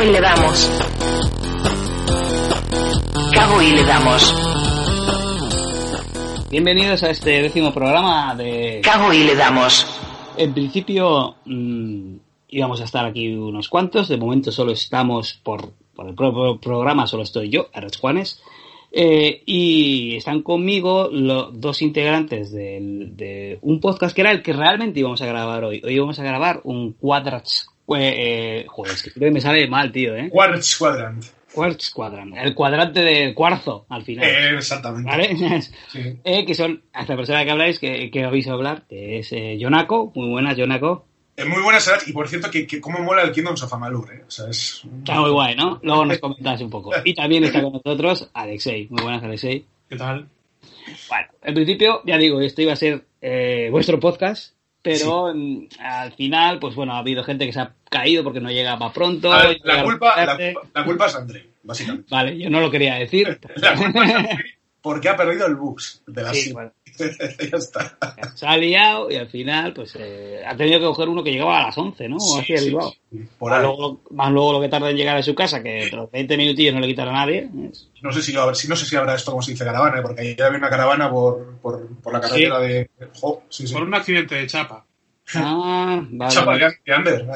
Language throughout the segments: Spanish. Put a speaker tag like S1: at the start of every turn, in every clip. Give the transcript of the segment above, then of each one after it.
S1: Cago y le damos. Cago y le damos.
S2: Bienvenidos a este décimo programa de...
S1: Cago y le damos.
S2: En principio mmm, íbamos a estar aquí unos cuantos, de momento solo estamos por, por el propio programa, solo estoy yo, Ares Juanes, eh, y están conmigo los dos integrantes del, de un podcast que era el que realmente íbamos a grabar hoy. Hoy íbamos a grabar un Quadrats... Eh, joder, es que me sale mal, tío, ¿eh?
S3: Quartz Quadrant.
S2: Quartz Quadrant, el cuadrante del cuarzo, al final.
S3: Eh, exactamente.
S2: ¿Vale?
S3: Sí.
S2: Eh, que son, hasta la persona que habláis, que, que habéis a hablar, que es eh, Yonako, muy buenas, Yonako.
S3: Eh, muy buenas, y por cierto, que, que cómo mola el Kingdoms of Amalur, ¿eh? O sea, es...
S2: Está muy guay, ¿no? Luego nos comentáis un poco. Y también está con nosotros Alexei. Muy buenas, Alexei.
S4: ¿Qué tal?
S2: Bueno, en principio, ya digo, esto iba a ser eh, vuestro podcast, pero sí. al final, pues bueno, ha habido gente que se ha caído porque no llegaba pronto.
S3: Ver, la, culpa, la, la, culpa es André, básicamente.
S2: Vale, yo no lo quería decir.
S3: la culpa es André porque ha perdido el bus de la
S2: sí, bueno.
S3: ya está.
S2: Se ha liado y al final, pues eh, ha tenido que coger uno que llegaba a las 11, ¿no? O así.
S3: Sí, por
S2: más, luego, más luego lo que tarda en llegar a su casa, que los 20 minutillos no le quitará a nadie.
S3: No sé si, a ver, si no sé si habrá esto como se dice caravana, porque ayer había una caravana por, por, por la carretera
S4: sí.
S3: de. Jo, sí, sí.
S4: Por un accidente de chapa.
S2: Ah, vale.
S3: Chapa de, de Ander.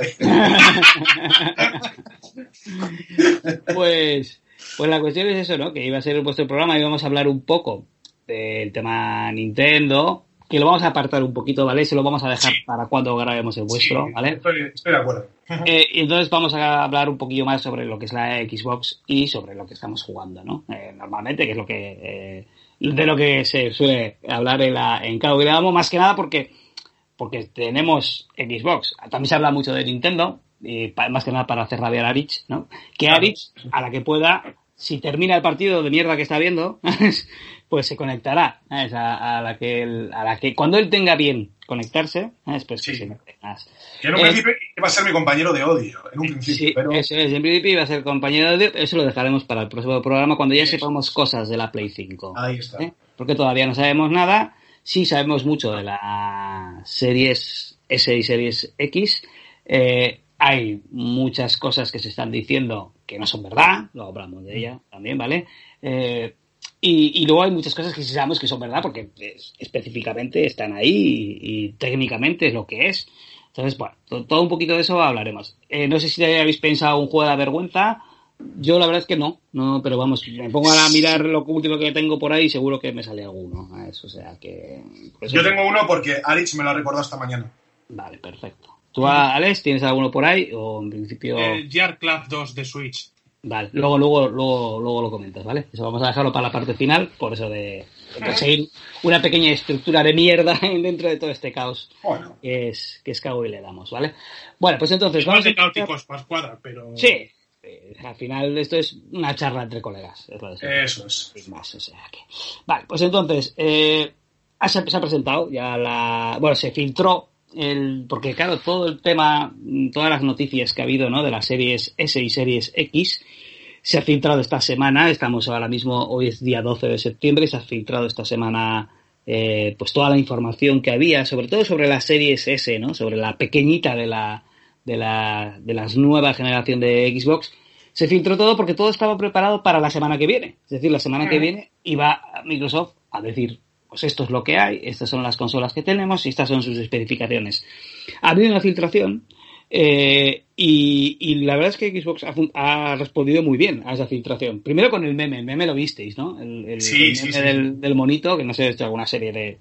S2: pues, pues la cuestión es eso, ¿no? Que iba a ser vuestro programa y vamos a hablar un poco del tema Nintendo, que lo vamos a apartar un poquito, ¿vale? Se lo vamos a dejar
S3: sí.
S2: para cuando grabemos el vuestro,
S3: sí,
S2: ¿vale?
S3: Estoy, estoy, de acuerdo.
S2: Eh, y entonces vamos a hablar un poquillo más sobre lo que es la Xbox y sobre lo que estamos jugando, ¿no? Eh, normalmente, que es lo que eh, de lo que se suele hablar en, la, en cada grabamos, más que nada porque porque tenemos Xbox. También se habla mucho de Nintendo, y más que nada para hacer rabiar a Rich, ¿no? Que a Rich, a la que pueda, si termina el partido de mierda que está viendo, pues se conectará ¿sabes? A, a, la que él, a la que cuando él tenga bien conectarse, ¿sabes? pues
S3: sí.
S2: que se mete más.
S3: Que en un principio va a ser mi compañero de odio, en un principio.
S2: Sí,
S3: pero...
S2: eso es, en principio va a ser compañero de odio, eso lo dejaremos para el próximo programa cuando ya sepamos cosas de la Play 5.
S3: Ahí está.
S2: ¿eh? Porque todavía no sabemos nada, sí sabemos mucho de las series S y series X. Eh, hay muchas cosas que se están diciendo que no son verdad, luego hablamos de ella también, ¿vale? Eh, y, y, luego hay muchas cosas que sí sabemos que son verdad porque es, específicamente están ahí y, y, técnicamente es lo que es. Entonces, bueno, todo, todo un poquito de eso hablaremos. Eh, no sé si habéis pensado un juego de la vergüenza. Yo la verdad es que no, no, pero vamos, me pongo a mirar lo último que tengo por ahí y seguro que me sale alguno. Eso, o sea que.
S3: Yo tengo uno porque Alex me lo ha recordado esta mañana.
S2: Vale, perfecto. ¿Tú, Alex, tienes alguno por ahí? O en principio.
S4: Eh, Gear Club 2 de Switch.
S2: Vale, luego, luego, luego, luego lo comentas, ¿vale? Eso vamos a dejarlo para la parte final, por eso de, de conseguir una pequeña estructura de mierda dentro de todo este caos
S3: bueno.
S2: que es que es cago y le damos, ¿vale? Bueno, pues entonces
S4: Igual
S2: vamos
S4: de
S2: a
S4: caóticos para pero.
S2: Sí, eh, al final esto es una charla entre colegas. Es lo de
S3: Eso es.
S2: Más, o sea que... Vale, pues entonces, eh, se ha presentado ya la... Bueno, se filtró el... Porque claro, todo el tema, todas las noticias que ha habido, ¿no? De las series S y series X, se ha filtrado esta semana, estamos ahora mismo, hoy es día 12 de septiembre, se ha filtrado esta semana eh, pues toda la información que había, sobre todo sobre las series S, ¿no? Sobre la pequeñita de la de la, de la nueva generación de Xbox, se filtró todo porque todo estaba preparado para la semana que viene. Es decir, la semana que viene iba Microsoft a decir, pues esto es lo que hay, estas son las consolas que tenemos y estas son sus especificaciones. Ha habido una filtración eh, y, y, la verdad es que Xbox ha, ha, respondido muy bien a esa filtración. Primero con el meme, el meme lo visteis, ¿no? El, el,
S3: sí,
S2: el
S3: sí,
S2: meme
S3: sí.
S2: Del, del, monito, que no sé, de alguna serie de,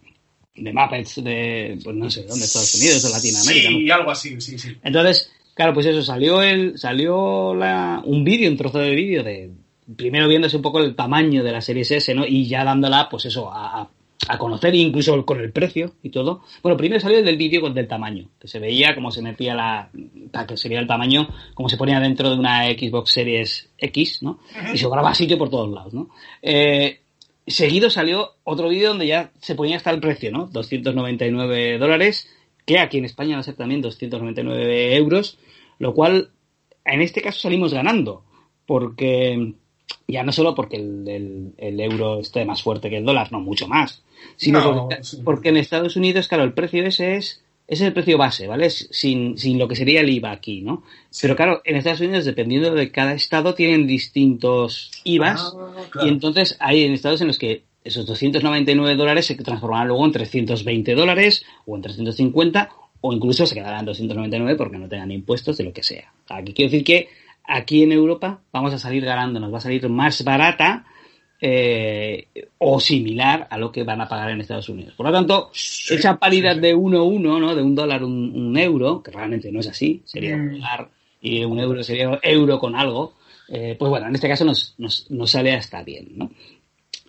S2: de Muppets de, pues no sé, ¿dónde? Estados Unidos o Latinoamérica.
S3: Sí,
S2: ¿no?
S3: algo así, sí, sí.
S2: Entonces, claro, pues eso, salió el, salió la, un vídeo, un trozo de vídeo de, primero viéndose un poco el tamaño de la serie S, ¿no? Y ya dándola, pues eso, a, a conocer incluso con el precio y todo. Bueno, primero salió el del vídeo con del tamaño, que se veía como se metía la, que sería el tamaño, como se ponía dentro de una Xbox Series X, ¿no? Y sobraba sitio por todos lados, ¿no? Eh, seguido salió otro vídeo donde ya se ponía hasta el precio, ¿no? 299 dólares, que aquí en España va a ser también 299 euros, lo cual en este caso salimos ganando, porque ya no solo porque el, el, el, euro esté más fuerte que el dólar, no, mucho más, sino
S3: No,
S2: porque,
S3: sí.
S2: porque, en Estados Unidos, claro, el precio ese es ese es el precio base, ¿vale? Sin, sin lo que sería el IVA aquí, ¿no? Pero claro, en Estados Unidos, dependiendo de cada estado, tienen distintos IVAs.
S3: Ah, claro.
S2: Y entonces hay en estados en los que esos 299 dólares se transformarán luego en 320 dólares o en 350 o incluso se quedarán en 299 porque no tengan impuestos de lo que sea. Aquí quiero decir que aquí en Europa vamos a salir ganando, nos va a salir más barata eh, o similar a lo que van a pagar en Estados Unidos. Por lo tanto,
S3: Sí,
S2: esa paridad
S3: sí, sí.
S2: de 1-1, ¿no? De un dólar, un, un euro, que realmente no es así, sería un
S3: Mm.
S2: dólar y un euro sería euro con algo, eh, pues bueno, en este caso nos, nos, nos sale hasta bien, ¿no?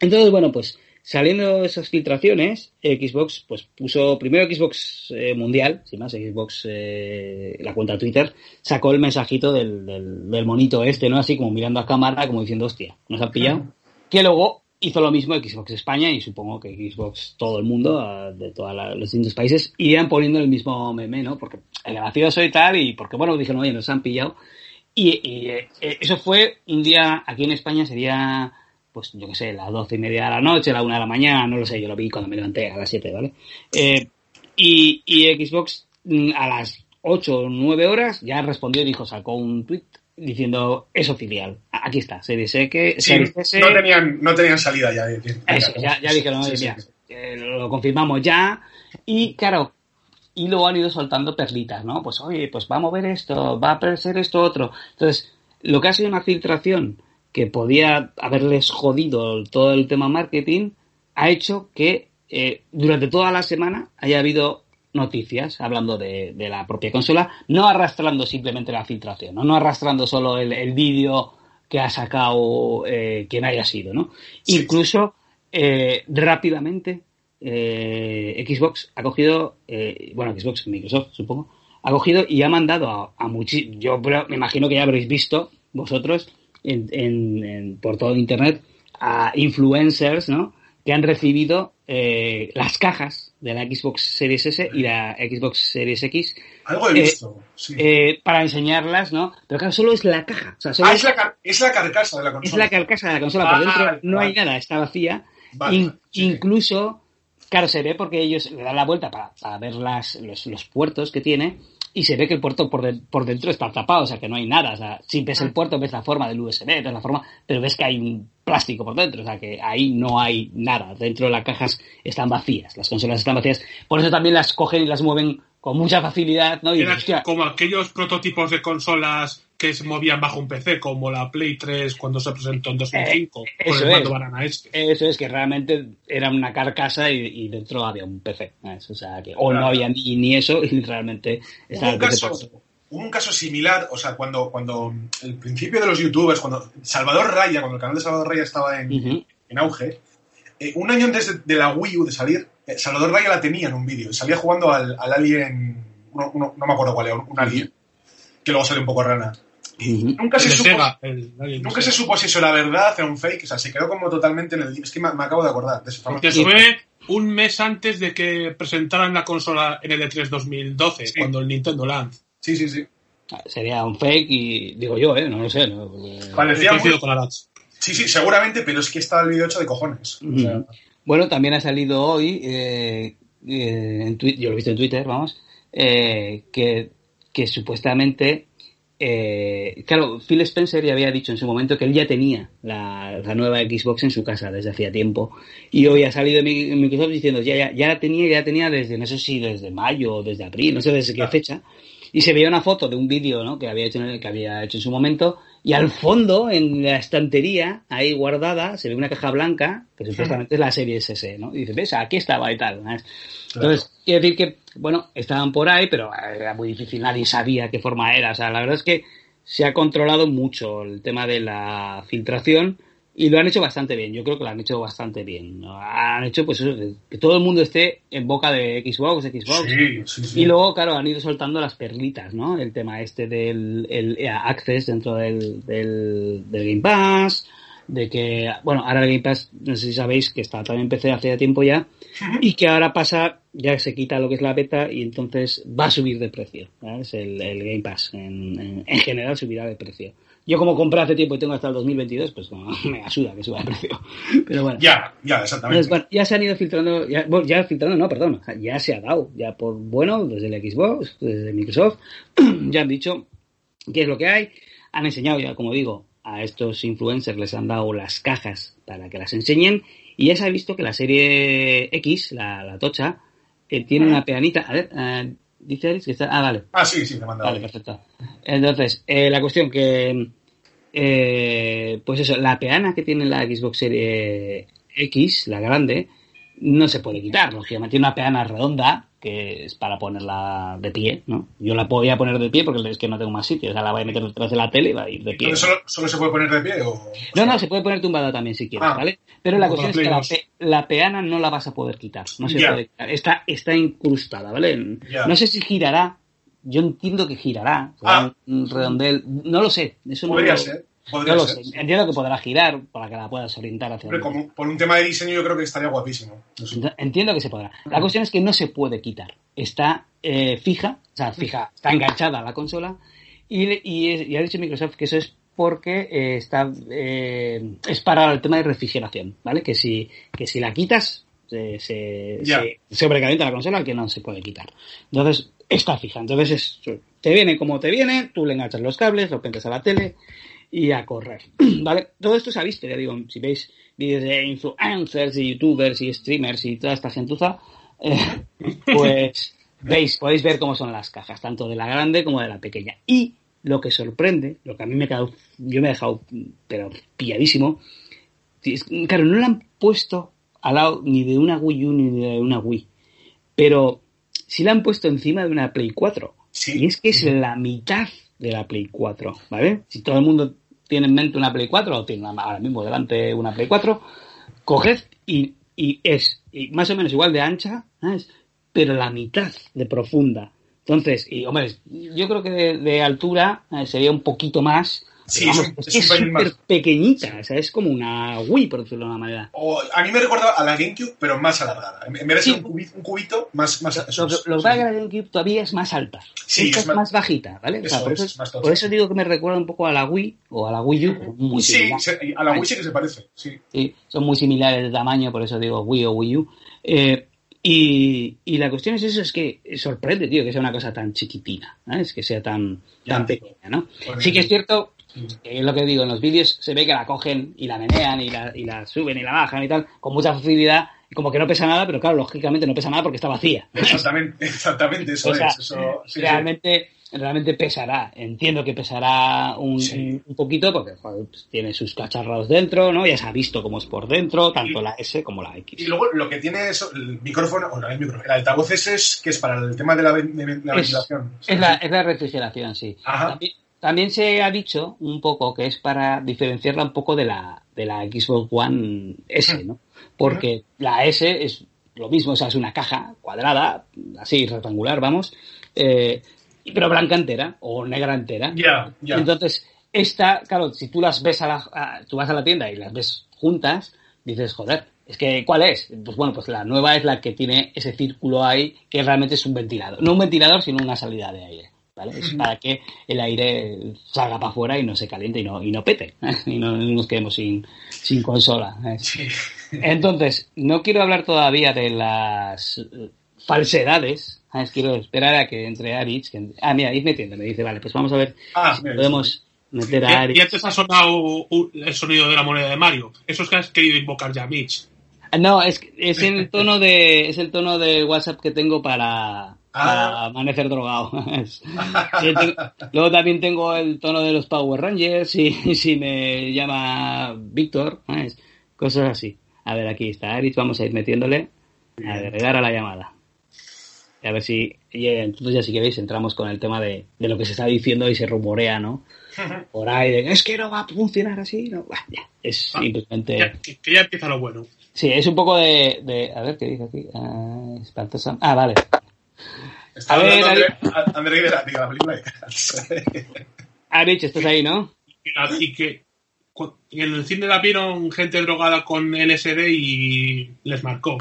S2: Entonces, bueno, pues saliendo esas filtraciones, Xbox pues puso primero Xbox eh, Mundial, sin más, Xbox, eh, la cuenta Twitter, sacó el mensajito del, del, del monito este, ¿no? Así como mirando a cámara, como diciendo, hostia, nos han pillado. Que luego hizo lo mismo Xbox España y supongo que Xbox todo el mundo, ah, de todos los distintos países, irían poniendo el mismo meme, ¿no? Porque el gracioso y tal, y porque, bueno, dijeron, oye, nos han pillado. Y, y, eh, eso fue un día, aquí en España sería, pues yo qué sé, las doce y media de la noche, la una de la mañana, no lo sé, yo lo vi cuando me levanté a las siete, ¿vale? Eh, y, y Xbox mm, a las ocho o nueve horas ya respondió y dijo, sacó un tweet diciendo, es oficial, aquí está, Series X,
S3: Sí,
S2: Series S,
S3: no, tenían, no tenían salida ya.
S2: eso, ya, ya dijeron, oye,
S3: sí,
S2: eh, lo confirmamos ya. Y claro, y luego han ido soltando perlitas, ¿no? Pues oye, pues va a mover esto, va a ser esto otro. Entonces, lo que ha sido una filtración que podía haberles jodido todo el tema marketing, ha hecho que eh, durante toda la semana haya habido noticias hablando de, de la propia consola, no arrastrando simplemente la filtración, no, no arrastrando solo el, el vídeo que ha sacado eh, quien haya sido, ¿no?
S3: Sí.
S2: Incluso eh, rápidamente eh, Xbox ha cogido, bueno, Xbox, Microsoft, supongo, ha cogido y ha mandado a, a muchísimos, yo me imagino que ya habréis visto vosotros en, en- en- por todo Internet a influencers, ¿no? Que han recibido eh, las cajas de la Xbox Series S y la Xbox Series X
S3: Algo he
S2: Eh,
S3: visto. sí.
S2: eh, para enseñarlas, ¿no? Pero claro, solo es la caja. O sea, solo
S3: ah,
S2: es,
S3: es la, es la carcasa de la
S2: es
S3: consola.
S2: la carcasa de la consola. por
S3: Ah,
S2: dentro no hay nada, está vacía.
S3: Vale,
S2: In-
S3: sí, sí.
S2: incluso, claro, se ve porque ellos le dan la vuelta para, para ver las, los, los puertos que tiene y se ve que el puerto por, de- por dentro está tapado, o sea que no hay nada. O sea, si ves
S3: Ah.
S2: el puerto, ves la forma del USB, ves la forma, pero ves que hay un plástico por dentro, o sea que ahí no hay nada. Dentro de las cajas están vacías, las consolas están vacías. Por eso también las cogen y las mueven con mucha facilidad, ¿no? Y
S4: Era
S2: dices, hostia,
S4: como aquellos prototipos de consolas que se movían bajo un PC, como la Play 3 cuando se presentó en 2005,
S2: Eh, eso es.
S4: este.
S2: Eso es que realmente era una carcasa y, y dentro había un PC. ¿sabes? O sea que, o no había ni, ni eso y realmente
S3: Hubo
S2: estaba
S3: un,
S2: el PC
S3: caso, hubo un caso similar, o sea, cuando, cuando el principio de los youtubers, cuando Salvador Raya, cuando el canal de Salvador Raya estaba en, en auge, eh, un año antes de, de la Wii U de salir, eh, Salvador Raya la tenía en un vídeo, y salía jugando al, al Alien, uno- uno- no me acuerdo cuál era, un Alien, que luego salió un poco rana. Nunca se supo,
S4: Sega, el- el-
S3: nunca se supo si eso era verdad, era un fake, o sea, se quedó como totalmente en el... Es que me, me acabo de acordar de
S4: Porque fue un mes antes de que presentaran la consola en el E E3 2012,
S3: Sí.
S4: cuando el Nintendo Land.
S3: Sí, sí, sí.
S2: Sería un fake y digo yo, ¿eh? No lo sé. ¿no? Porque-
S3: Parecía muy-
S4: con.
S3: Sí, sí, seguramente, pero es que estaba el vídeo hecho de cojones. O sea,
S2: Ujú. Bueno, también ha salido hoy, eh, eh, en yo lo he visto en Twitter, vamos, eh, que, que supuestamente, eh, claro, Phil Spencer ya había dicho en su momento que él ya tenía la, la nueva Xbox en su casa desde hacía tiempo. Y hoy ha salido Mi- Microsoft diciendo ya, ya, ya la tenía, ya la tenía desde, no sé si desde mayo o desde abril, no sé desde qué fecha, y se veía una foto de un vídeo ¿no? que, había hecho, que había hecho en su momento y al fondo, en la estantería, ahí guardada, se ve una caja blanca, que supuestamente es la serie SS, ¿no? Y dices, ves, aquí estaba y tal. ¿no? Entonces, quiere decir que, bueno, estaban por ahí, pero era muy difícil, nadie sabía qué forma era. O sea, la verdad es que se ha controlado mucho el tema de la filtración y lo han hecho bastante bien. Yo creo que lo han hecho bastante bien. Han hecho, pues, eso, que- todo el mundo esté en boca de Xbox, Xbox.
S3: sí, sí, sí.
S2: Y luego, claro, han ido soltando las perlitas, ¿no? El tema este del el EA Access dentro del, del, del Game Pass, de que, bueno, ahora el Game Pass, no sé si sabéis que está también en PC hace ya tiempo ya, y que ahora pasa ya se quita lo que es la beta y entonces va a subir de precio. ¿sabes? El, el Game Pass en, en- en general subirá de precio. Yo como compré hace tiempo y tengo hasta el 2022, pues me asuda que suba de precio. Pero bueno.
S3: Ya, ya,
S2: Entonces,
S3: exactamente.
S2: bueno, ya se han ido filtrando, ya, bueno, ya filtrando, no, perdón, ya se ha dado, ya por bueno, desde el Xbox, desde Microsoft, ya han dicho qué es lo que hay, han enseñado ya, como digo, a estos influencers les han dado las cajas para que las enseñen y ya se ha visto que la serie X, la, la tocha, eh, tiene una peanita, a ver, eh, dice Aris que está, ah, vale,
S3: Ah, sí, sí, te manda.
S2: Vale, perfecto. Entonces, eh, la cuestión que, eh, pues eso, la peana que tiene la Xbox Serie X, la grande, no se puede quitar, lógicamente. Tiene una peana redonda que es para ponerla de pie, ¿no? Yo la podía poner de pie porque es que no tengo más sitio, o sea, la voy a meter detrás de la tele y va a ir de pie.
S3: Entonces, ¿solo, ¿Solo se puede poner de pie o...?
S2: No, no, se puede poner tumbada también si quieres,
S3: Ah,
S2: ¿vale? Pero la cuestión es que la, pe- la peana no la vas a poder quitar, no se puede quitar. Está, está incrustada, ¿vale? No sé si girará, yo entiendo que girará,
S3: Ah.
S2: un redondel, no lo sé, eso no
S3: Podría
S2: lo-
S3: ser. Podría
S2: No lo
S3: ser.
S2: sé, entiendo que podrá girar para que la puedas orientar hacia donde-
S3: como, por un tema de diseño yo creo que estaría guapísimo. No sé.
S2: Ent- Entiendo que se podrá. La cuestión es que no se puede quitar. Está eh, fija, o sea, fija, está enganchada a la consola y, y, y ha dicho Microsoft que eso es porque eh, está eh, es para el tema de refrigeración, ¿vale? Que si, que si la quitas se, se,
S3: Ya.
S2: se sobrecalienta la consola que no se puede quitar. Entonces, está fija. Entonces, es- te viene como te viene, tú le enganchas los cables, lo pendes a la tele y a correr. ¿Vale? Todo esto se ha visto, ya digo, si veis vídeos de influencers y youtubers y streamers y toda esta gentuza, eh, pues veis, podéis ver cómo son las cajas, tanto de la grande como de la pequeña. Y lo que sorprende, lo que a mí me ha quedado, yo me he dejado, pero pilladísimo, es- claro, no la han puesto al lado ni de una Wii U ni de una Wii, pero sí la han puesto encima de una Play 4.
S3: Sí.
S2: Y es que es la mitad de la Play 4, ¿vale? Si todo el mundo tiene en mente una Play 4 o tiene ahora mismo delante una Play 4, coged y, y es y más o menos igual de ancha, pero la mitad de profunda. Entonces, y hombre, yo creo que de, de altura eh, sería un poquito más.
S3: Sí, es
S2: vamos, es,
S3: es
S2: es súper
S3: más.
S2: pequeñita, o sea, es como una Wii, por decirlo de una manera.
S3: O, a mí me recuerda a la GameCube, pero más alargada. En vez de ser
S2: Sí.
S3: un, cubi- un cubito, más... más
S2: Lo,
S3: eso
S2: lo,
S3: es,
S2: lo que pasa es que la GameCube todavía es más alta.
S3: Sí,
S2: Esta
S3: es
S2: es
S3: más-
S2: más bajita, ¿vale? O sea,
S3: Eso
S2: por,
S3: es,
S2: eso,
S3: más
S2: por eso digo que me recuerda un poco a la Wii o a la Wii U. Muy
S3: Sí,
S2: similar.
S3: se- a la Wii sí que se parece, sí.
S2: Sí, son muy similares de tamaño, por eso digo Wii o Wii U. Eh, y, y la cuestión es eso, es que sorprende, tío, que sea una cosa tan chiquitina, ¿sabes? Que sea tan,
S3: Ya.
S2: tan pequeña, ¿no?
S3: Pues,
S2: Sí que es cierto. Que es lo que digo, en los vídeos se ve que la cogen y la menean y la, y la suben y la bajan y tal, con mucha facilidad, como que no pesa nada, pero claro, lógicamente no pesa nada porque está vacía.
S3: Exactamente, exactamente, eso
S2: O sea,
S3: es. Eso, sí, sí.
S2: realmente, realmente pesará. Entiendo que pesará un,
S3: Sí.
S2: un- un poquito porque joder, pues, tiene sus cacharros dentro, ¿no? Ya se ha visto cómo es por dentro, tanto
S3: Y-
S2: la S como la X.
S3: Y luego lo que tiene es el micrófono, o no el micrófono, el altavoz ese es que es para el tema de la, ven- de la
S2: Es-
S3: ventilación.
S2: Es la, es la refrigeración, sí.
S3: Ajá.
S2: También, también se ha dicho un poco que es para diferenciarla un poco de la, de la Xbox One S, ¿no? Porque la S es lo mismo, o sea, es una caja cuadrada, así, rectangular, vamos, eh, pero blanca entera o negra entera.
S3: Ya, ya.
S2: Entonces, esta, claro, si tú las ves a la, a- tú vas a la tienda y las ves juntas, dices, joder, es que, ¿cuál es? Pues bueno, pues la nueva es la que tiene ese círculo ahí, que realmente es un ventilador. No un ventilador, sino una salida de aire. ¿Vale? Es para que el aire salga para afuera y no se caliente y no, y no pete. ¿eh? Y no nos quedemos sin, sin consola. ¿eh?
S3: Sí.
S2: Entonces, no quiero hablar todavía de las eh, falsedades. ¿sabes? Quiero esperar a que entre Aritz. Que... Ah, mira, ir metiendo. Me dice, vale, pues vamos a ver
S3: Ah,
S2: si
S3: mira,
S2: podemos meter a Aritz.
S4: antes ha sonado el sonido de la moneda de Mario. Eso es que has querido invocar ya, Mitch.
S2: Ah, No, es, es el tono de es el tono de WhatsApp que tengo para, para
S3: Ah.
S2: amanecer drogado. Luego también tengo el tono de los Power Rangers y si me llama Víctor, cosas así. A ver, aquí está Aris, vamos a ir metiéndole a agregar a la llamada. Y a ver si, y eh, entonces ya si queréis entramos con el tema de, de lo que se está diciendo y se rumorea, ¿no? Por ahí, de, es que no va a funcionar así, no, Bah, ya, es
S4: Ah,
S2: simplemente...
S4: Ya- que, que ya empieza lo bueno.
S2: Sí, es un poco de, de- a ver qué dice aquí. Ah, espantosa. Ah, vale.
S3: Está
S2: A ver,
S3: André, André la, de la película.
S2: Arich, estás ahí, ¿no?
S4: Y, que en el cine la vieron gente drogada con LSD y les marcó.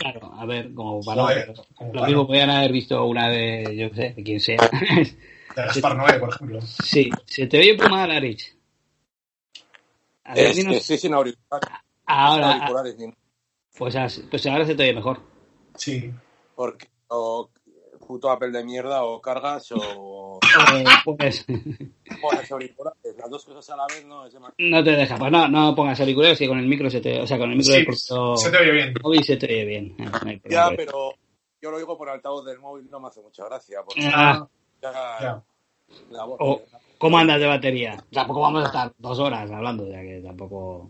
S2: Claro, a ver, como para
S3: Joder, como
S2: Lo
S3: para
S2: mismo
S3: no.
S2: podían haber visto una de, yo qué sé, de quien sea.
S3: De Gaspar Noé, por ejemplo.
S2: sí, se te oye mal, Arich. A ver,
S5: Es
S2: dinos-
S5: que estoy sin auriculares, sin
S2: ahora,
S5: auriculares
S2: pues, pues ahora se te oye mejor.
S3: Sí.
S5: porque o puto Apple de mierda o cargas o
S2: pues
S5: pones auriculares. Las dos cosas a la vez no es
S2: no te deja, pues no, no pongas auriculares que con el micro se te, o sea, con el micro
S3: Sí,
S2: del
S3: se te oye bien.
S2: móvil se te oye bien. Eh, no hay
S5: Ya,
S2: problema.
S5: pero yo lo digo por altavoz del móvil, no me hace mucha gracia. Porque
S2: Ah,
S5: ya
S3: Ya.
S5: la voz.
S2: o- ¿Cómo andas de batería? Tampoco vamos a estar dos horas hablando, ya que tampoco...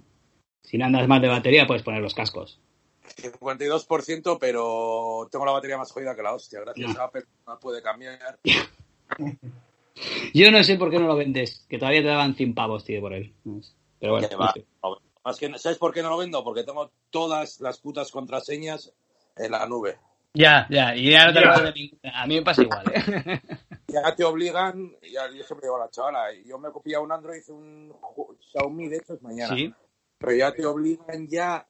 S2: Si no andas más de batería, puedes poner los cascos.
S5: 52%, pero tengo la batería más jodida que la hostia. Gracias
S2: No.
S5: a Apple no puede cambiar.
S2: Yo no sé por qué no lo vendes, que todavía te daban 100 pavos, tío, por él. Pero bueno, no sé.
S5: Más que, ¿Sabes por qué no lo vendo? Porque tengo todas las putas contraseñas en la nube.
S2: Ya, ya, y ya no te
S3: Ya.
S2: lo. A mí me pasa igual, ¿eh?
S5: Ya te obligan, ya, yo siempre digo a la chavala, yo me he copiado un Android, un Xiaomi, de hecho es mañana.
S2: Sí.
S5: Pero ya te obligan ya,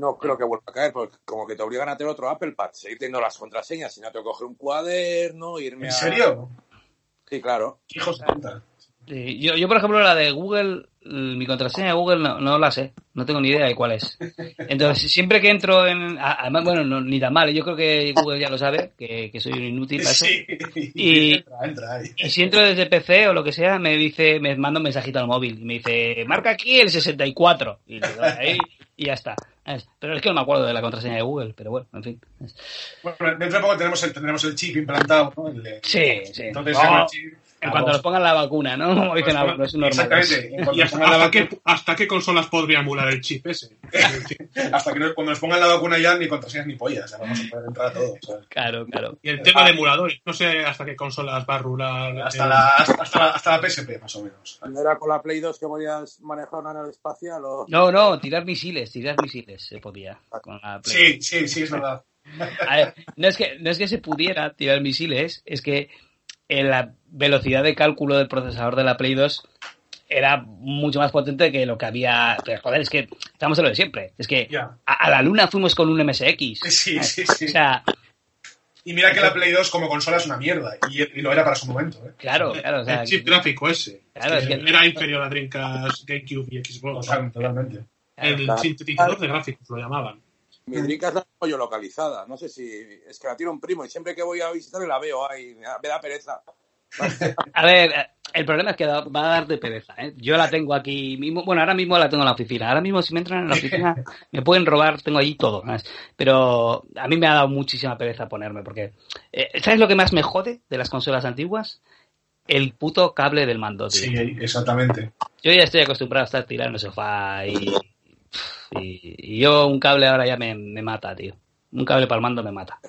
S5: no creo que vuelva a caer, porque como que te obligan a tener otro Apple Pad, seguir teniendo las contraseñas, si no te coger un cuaderno, irme
S3: ¿En
S5: a...
S3: serio?
S5: Sí, claro.
S3: Hijos de puta.
S2: Sí, Yo, yo, por ejemplo, la de Google, mi contraseña de Google no, no la sé, no tengo ni idea de cuál es. Entonces, siempre que entro en... Además, bueno, no, ni tan mal, yo creo que Google ya lo sabe, que, que soy un inútil para eso.
S3: Sí.
S2: Y-
S3: Entra, entra ahí.
S2: Y si entro desde PC o lo que sea, me dice, me manda un mensajito al móvil y me dice, marca aquí el 64. Y le doy ahí y ya está. Es- Pero es que no me acuerdo de la contraseña de Google, pero bueno, en fin.
S3: Bueno, dentro de poco tenemos el, tendremos el chip implantado, ¿no? El
S2: Sí, sí.
S3: Entonces, el chip,
S2: en cuanto nos pongan la vacuna, ¿no? Como dicen algunos normales.
S3: Exactamente. En
S4: ¿Y hasta, hasta
S3: vacuna-
S4: qué, hasta qué consolas podría emular el chip ese?
S3: hasta que nos- cuando nos pongan la vacuna ya ni contraseñas ni pollas, vamos a poder entrar a todo. ¿sabes?
S2: Claro, claro.
S4: Y el tema de emuladores, no sé hasta qué consolas va a rular.
S3: Hasta, la, hasta, la, hasta la PSP, más o menos.
S5: ¿No era con la Play 2 que podías manejar una nave espacial o...?
S2: No, no, tirar misiles, tirar misiles se podía. Con la Play.
S3: Sí, sí, sí, es verdad.
S2: A ver, no es que no es que se pudiera tirar misiles, es que eh, la velocidad de cálculo del procesador de la Play 2 era mucho más potente que lo que había. Pero joder, es que estamos en lo de siempre. Es que a, a la luna fuimos con un MSX.
S3: Sí, sí, sí.
S2: O sea,
S3: Y mira que la Play 2 como consola es una mierda. Y, y lo era para su momento, ¿eh?
S2: claro, claro. O sea,
S4: el chip gráfico ese.
S2: Claro, es que-
S4: Era inferior a Dreamcast, GameCube y Xbox.
S3: Total- Totalmente.
S4: El
S5: Claro.
S4: sintetizador de gráficos lo llamaban.
S5: Mi Dreamcast la tengo yo localizada. No sé si... Es que la tiene un primo y siempre que voy a visitarle la veo ahí. Me da pereza.
S2: A ver, el problema es que va a dar de pereza. ¿eh? Yo la tengo aquí mismo. Bueno, ahora mismo la tengo en la oficina. Ahora mismo, si me entran en la oficina, me pueden robar. Tengo allí todo. ¿sabes? Pero a mí me ha dado muchísima pereza ponerme. Porque, eh, ¿sabes lo que más me jode de las consolas antiguas? El puto cable del mando, tío.
S3: Sí, exactamente.
S2: Yo ya estoy acostumbrado a estar tirado en el sofá y. Y, y yo un cable ahora ya me, me mata, tío. Un cable para el mando me mata.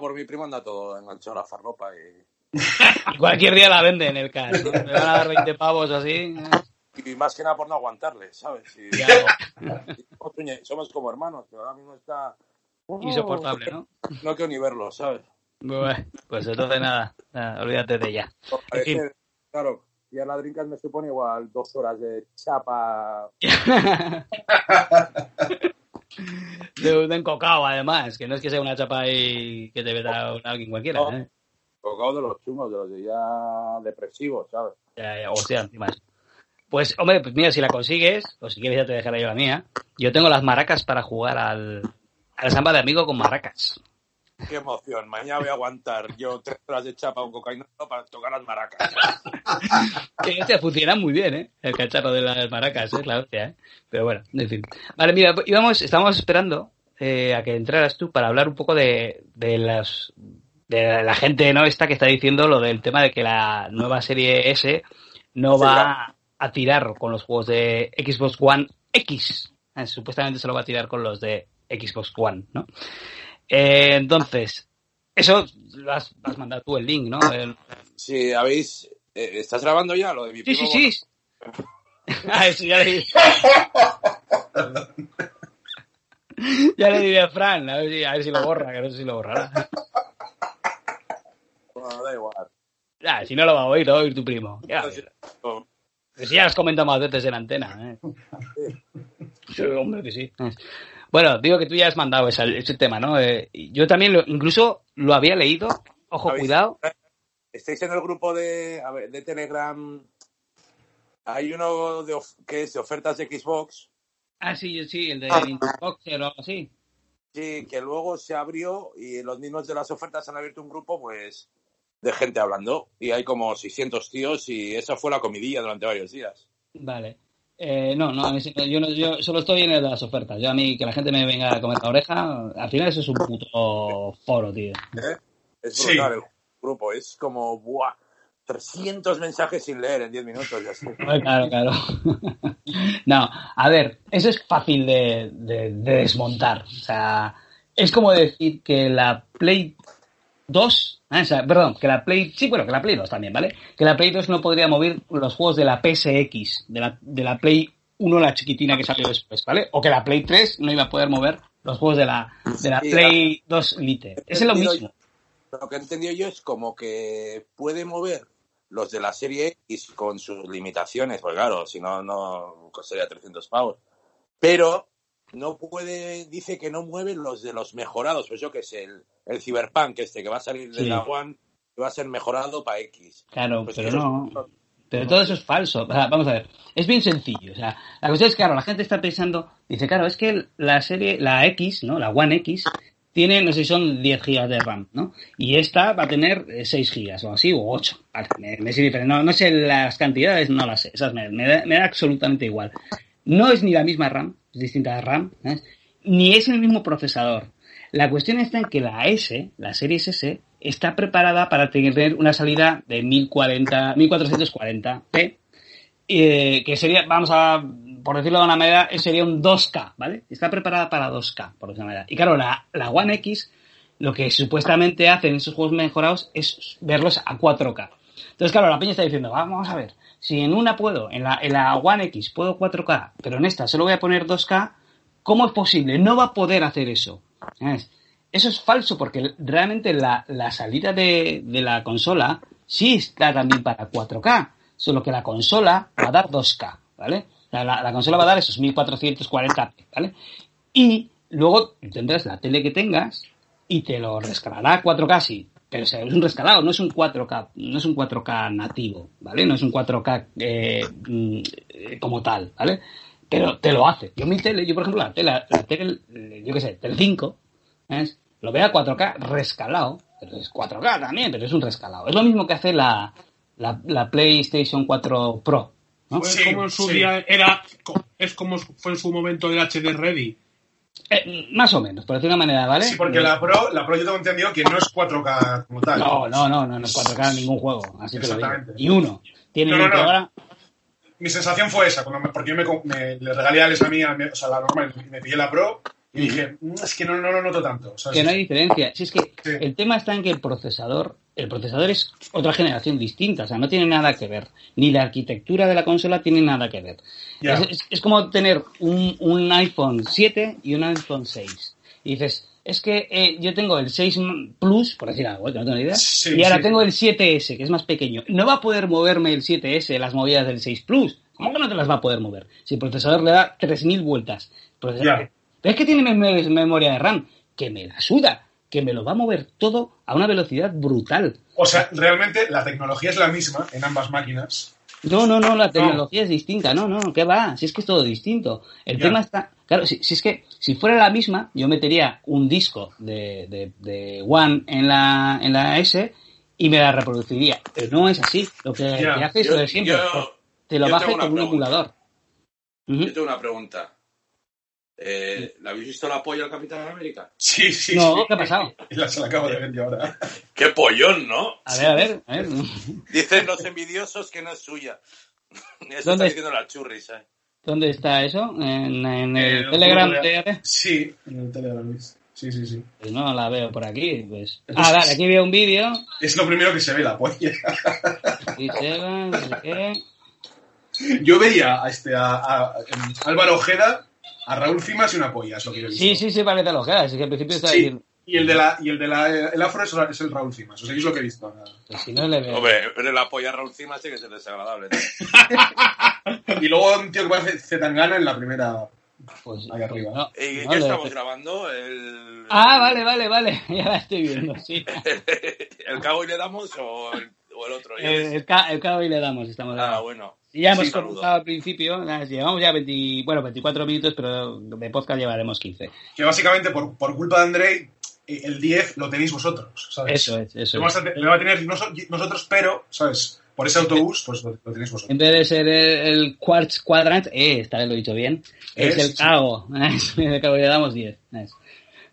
S5: Por mi primo anda todo enganchado a la farropa y...
S2: Y cualquier día la venden en el cash. ¿no? Me van a dar 20 pavos así.
S5: Y más que nada por no aguantarle, ¿sabes? Y- somos como hermanos, pero ahora mismo está...
S2: Insoportable, ¿no?
S5: No quiero ni verlo, ¿sabes?
S2: Bueno, pues entonces nada, nada, olvídate de ella. En fin.
S5: claro, y a la Dreamcast me supone igual dos horas de chapa...
S2: de, de encocado, además, que no es que sea una chapa ahí que te veta alguien cualquiera.
S5: No.
S2: ¿eh?
S5: Tocado de los chungos, de los de ya depresivos, ¿sabes?
S2: Ya, ya, hostia, encima. Pues, hombre, pues mira, si la consigues, o si quieres ya te dejaré yo la mía, yo tengo las maracas para jugar al, al samba de amigo con maracas.
S5: Qué emoción, mañana voy a aguantar yo tres horas de chapa con cocaína para tocar las maracas.
S2: Que hostia, funciona muy bien, ¿eh? El cacharro de las maracas, es la hostia, ¿eh? Pero bueno, en fin. Vale, mira, íbamos, estábamos esperando eh, a que entraras tú para hablar un poco de, de las de la gente no esta que está diciendo lo del tema de que la nueva serie S no
S5: Sí,
S2: va a tirar con los juegos de Xbox One X. Eh, supuestamente solo va a tirar con los de Xbox One, ¿no? Eh, entonces, eso lo has, has mandado tú el link, ¿no? El-
S5: Si habéis... eh, ¿Estás grabando ya lo de mi
S2: Sí, sí, sí. Ah, eso ya le Ya le diré a Fran, a ver, si, a ver si lo borra, que no sé si lo borrará.
S5: Bueno, da igual.
S2: Ah, si no lo va a oír, lo va a oír tu primo. Ya, Pues ya has comentado más veces en antena. ¿eh? Sí, hombre, que sí. Bueno, digo que tú ya has mandado ese, ese tema, ¿no? Eh, yo también, lo- incluso lo había leído. Ojo,
S5: ¿Habéis-
S2: cuidado.
S5: ¿Estáis en el grupo de, a ver, de Telegram? Hay uno de of- que es de ofertas de Xbox,
S2: Ah, sí, sí, el de
S5: Ah.
S2: Boxer o algo así.
S5: sí, que luego se abrió y los mismos de las ofertas han abierto un grupo, pues, de gente hablando. Y hay como 600 tíos y esa fue la comidilla durante varios días.
S2: Vale. Eh, no, no, ese- yo, no, yo solo estoy en las ofertas. Yo a mí que la gente me venga a comer la oreja, al final eso es un puto foro, tío.
S5: ¿eh? Es
S3: Sí.
S5: brutal el grupo, es como, ¡buah! 300 mensajes sin leer en 10 minutos y así.
S2: Claro, claro. No, a ver, eso es fácil de, de- de desmontar. O sea, es como decir que la Play 2, ah, o sea, perdón, que la Play, sí, bueno, que la Play 2 también, ¿vale? Que la Play 2 no podría mover los juegos de la PSX, de la, de la Play 1, la chiquitina que salió después, ¿vale? O que la Play 3 no iba a poder mover los juegos de la, de la
S5: Sí,
S2: Play 2 Lite. Es lo mismo.
S5: Lo que he entendido yo es como que puede mover los de la serie X con sus limitaciones, pues claro, si no, no costaría 300 pavos. Pero no puede, dice que no mueve los de los mejorados, pues yo que sé, el, el Cyberpunk este que va a salir de
S2: Sí.
S5: la One, va a ser mejorado para X.
S2: Claro,
S5: Pues
S2: pero no. Pero todo eso es falso. O sea, vamos a ver, es bien sencillo. O sea, la cuestión es que, claro, la gente está pensando, dice, claro, es que la serie, la X, ¿no? La One X, tiene, no sé si son 10 gigas de RAM, ¿no? Y esta va a tener eh, 6 gigas o así, o 8. Vale, me, me sirve, pero no, no sé las cantidades, no las sé. Esas me, me da, me da absolutamente igual. No es ni la misma RAM, es distinta de RAM, ni es el mismo procesador. La cuestión está en que la S, la serie S, está preparada para tener una salida de 1040, 1440p, eh, que sería, vamos a, por decirlo de una manera, eh, sería un 2K, ¿vale? Está preparada para 2K, por decirlo de una manera. Y claro, la, la One X, lo que supuestamente hacen esos juegos mejorados es verlos a 4K. Entonces, claro, la peña está diciendo, vamos a ver, si en una puedo, en la, en la One X puedo 4K, pero en esta solo voy a poner 2K, ¿cómo es posible? No va a poder hacer eso. Eso es falso porque realmente la, la salida de, de la consola sí está también para 4K, solo que la consola va a dar 2K, ¿vale? La, la consola va a dar esos 1440p, ¿vale? Y luego tendrás la tele que tengas y te lo rescalará a 4K, sí. Pero es un rescalado, no es un 4K, no es un 4K nativo, ¿vale? No es un 4K eh, mm, eh, como tal, ¿vale? Pero te lo hace. Yo mi tele, yo por ejemplo, la tele, la tele yo qué sé, Tele 5, ¿sabes? lo veo a 4K rescalado, pero es 4K también, pero es un rescalado. Es lo mismo que hace la, la, la PlayStation 4 Pro, ¿no?
S3: Sí,
S4: como en su
S3: sí.
S4: día era, es como fue en su momento el HD Ready.
S2: Eh, más o menos, por decir una manera, ¿vale?
S3: Sí, porque la Pro, la Pro yo tengo entendido que no es 4K como tal.
S2: No, no, no, no, no es 4K en ningún juego, así te lo digo.
S3: Exactamente.
S2: Ni uno. Tiene
S3: No, no, no.
S2: ahora
S3: Mi sensación fue esa, cuando me- porque yo me, me- le regalé a Alex a mí, a mí, o sea, la normal, me pillé la Pro y dije, "Mm, es que no, no lo noto tanto. ¿sabes?
S2: que no hay diferencia. Si es que
S3: Sí.
S2: el tema está en que el procesador, el procesador es otra generación distinta, o sea, no tiene nada que ver. Ni la arquitectura de la consola tiene nada que ver.
S3: Ya.
S2: Es, es- es como tener un, un iPhone 7 y un iPhone 6. Y dices, es que eh, yo tengo el 6 Plus, por decir algo, que no tengo ni idea,
S3: Sí,
S2: y ahora
S3: sí.
S2: tengo el 7S, que es más pequeño. No va a poder moverme el 7S las movidas del 6 Plus. ¿Cómo que no te las va a poder mover? Si el procesador le da 3.000 vueltas. El procesador- pero es que tiene mem- memoria de RAM, que me la suda, que me lo va a mover todo a una velocidad brutal.
S3: O sea, realmente la tecnología es la misma en ambas máquinas.
S2: No, no, no, la tecnología es distinta, no, no, ¿qué va? Si es que es todo distinto. El
S3: Ya.
S2: tema está, claro, si, si es que si fuera la misma, yo metería un disco de, de, de One en la, en la S y me la reproduciría. Pero no es así. Lo que,
S3: Ya.
S2: que hace es lo de siempre.
S5: yo-
S2: te lo
S5: yo
S2: baja
S5: tengo una
S2: con un emulador. Ujú.
S5: Yo tengo una pregunta. Eh, ¿Le habéis visto la polla al Capitán América?
S3: Sí, sí,
S2: No,
S3: sí.
S2: ¿qué ha pasado?
S3: Y la, se la acabo de ver yo ahora.
S5: ¡Qué pollón, ¿no?
S2: A ver, a ver, a ver.
S5: Dicen los envidiosos que no es suya. Eso
S2: ¿Dónde?
S5: está diciendo la churris, ¿eh?
S2: ¿Dónde está eso? En, en el
S3: Eh,
S2: Telegram de.
S3: Sí, en el Telegram. Sí, sí, sí.
S2: Pues no la veo por aquí, pues. Ah, vale, aquí veo un vídeo.
S3: Es lo primero que se ve, la polla.
S2: Y no sé qué.
S3: Yo veía a, este, a, a- a Álvaro Ojeda, a Raúl Cimas y una polla, es lo que yo he visto.
S2: Sí, sí, sí, parece lógica. Así que al principio estaba
S3: Sí.
S2: diciendo.
S3: Y el de la, y el de la, el afro es, es el Raúl Cimas. ¿Os seguís lo que he visto?
S2: Pues si no le veo.
S5: Hombre, pero el apoyo a Raúl Cimas tiene que ser desagradable.
S3: Y luego un tío que parece Zetangana en la primera.
S2: Pues,
S3: Ahí arriba.
S2: no,
S5: ¿Y
S2: no
S5: qué estamos grabando? El,
S2: Ah, vale, vale, vale. Ya la estoy viendo, sí.
S5: ¿El cabo y le damos o el, o el otro?
S2: El, el, ca- el cabo y le damos, estamos
S5: Ah,
S2: grabando.
S5: bueno.
S2: Y ya hemos
S5: Sí, saludo.
S2: al principio, nada, llevamos ya 20, bueno, 24 minutos, pero de podcast llevaremos 15.
S3: Que básicamente por, por culpa de Andrei, eh, el 10 lo tenéis vosotros. ¿sabes?
S2: Eso es, eso
S3: Lo
S2: es.
S3: a lo va a tener noso- nosotros, pero, ¿sabes? Por ese autobús, pues lo, lo tenéis vosotros.
S2: En vez de ser el, el Quartz Quadrant, eh, esta vez lo he dicho bien, es,
S3: Es,
S2: el
S3: sí.
S2: CAO. el CAO y le damos 10. es.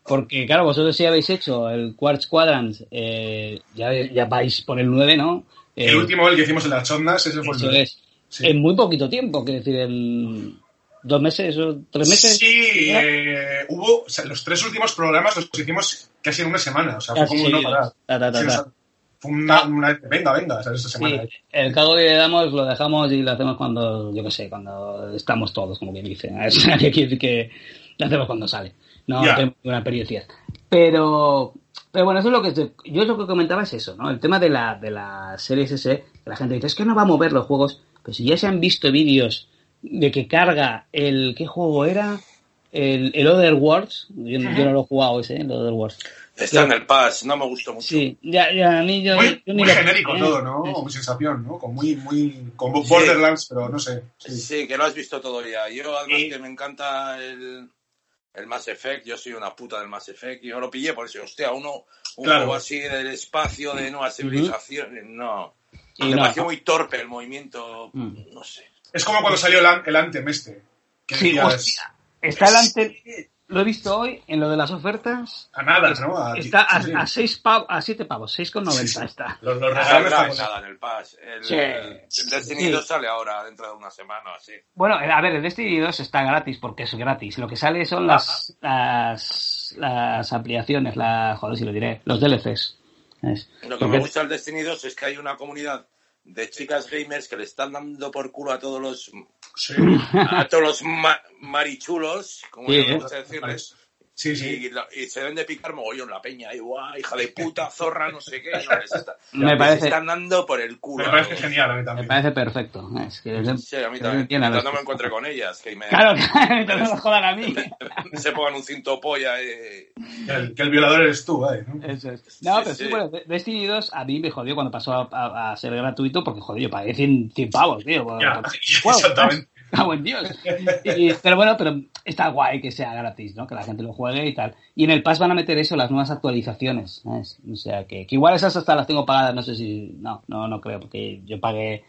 S2: Porque, claro, vosotros si habéis hecho el Quartz Quadrant, eh, ya, ya vais por el 9, ¿no? Eh,
S3: El último, el que hicimos en las chondas, ese fue el
S2: eso
S3: nueve.
S2: es.
S3: Sí.
S2: En muy poquito tiempo, quiero decir, en dos meses o tres meses.
S3: Sí, eh, hubo, o sea, los tres últimos programas los hicimos casi en una semana, o sea, fue
S2: Casi
S3: como no
S2: seguidos.
S3: parar.
S2: Ta, ta, ta,
S3: Sí, o
S2: ta.
S3: sea, fue una, una- venga, venga, ¿sabes? Esta semana.
S2: Sí, el cago que le damos lo dejamos y lo hacemos cuando, yo qué sé, cuando estamos todos, como quien dice. Es decir que lo hacemos cuando sale. No
S3: Ya.
S2: tenemos ninguna periodicidad. Pero, pero bueno, eso es lo que yo lo que comentaba es eso, ¿no? El tema de la, de la series S, que la gente dice, es que no va a mover los juegos. Pues si ya se han visto vídeos de que carga el, ¿qué juego era? El, el Other Worlds. Yo, yo no lo he jugado ese, el Other Worlds.
S5: Está en el pass, no me gustó mucho.
S2: Sí, ya, ya, a mí yo,
S3: Muy,
S2: yo ni
S3: muy
S2: lo-
S3: genérico
S2: eh,
S3: todo, ¿no?
S2: es-
S3: Mi sensación, ¿no? Con muy, muy, con
S5: Sí.
S3: Borderlands, pero no sé. Sí.
S5: Sí, que lo has visto todo ya. Yo, además, que me encanta el, el Mass Effect. Yo soy una puta del Mass Effect. Yo lo pillé por eso, hostia, uno, un
S3: Claro.
S5: juego así del espacio, de nuevas civilizaciones. No.
S2: y
S5: me
S2: no,
S5: pareció muy torpe el movimiento.
S2: Mm.
S5: No sé.
S3: Es como cuando salió el, el Anthem este. Que
S2: Sí. Está el ante... Lo he visto hoy en lo de las ofertas.
S3: A nada, ¿no? A-
S2: Está a,
S3: sí, sí.
S2: a, seis pav- a 7 pavos, 6,90
S3: Sí, sí.
S2: está.
S3: Los, los regalos
S5: nada, en el pass. El,
S2: Sí.
S5: el Destiny
S2: Sí.
S5: 2 sale ahora, dentro de una semana o así.
S2: Bueno, a ver, el Destiny 2 está gratis porque es gratis. Lo que sale son las, las, las ampliaciones, la, joder, si lo diré, los DLCs.
S5: Lo que
S2: Porque-
S5: me gusta del Destiny 2 es que hay una comunidad de chicas gamers que le están dando por culo a todos los
S3: Sí.
S5: a todos los ma- marichulos, como
S2: Sí, ¿eh?
S5: gusta decirles.
S3: Sí, sí.
S5: Y, lo- y se deben de picar mogollón la peña, y guau, hija de puta, zorra, no sé qué. No, les, está-
S2: Me
S5: les
S2: parece-
S5: están dando por el culo.
S3: Me parece genial a mí
S2: Me
S3: también.
S2: parece perfecto. Es que
S5: Sí, a mí
S2: que
S5: también.
S2: entiendan
S5: Mientras
S2: los-
S5: no me encuentre con ellas, que me,
S2: Claro, que no me jodan a mí.
S5: se pongan un cinto polla. eh.
S3: Que el, que el violador eres tú, ¿eh? ¿no?
S2: Eso es. No,
S5: Sí,
S2: pero sí,
S5: sí.
S2: bueno, De- Destiny 2 a mí me jodió cuando pasó a, a- a ser gratuito porque, joder, yo pagué 100, 100 pavos, tío. por-
S3: Ya,
S2: por-
S3: exactamente.
S2: Cago en Dios. Pero bueno, pero está guay que sea gratis, ¿no? Que la gente lo juegue y tal. Y en el Pass van a meter eso, las nuevas actualizaciones, ¿sabes? O sea, que, igual esas hasta las tengo pagadas, no sé si... No, no, no creo, porque yo pagué...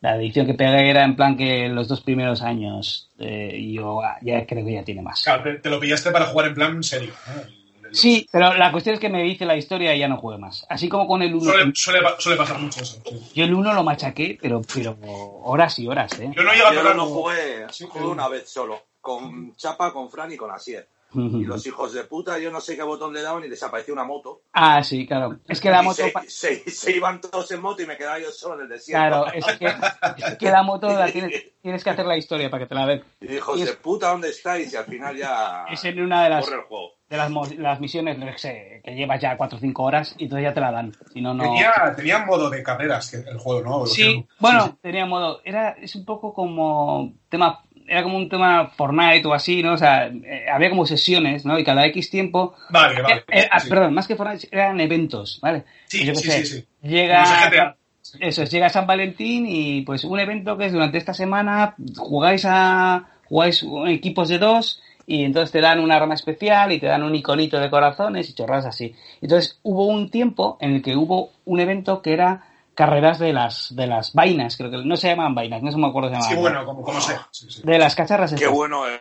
S2: La edición que pegué era en plan que los dos primeros años eh, yo ah, ya creo que ya tiene más.
S3: Claro, te, te lo pillaste para jugar en plan serio. ¿no?
S2: Sí, pero la cuestión es que me dice la historia y ya no juegue más. Así como con el 1.
S3: Suele, suele, pa- suele pasar mucho eso. sí.
S2: Yo el 1 lo machaqué, pero, pero horas y horas, ¿eh?
S3: Yo no llego a
S5: Yo
S3: tocar.
S5: no jugué,
S3: Sí,
S5: jugué una vez solo, con Chapa, con Fran y con Asier. Y los hijos de puta, yo no sé qué botón le daban y desapareció una moto.
S2: Ah, sí, claro. Es que la moto...
S5: se,
S2: pa-
S5: se- se iban todos en moto y me quedaba yo solo en el desierto.
S2: Claro, es que, es que la moto la tienes, tienes que hacer la historia para que te la den.
S5: Y hijos
S2: Y es-
S5: de puta, ¿dónde estáis? Y al final ya
S2: Es en una de las,
S5: corre el juego.
S2: De las, las misiones no sé, que llevas ya 4 o 5 horas y entonces ya te la dan. Si no, no...
S3: Tenía, tenía modo de carreras el juego, ¿no?
S2: Sí, bueno, tenía modo. Era, es un poco como tema. Era como un tema Fortnite o así, ¿no? O sea, eh, había como sesiones, ¿no? Y cada X tiempo.
S3: Vale, vale.
S2: Eh, eh, ah,
S3: sí.
S2: Perdón, más que Fortnite, eran eventos, ¿vale?
S3: Sí,
S2: Pues yo
S3: sí,
S2: sé,
S3: sí, sí.
S2: Llega. Eso es, llega San Valentín y pues un evento que es durante esta semana jugáis a jugáis equipos de dos y entonces te dan una arma especial y te dan un iconito de corazones y chorradas así. Entonces hubo un tiempo en el que hubo un evento que era carreras de las de las vainas, creo que no se llamaban vainas, no se me acuerdo se llamaban.
S3: Sí, bueno, como, como sea. Sí, sí.
S2: De las cacharras
S5: Qué
S2: estas.
S5: bueno el,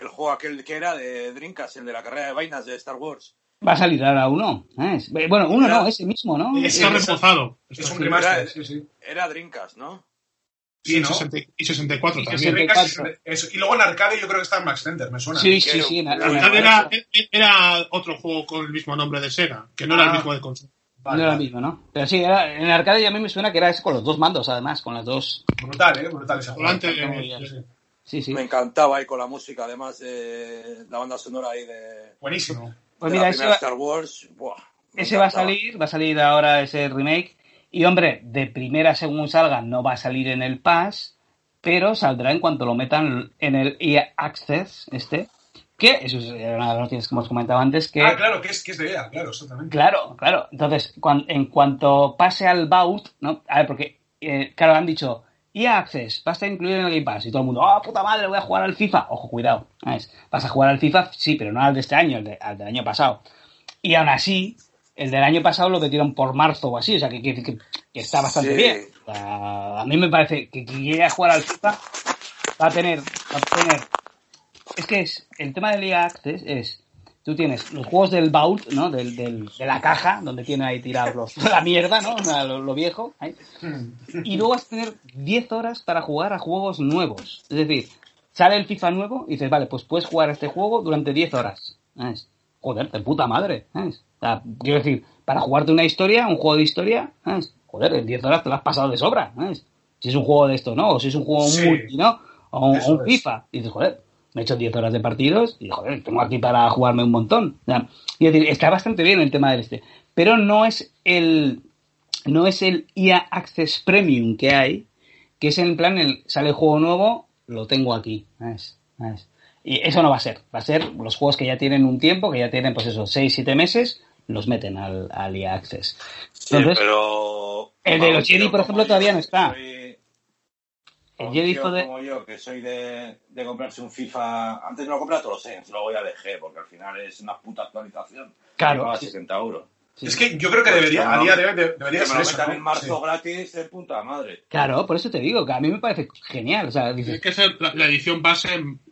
S5: el juego aquel que era de Drinkas, el de la carrera de vainas de Star Wars.
S2: Va a salir ahora uno. ¿eh? Bueno, uno no, ese mismo, ¿no?
S4: Está
S3: es-
S4: reforzado.
S3: Es un remaster, sí, sí.
S5: Era Drinkas, ¿no?
S3: Sí,
S4: Y
S3: ¿no?
S4: 60 y 64
S2: Y
S4: también.
S2: 64.
S3: Eso. Y luego en arcade yo creo que está en Max Center, me suena.
S2: Sí, sí, sí. en-
S4: Arcade era, era otro juego con el mismo nombre de Sega, que no era
S3: Ah.
S4: el mismo de consola.
S3: Vale,
S2: no era el mismo, ¿no? Pero sí, era, en el arcade ya a mí me suena que era ese con los dos mandos, además, con las dos.
S3: Brutal, ¿eh? Brutal esa
S4: Volante, eh,
S3: Sí, sí.
S2: Sí, sí.
S5: Me encantaba ahí con la música, además de la banda sonora ahí de...
S3: Buenísimo.
S2: Pues
S5: de
S2: mira,
S5: la
S2: ese
S5: primera
S2: va-
S5: Star Wars. buah,
S2: Ese va a salir, va a salir ahora ese remake. Y hombre, de primera según salga, no va a salir en el Pass, pero saldrá en cuanto lo metan en el EA Access, este. Que eso es una de las noticias que hemos comentado antes, que
S3: Ah, claro, que es, que es de EA, claro, exactamente.
S2: Claro, claro. Entonces, cuan- en cuanto pase al Vault, ¿no? A ver, porque, eh, claro, han dicho, EA Access, va a estar incluido en el Game Pass. Y todo el mundo, ¡oh, puta madre, voy a jugar al FIFA! Ojo, cuidado. ¿sabes? Vas a jugar al FIFA, sí, pero no al de este año, de- al del año pasado. Y aún así, el del año pasado lo metieron por marzo o así, o sea, que, que, que- que está bastante
S5: Sí.
S2: bien. O sea, a mí me parece que quien quiera jugar al FIFA va a tener, va a tener es que es el tema del EA Access es tú tienes los juegos del vault no del, del- de la caja donde tiene ahí tirados la mierda no lo, lo viejo ahí. y luego vas a tener 10 horas para jugar a juegos nuevos es decir sale el FIFA nuevo y dices vale pues puedes jugar este juego durante 10 horas ¿sabes? Joder de puta madre ¿sabes? O sea, quiero decir para jugarte una historia un juego de historia ¿sabes? joder en 10 horas te lo has pasado de sobra ¿sabes? si es un juego de esto no o si es un juego
S3: Sí.
S2: multi no o un. FIFA y dices joder me he hecho 10 horas de partidos y joder, tengo aquí para jugarme un montón. O sea, y es decir, está bastante bien el tema del este. Pero no es el no es el EA Access Premium que hay, que es en plan el sale el juego nuevo, lo tengo aquí. ¿sabes? ¿sabes? Y eso no va a ser. Va a ser los juegos que ya tienen un tiempo, que ya tienen pues eso, 6, 7 meses, los meten al, al EA Access.
S5: Sí,
S2: Entonces,
S5: pero.
S2: el de los Jedi, por ejemplo, todavía no está.
S5: soy-
S2: El Jedi fue de-
S5: como yo, que soy de, de comprarse un FIFA. Antes me lo compraba todos los años, luego ya dejé, porque al final es una puta actualización.
S2: Claro, sí.
S5: 60 euros.
S2: Sí.
S3: Es que yo creo que debería, a día de hoy, de- debería ser eso.
S5: en marzo
S3: Sí.
S5: gratis de puta madre.
S2: Claro, por eso te digo, que a mí me parece genial. O sea, dices,
S4: Tiene que ser la, la edición base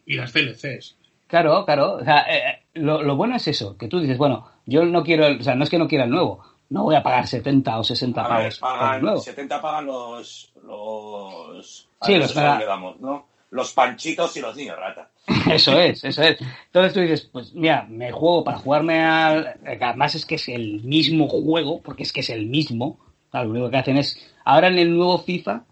S4: y las DLCs.
S2: Claro, claro. O sea, eh, lo, lo bueno es eso, que tú dices, bueno, yo no quiero, el- o sea, no es que no quiera el nuevo, no voy a pagar 70 o 60
S5: A ver,
S2: pavos el
S5: pagan,
S2: nuevo.
S5: 70 pagan los. los
S2: Sí, los
S5: le damos, ¿no? Los panchitos y los niños rata.
S2: Eso es, eso es. Entonces tú dices, pues mira, me juego para jugarme al... Además es que es el mismo juego, porque es que es el mismo. Claro, lo único que hacen es... Ahora en el nuevo FIFA,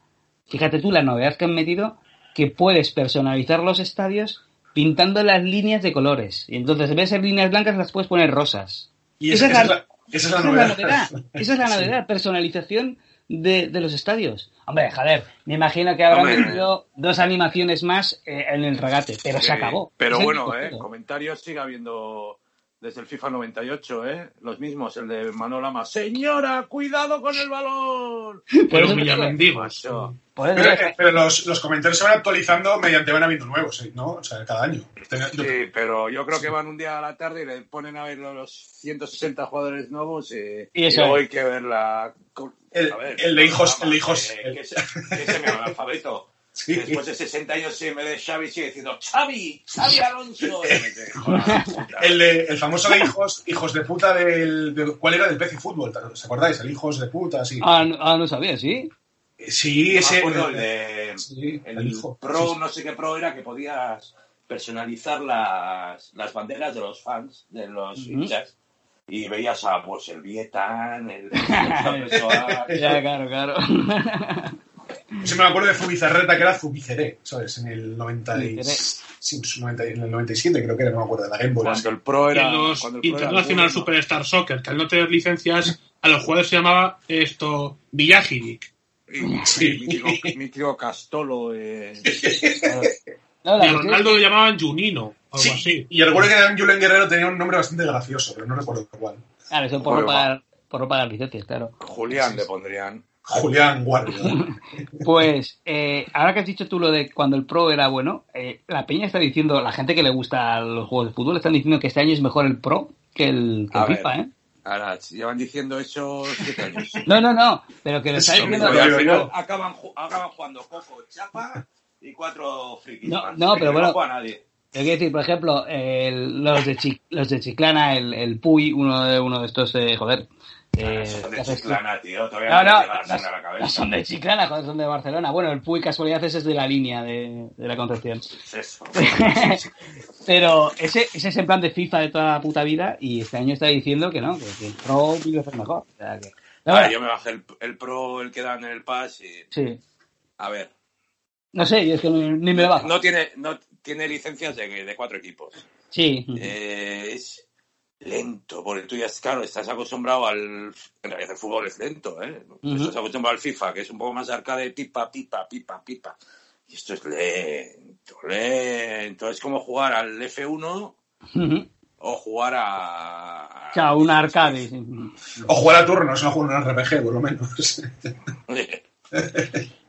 S2: fíjate tú la novedad que han metido, que puedes personalizar los estadios pintando las líneas de colores. Y entonces en vez de ser líneas blancas las puedes poner rosas.
S3: Y
S2: Esa
S3: esa,
S2: es
S3: esa
S2: la-
S3: es la, esa es la
S2: es
S3: novedad.
S2: Esa es la
S3: Sí.
S2: novedad. Personalización de, de los estadios. Hombre, joder, me imagino que habrán
S5: Hombre.
S2: metido dos animaciones más eh, en el regate, pero se acabó.
S5: Pero
S2: Es
S5: bueno, eh, comentarios sigue habiendo desde el FIFA 98, ¿eh? Los mismos, el de Manuel Lama. Señora, cuidado con el balón.
S4: Pero
S2: eso eso
S3: Pero, eh, pero los, los comentarios se van actualizando mediante van habiendo nuevos, ¿eh? ¿no? O sea, cada año.
S5: Sí, pero yo creo que van un día a la tarde y le ponen a ver los 160 jugadores nuevos eh,
S2: Y eso
S5: luego
S2: es.
S5: hay que ver la...
S3: El-
S5: ver,
S3: el de hijos-
S5: vamos,
S3: el de hijos-
S5: eh, que, se, que se me analfabeto.
S3: Sí.
S5: Que Después de 60 años sí, en vez de Xavi sigue diciendo Xavi, Xavi Alonso. Me.
S3: El, de, el famoso de hijos, hijos de puta del, del- ¿Cuál era? Del PC Fútbol, ¿os acordáis? El hijos de puta, sí.
S2: Ah, no, ah, no sabía, ¿sí?
S3: Sí,
S5: No me
S3: ese.
S5: el de...
S3: Sí,
S5: El,
S3: el hijo.
S5: Pro,
S3: Sí, sí.
S5: no sé qué Pro era que podías personalizar las, las banderas de los fans, de los hinchas. Y veías a pues el Vietan, el, Pessoa,
S2: Ya, claro, claro.
S3: Yo me acuerdo de Zubizarreta, que era Zubiceré, ¿sabes? En el 90 y- sí, 90 y- en el 97 creo que era, no me acuerdo, de la Game Boy.
S5: cuando el Pro
S4: Y
S5: era...
S4: en los
S5: cuando el Pro
S4: International. Superstar Soccer, que al no tener licencias, a los jugadores se llamaba esto Villagiric.
S5: Y-
S3: Sí.
S5: y mítico, mítico Castolo. eh,
S2: No,
S4: Y a Ronaldo lo llamaban Junino, algo
S3: Sí,
S4: así.
S3: y recuerdo que en Julen Guerrero tenía un nombre bastante gracioso, pero no recuerdo cuál.
S2: Claro, eso por no pagar, por no pagar licencias, claro.
S5: Julián le pondrían.
S3: Julián Guardia.
S2: Pues, eh, ahora que has dicho tú lo de cuando el Pro era bueno, eh, la peña está diciendo, la gente que le gusta los juegos de fútbol están diciendo que este año es mejor el Pro que el, que el
S5: ver.
S2: FIFA, ¿eh?
S5: Ahora, llevan diciendo eso siete años.
S2: No, no, no, pero que lo está
S3: Sí,
S2: diciendo...
S3: lo
S5: Y al
S3: digo
S5: final
S3: yo.
S5: acaban, acaban jugando Coco, Chapa y cuatro frikis.
S2: No,
S5: más.
S2: no, pero bueno.
S5: No juega nadie.
S2: Te quiero decir, por ejemplo, el- los, de Chi- los de Chiclana, el, el Puy, uno de, uno de estos, eh, joder. eh,
S5: Son
S2: ¿qué
S5: de? Chiclana, tío. Todavía
S2: No,
S5: no,
S2: no,
S5: me llega la
S2: no,
S5: sangre a la cabeza.
S2: son de Chiclana, joder, son de Barcelona. Bueno, el Puy, casualidad, ese es de la línea de, de la Concepción.
S5: Es eso.
S2: Pero ese, ese es en plan de FIFA de toda la puta vida y este año está diciendo que no, que, que el Pro mil veces mejor. O sea que...
S5: Ahora, yo me bajé el, el Pro, el que dan en el Pass y...
S2: sí.
S5: A ver.
S2: No sé, yo es que ni, ni me bajo.
S5: No tiene, no tiene licencias de, de cuatro equipos.
S2: Sí.
S5: Eh, es, lento, porque tú ya, es- claro, estás acostumbrado al... En realidad el fútbol es lento, ¿eh? Estás acostumbrado al FIFA, que es un poco más arcade, pipa, pipa, pipa, pipa. Y esto es lento, lento. Es como jugar al F1
S2: Ujú.
S5: o jugar a...
S2: O sea, un arcade. sí.
S3: O jugar a turnos, no jugar un RPG, por lo menos.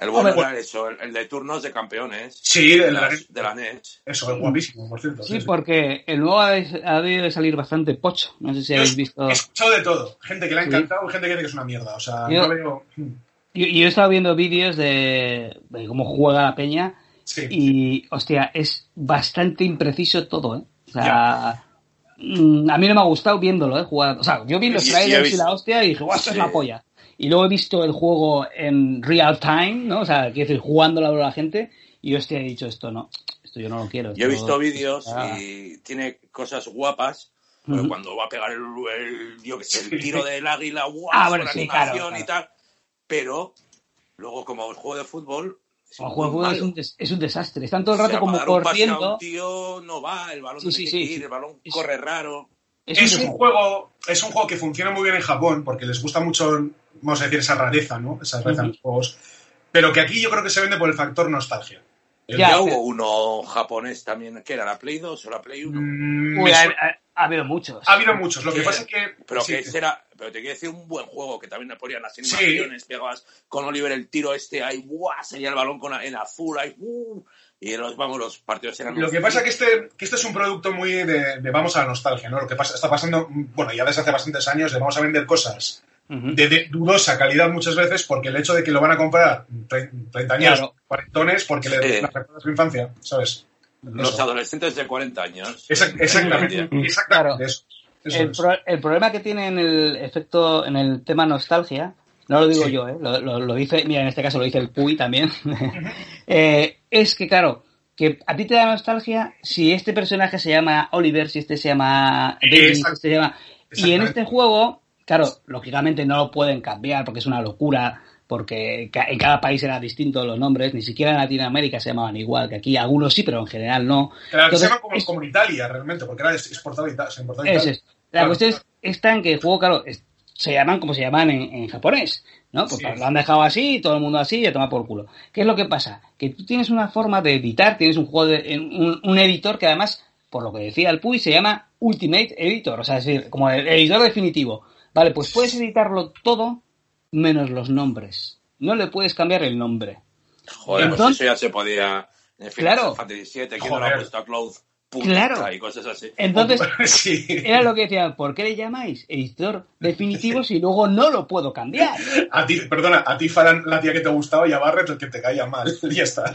S5: El bueno
S2: Hombre,
S5: era eso, el, el de turnos de campeones.
S3: Sí, de la,
S5: de la NET.
S3: eso, es guapísimo, por cierto.
S2: Sí, porque el nuevo ha, ha debido de salir bastante pocho. No sé si habéis visto.
S3: He escuchado de todo. Gente que le ha encantado y gente que dice que es una mierda. O sea,
S2: Yo-
S3: no veo. hmm,
S2: Yo, yo he estado viendo vídeos de, de cómo juega la peña
S3: Sí.
S2: y, hostia, es bastante impreciso todo, ¿eh? O sea, mm, a mí no me ha gustado viéndolo, ¿eh? Jugar. O sea, yo vi los trailers y, la hostia y dije, guau, esto es la polla. Y luego he visto el juego en real time, ¿no? O sea, quiero decir, jugándolo a la gente y, hostia, he dicho, esto no, esto yo no lo quiero.
S5: Yo he visto vídeos
S2: Ah.
S5: y tiene cosas guapas. porque
S2: Ujú.
S5: Cuando va a pegar el, el, yo que sé, el tiro del águila, guau,
S2: Ah, bueno, sí, claro, claro.
S5: y tal. Pero luego, como el juego de fútbol,
S2: El juego de
S5: muy
S2: fútbol es un, es un desastre. Están todo el
S5: O
S2: rato
S5: sea,
S2: como
S5: dar un
S2: corriendo.
S5: un tío no va, el balón
S2: Sí,
S5: tiene
S2: sí,
S5: que ir,
S2: sí.
S5: el balón corre raro.
S2: Es
S3: Es
S2: un
S3: juego, es un juego que funciona muy bien en Japón porque les gusta mucho, vamos a decir, esa rareza, ¿no? Esa rareza en
S2: Ujú.
S3: los juegos. Pero que aquí yo creo que se vende por el factor nostalgia. El-
S2: Ya,
S5: Ya hubo uno japonés también, que era la Play 2 o la Play 1.
S3: Mm,
S2: Uy, ha,
S3: suena-
S2: ha- ha habido muchos.
S3: ha habido muchos. Lo que
S5: que-
S3: pasa es que.
S5: Pero
S3: sí,
S5: que ese era, pero te quiero decir un buen juego, que también le ponían las
S3: Sí.
S5: animaciones, pegabas con Oliver el tiro este ahí, ¡buah! Salía el balón con, en azul ahí, ¡uh! Y los, vamos, los partidos eran...
S3: Lo que pasa que este, que este es un producto muy de, de vamos a la nostalgia, ¿no? Lo que pasa, está pasando, bueno, ya desde hace bastantes años, de vamos a vender cosas de, de dudosa calidad muchas veces porque el hecho de que lo van a comprar tre- treintañeros,
S2: Claro.
S3: cuarentones, porque le
S5: Sí.
S3: la recuerda su infancia, ¿sabes?
S5: Los
S3: Eso.
S5: adolescentes de 40 años.
S3: Exact- exactamente, exactamente
S2: Claro.
S3: eso. Eso
S2: El,
S3: es.
S2: pro- el problema que tiene en el efecto, en el tema nostalgia, no lo digo
S3: Sí.
S2: yo, ¿eh? lo, lo- lo dice, mira, en este caso lo dice el Puy también, eh, es que claro, que a ti te da nostalgia si este personaje se llama Oliver, si este se llama David, si este se llama... Y en este juego, claro, lógicamente no lo pueden cambiar porque es una locura, porque en cada país eran distintos los nombres, ni siquiera en Latinoamérica se llamaban igual que aquí, algunos sí, pero en general no.
S3: Claro,
S2: Entonces,
S3: se llama como,
S2: es-
S3: como en Italia, realmente, porque era exportado a Italia.
S2: Es. La
S3: Claro,
S2: cuestión
S3: claro.
S2: está en que el juego, claro, se llaman como se llaman en, en japonés, ¿no? Pues
S3: Sí.
S2: lo han dejado así, todo el mundo así, y a tomar por culo. ¿Qué es lo que pasa? Que tú tienes una forma de editar, tienes un juego de, un, un editor que además, por lo que decía el Puy, se llama Ultimate Editor, o sea, es decir, como el editor definitivo. Vale, pues puedes editarlo todo menos los nombres. No le puedes cambiar el nombre.
S5: Joder,
S2: Entonces-
S5: pues eso ya se podía... En Final
S2: Claro.
S5: Fantasy VII, ¿quién no lo ha
S3: Joder.
S5: puesto a Cloud?
S2: Claro.
S5: Y cosas así.
S2: Entonces,
S3: sí.
S2: era lo que decía, ¿por qué le llamáis editor definitivo si luego no lo puedo cambiar?
S3: A ti, perdona, a ti Farán la tía que te gustaba y a Barrett el que te caía mal. Ya está.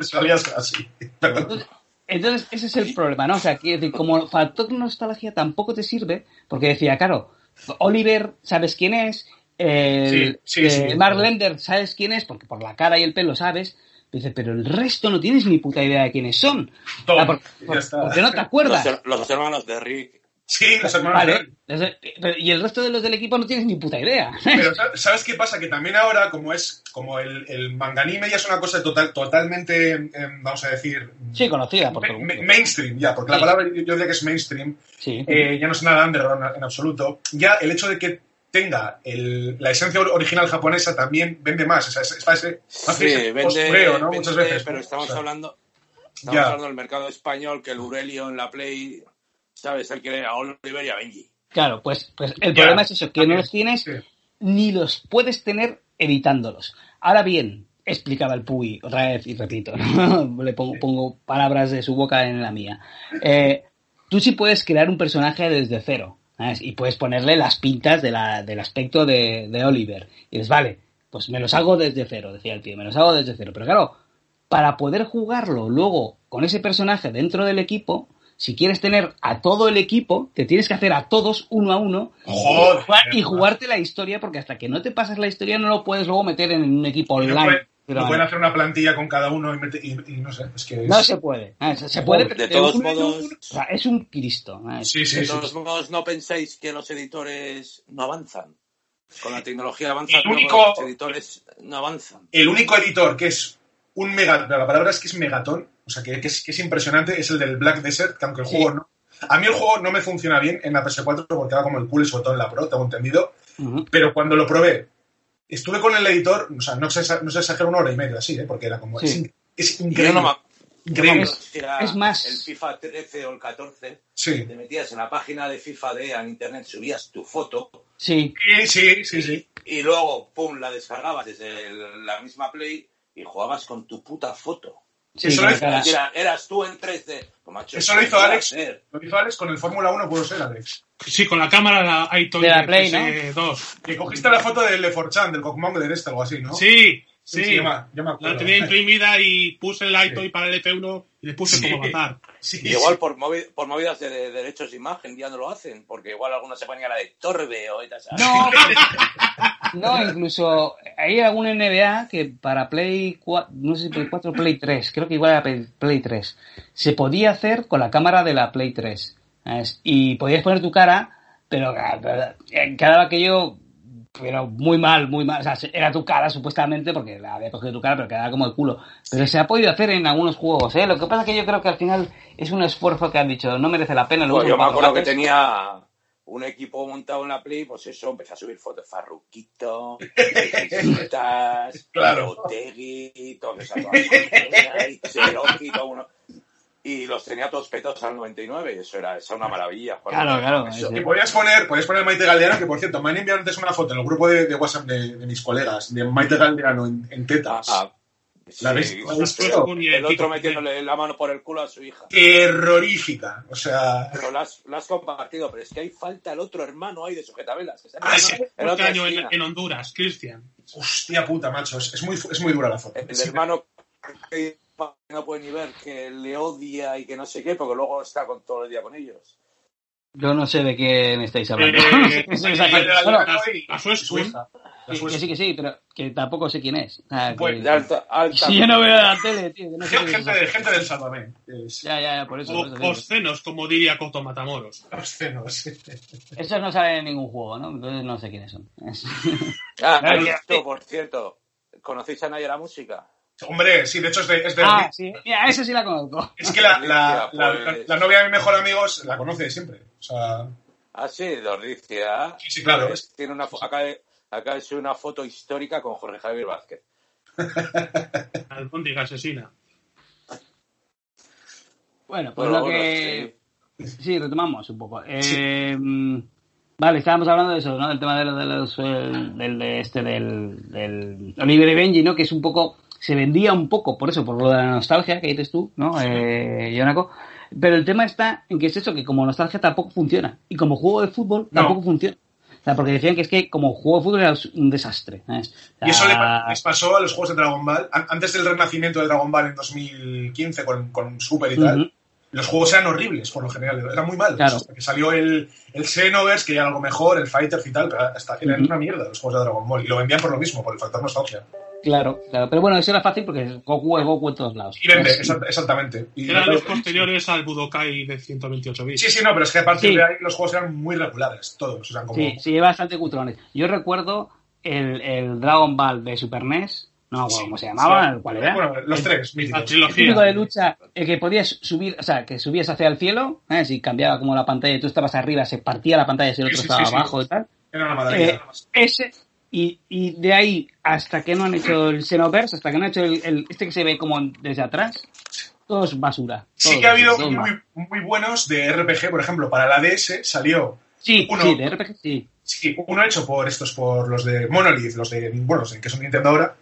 S3: Salías así. Perdón.
S2: Entonces, entonces, ese es el problema, ¿no? O sea, decir, como factor nostalgia tampoco te sirve, porque decía, claro, Oliver, ¿sabes quién es? El,
S3: Sí, sí,
S2: eh,
S3: sí.
S2: Mark Lender, ¿sabes quién es? Porque por la cara y el pelo sabes. Dice, pero el resto no tienes ni puta idea de quiénes son. Ah, por- por- porque no te
S5: Los,
S2: acuerdas.
S5: her- los hermanos de Rick.
S3: Sí, los hermanos.
S2: Vale. Entonces, pero- Y el resto de los del equipo no tienes ni puta idea.
S3: Pero ¿sab- ¿sabes qué pasa? Que también ahora, como es, como el, el manganime ya es una cosa total, totalmente, em, vamos a decir,
S2: Sí, conocida por
S3: ma- ma- mainstream ya, porque la palabra yo diría que es mainstream,
S2: Sí.
S3: eh, ya no es nada underground en absoluto. Ya el hecho de que tenga el- la esencia or- original japonesa también vende más. O sea, es- está ese, más
S5: Sí, vende,
S3: postureo, ¿no?
S5: vende,
S3: Muchas veces.
S5: pero
S3: ¿no?
S5: estamos
S3: O sea,
S5: hablando estamos
S3: Ya.
S5: hablando del mercado español, que el Aurelio en la Play, ¿sabes? El que le a Oliver y a Benji.
S2: Claro, pues, pues el
S3: Ya,
S2: problema es eso, que no los tienes
S3: sí.
S2: ni los puedes tener editándolos. Ahora bien, explicaba el Puy, otra vez y repito, le pongo, pongo palabras de su boca en la mía. Eh, tú sí puedes crear un personaje desde cero ¿sabes? y puedes ponerle las pintas de la- del aspecto de, de Oliver. Y dices, vale, pues me los hago desde cero, decía el tío, me los hago desde cero. Pero claro, para poder jugarlo luego con ese personaje dentro del equipo, si quieres tener a todo el equipo, te tienes que hacer a todos uno a uno
S3: Joder.
S2: y jugar- y jugarte la historia, porque hasta que no te pasas la historia no lo puedes luego meter en un equipo online. Pero,
S3: no pueden hacer una plantilla con cada uno y, mete- y- y no sé, es que es...
S2: no se puede. Ah, Se se puede,
S5: De
S2: pero
S5: todos modos-
S2: uno, o sea, es un Cristo. ah, es-
S3: Sí, sí,
S5: de
S3: sí.
S5: todos modos, no penséis que los editores no avanzan. Con la tecnología avanza,
S3: El único-
S5: los editores no avanzan.
S3: El único editor que es un megatón, la palabra es que es megatón, o sea, que, que es, que es impresionante, es el del Black Desert, que aunque el
S2: Sí.
S3: juego no, A mí el juego no me funciona bien en la PS4 porque era como el culo y sobre todo en la Pro, tengo entendido. Pero cuando lo probé, estuve con el editor, o sea, no se, no se exagera una hora y media así, ¿eh? porque era como.
S2: Sí.
S3: Es, in- es increíble.
S5: no no
S3: increíble.
S5: acuerdo si era
S2: es más-
S5: el FIFA 13 o el 14.
S3: Sí.
S5: Te metías en la página de FIFA de en internet, subías tu foto
S2: Sí,
S3: Sí, sí, sí, sí.
S5: y luego, pum, la descargabas desde el- la misma Play y jugabas con tu puta foto.
S2: Sí,
S3: Eso hizo-.
S5: Y era- eras tú en 3D. Pues, macho,
S3: Eso lo hizo
S5: ¿qué vas a
S3: Alex.
S5: hacer?
S3: Lo hizo Alex con el Fórmula 1, puedo ser, Alex.
S4: Sí, con la cámara la iToy
S2: De la Play, ¿no?
S4: PS2.
S3: Que cogiste la foto del Leforchan, del Cockmonger este, algo así, ¿no?
S4: Sí,
S3: Sí,
S4: sí.
S3: sí, yo me- yo me acuerdo.
S4: la tenía imprimida y puse el iToy para el F1 y le puse
S3: Sí.
S4: cómo matar.
S3: Sí,
S5: Y igual por, movi- por movidas de, de derechos de imagen ya no lo hacen, porque igual algunos se ponían la de Torbe o estas.
S2: No, no, incluso hay algún NBA que para Play 4, no sé si Play 4 o Play 3, creo que igual era Play- Play 3, se podía hacer con la cámara de la Play 3. ¿sabes? Y podías poner tu cara, pero eh, quedaba aquello, pero muy mal, muy mal. O sea, era tu cara supuestamente, porque la había cogido tu cara, pero quedaba como el culo. Pero se ha podido hacer en algunos juegos, ¿eh? Lo que pasa es que yo creo que al final es un esfuerzo que han dicho, no merece la pena. luego
S5: Pues yo me acuerdo que tenía un equipo montado en la Play, pues eso, empecé a subir fotos de Farruquito, Casitas,
S3: Claro.
S5: Otegui, todas esas cosas, y Cherokee, todo uno. Y los tenía todos petados al 99, y eso era, eso era una maravilla. jugar
S2: Claro, claro,
S5: eso.
S3: Y podías poner, podías poner Maite Galdeano, que por cierto, me han enviado antes una foto en el grupo de, de WhatsApp de, de mis colegas, de Maite Galdeano en, en tetas.
S5: Ah,
S3: ¿La
S5: sí,
S3: ves? ¿La has visto?
S5: el otro metiéndole la mano por el culo a su hija.
S3: Terrorífica. O sea.
S5: Pero lo has, has compartido, pero es que ahí falta el otro hermano ahí de sujetabelas. Que
S3: Ah,
S5: la-
S3: sí.
S5: en la
S4: Este año en, en Honduras, Cristian.
S3: Hostia puta, macho. Es, es muy, es muy dura la foto.
S5: El
S3: Sí.
S5: hermano que no puede ni ver, que le odia y que no sé qué, porque luego está con todo el día con ellos.
S2: Yo no sé de quién estáis hablando.
S4: Eh,
S3: eh, eh. Suiza. La
S2: que, sí, que sí, pero que tampoco sé quién es. O sea, que-
S5: De alta, alta
S2: si yo no veo la tele, tío, que no sé quién es
S3: Gente, de, gente del Sálvame. Es-
S2: Ya, ya, ya, por eso. por eso
S4: O. Oscenos, como diría Coto Matamoros.
S3: Obscenos.
S2: Esos no salen en ningún juego, ¿no? Entonces no sé quiénes son.
S5: Ah, por cierto, ¿conocéis a Naya la música?
S3: Hombre, sí, de hecho es de. Es, de-
S2: ah, sí. Mira, esa sí la conozco.
S3: es que la, la, la,
S5: Pues-
S3: la- la novia de mi mejor amigo la conoce de siempre. O sea.
S5: Ah, sí, de Ordicia.
S3: Sí, sí, claro.
S5: Pues Tiene una, acaba de ser una foto histórica con Jorge Javier Vázquez.
S4: Albóndiga asesina.
S2: Bueno, pues
S5: Bueno,
S2: lo
S5: bueno,
S2: que...
S5: sí.
S2: Sí, retomamos un poco. Eh, Vale, estábamos hablando de eso, ¿no? Del tema de los, eh, del, de este, del, del Oliver y Benji, ¿no? Que es un poco, se vendía un poco por eso, por lo de la nostalgia que dices tú, ¿no? Eh, Yonako. Pero el tema está en que es eso, que como nostalgia tampoco funciona. Y como juego de fútbol
S3: No.
S2: tampoco funciona. O sea, porque decían que es que como juego de fútbol era un desastre. ¿sabes? O sea,
S3: Y eso les pasó a los juegos de Dragon Ball. An- Antes del renacimiento de Dragon Ball en 2015 con, con Super y tal,
S2: Ujú.
S3: los juegos eran horribles por lo general. Eran muy malos.
S2: Claro.
S3: Hasta que salió el, el Xenoverse, que era algo mejor, el Fighters y tal, pero hasta eran
S2: Ujú.
S3: una mierda los juegos de Dragon Ball. Y lo vendían por lo mismo, por el factor nostalgia.
S2: Claro, claro. Pero bueno, eso era fácil porque Goku es Goku en todos lados.
S3: Y vende, exact- exactamente. Y-
S4: Eran los posteriores al Budokai de 128 bits.
S3: Sí, sí, no, pero es que a partir
S2: Sí.
S3: de ahí los juegos eran muy regulares, todos. O sea, como...
S2: Sí, sí, bastante cutrones. Yo recuerdo el, el Dragon Ball de Super NES, no me acuerdo
S3: Sí,
S2: cómo se llamaba,
S3: sí.
S2: ¿cuál era?
S3: Bueno, los
S2: El-
S3: tres,
S4: La
S3: míticos.
S2: El
S4: trilogía.
S2: típico de lucha, el que podías subir, o sea, que subías hacia el cielo, ¿eh? si cambiaba como la pantalla y tú estabas arriba, se partía la pantalla si el otro
S3: sí,
S2: estaba
S3: sí, sí.
S2: abajo y tal.
S3: Era una.
S2: Eh, ese, y, y de ahí hasta que no han hecho el Xenoverse, hasta que no han hecho el, el- este que se ve como desde atrás, todo es basura.
S3: Sí que ha habido muy, muy buenos de RPG, por ejemplo, para la DS salió
S2: Sí,
S3: uno-
S2: sí, de RPG sí.
S3: Sí, uno hecho por estos, por los de Monolith, los de, bueno, los de- que son Nintendo ahora,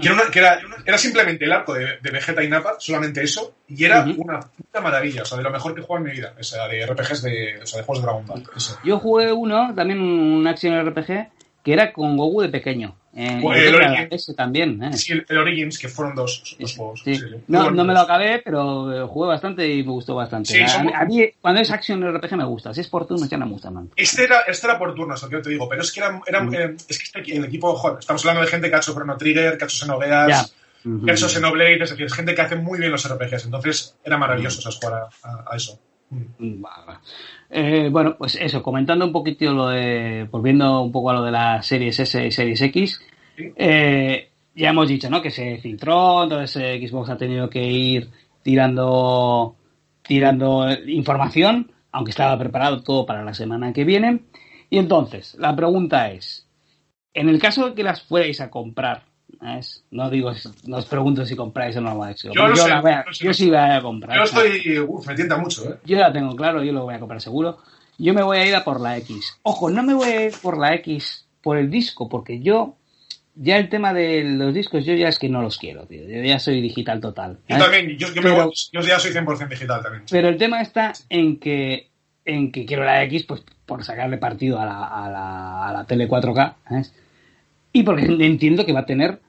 S3: que era, una- que era, era simplemente el arco de, de Vegeta y Nappa, solamente eso, y era una puta maravilla, o sea, de lo mejor que he jugado en mi vida, o sea, de RPGs de, o sea, de juegos de Dragon Ball. eso.
S2: Yo jugué uno, también un action RPG, que era con Goku de pequeño. Eh,
S3: Pues el
S2: creo que era
S3: Origin.
S2: ese también, ¿eh?
S3: Sí, el, el Origins, que fueron dos, juegos.
S2: Sí.
S3: sí, sí.
S2: No, no me lo acabé, pero eh, jugué bastante y me gustó bastante. A,
S3: son
S2: mí,
S3: muy-
S2: a mí, cuando es action RPG me gusta, si es por turnos ya no me gusta, man.
S3: Este era, este era por turnos, lo que yo te digo, pero es que era, era- eh, es que este, el equipo, joder, estamos hablando de gente que ha hecho Chrono Trigger, que ha hecho. Xenogears, que ha hecho Xenoblade, es decir, es gente que hace muy bien los RPGs, entonces era maravilloso o sea, jugar a, a- a eso.
S2: Eh, bueno, pues eso, comentando un poquito lo de. Volviendo un poco a lo de las series S y series X. Eh, ya hemos dicho, ¿no? Que se filtró, entonces eh, Xbox ha tenido que ir tirando tirando información aunque estaba preparado todo para la semana que viene. Y entonces, la pregunta es, en el caso de que las fuerais a comprar, ¿ves? no digo, no os pregunto si compráis o no la X,
S3: Yo no sé,
S2: la voy a-
S3: no sé.
S2: yo sí voy a comprar.
S3: Yo estoy. Uf, me tienta mucho, ¿eh?
S2: Yo la tengo claro, yo lo voy a comprar seguro. Yo me voy a ir a por la X. Ojo, no me voy a ir por la X por el disco, porque yo, ya el tema de los discos, yo ya es que no los quiero, tío. Yo ya soy digital total.
S3: Yo también, yo, yo, me
S2: Pero-
S3: voy- yo ya soy 100% digital también.
S2: Pero el tema está en que, en que quiero la X, pues por sacarle partido a la, a la, a la tele 4K, ¿sabes? Y porque entiendo que va a tener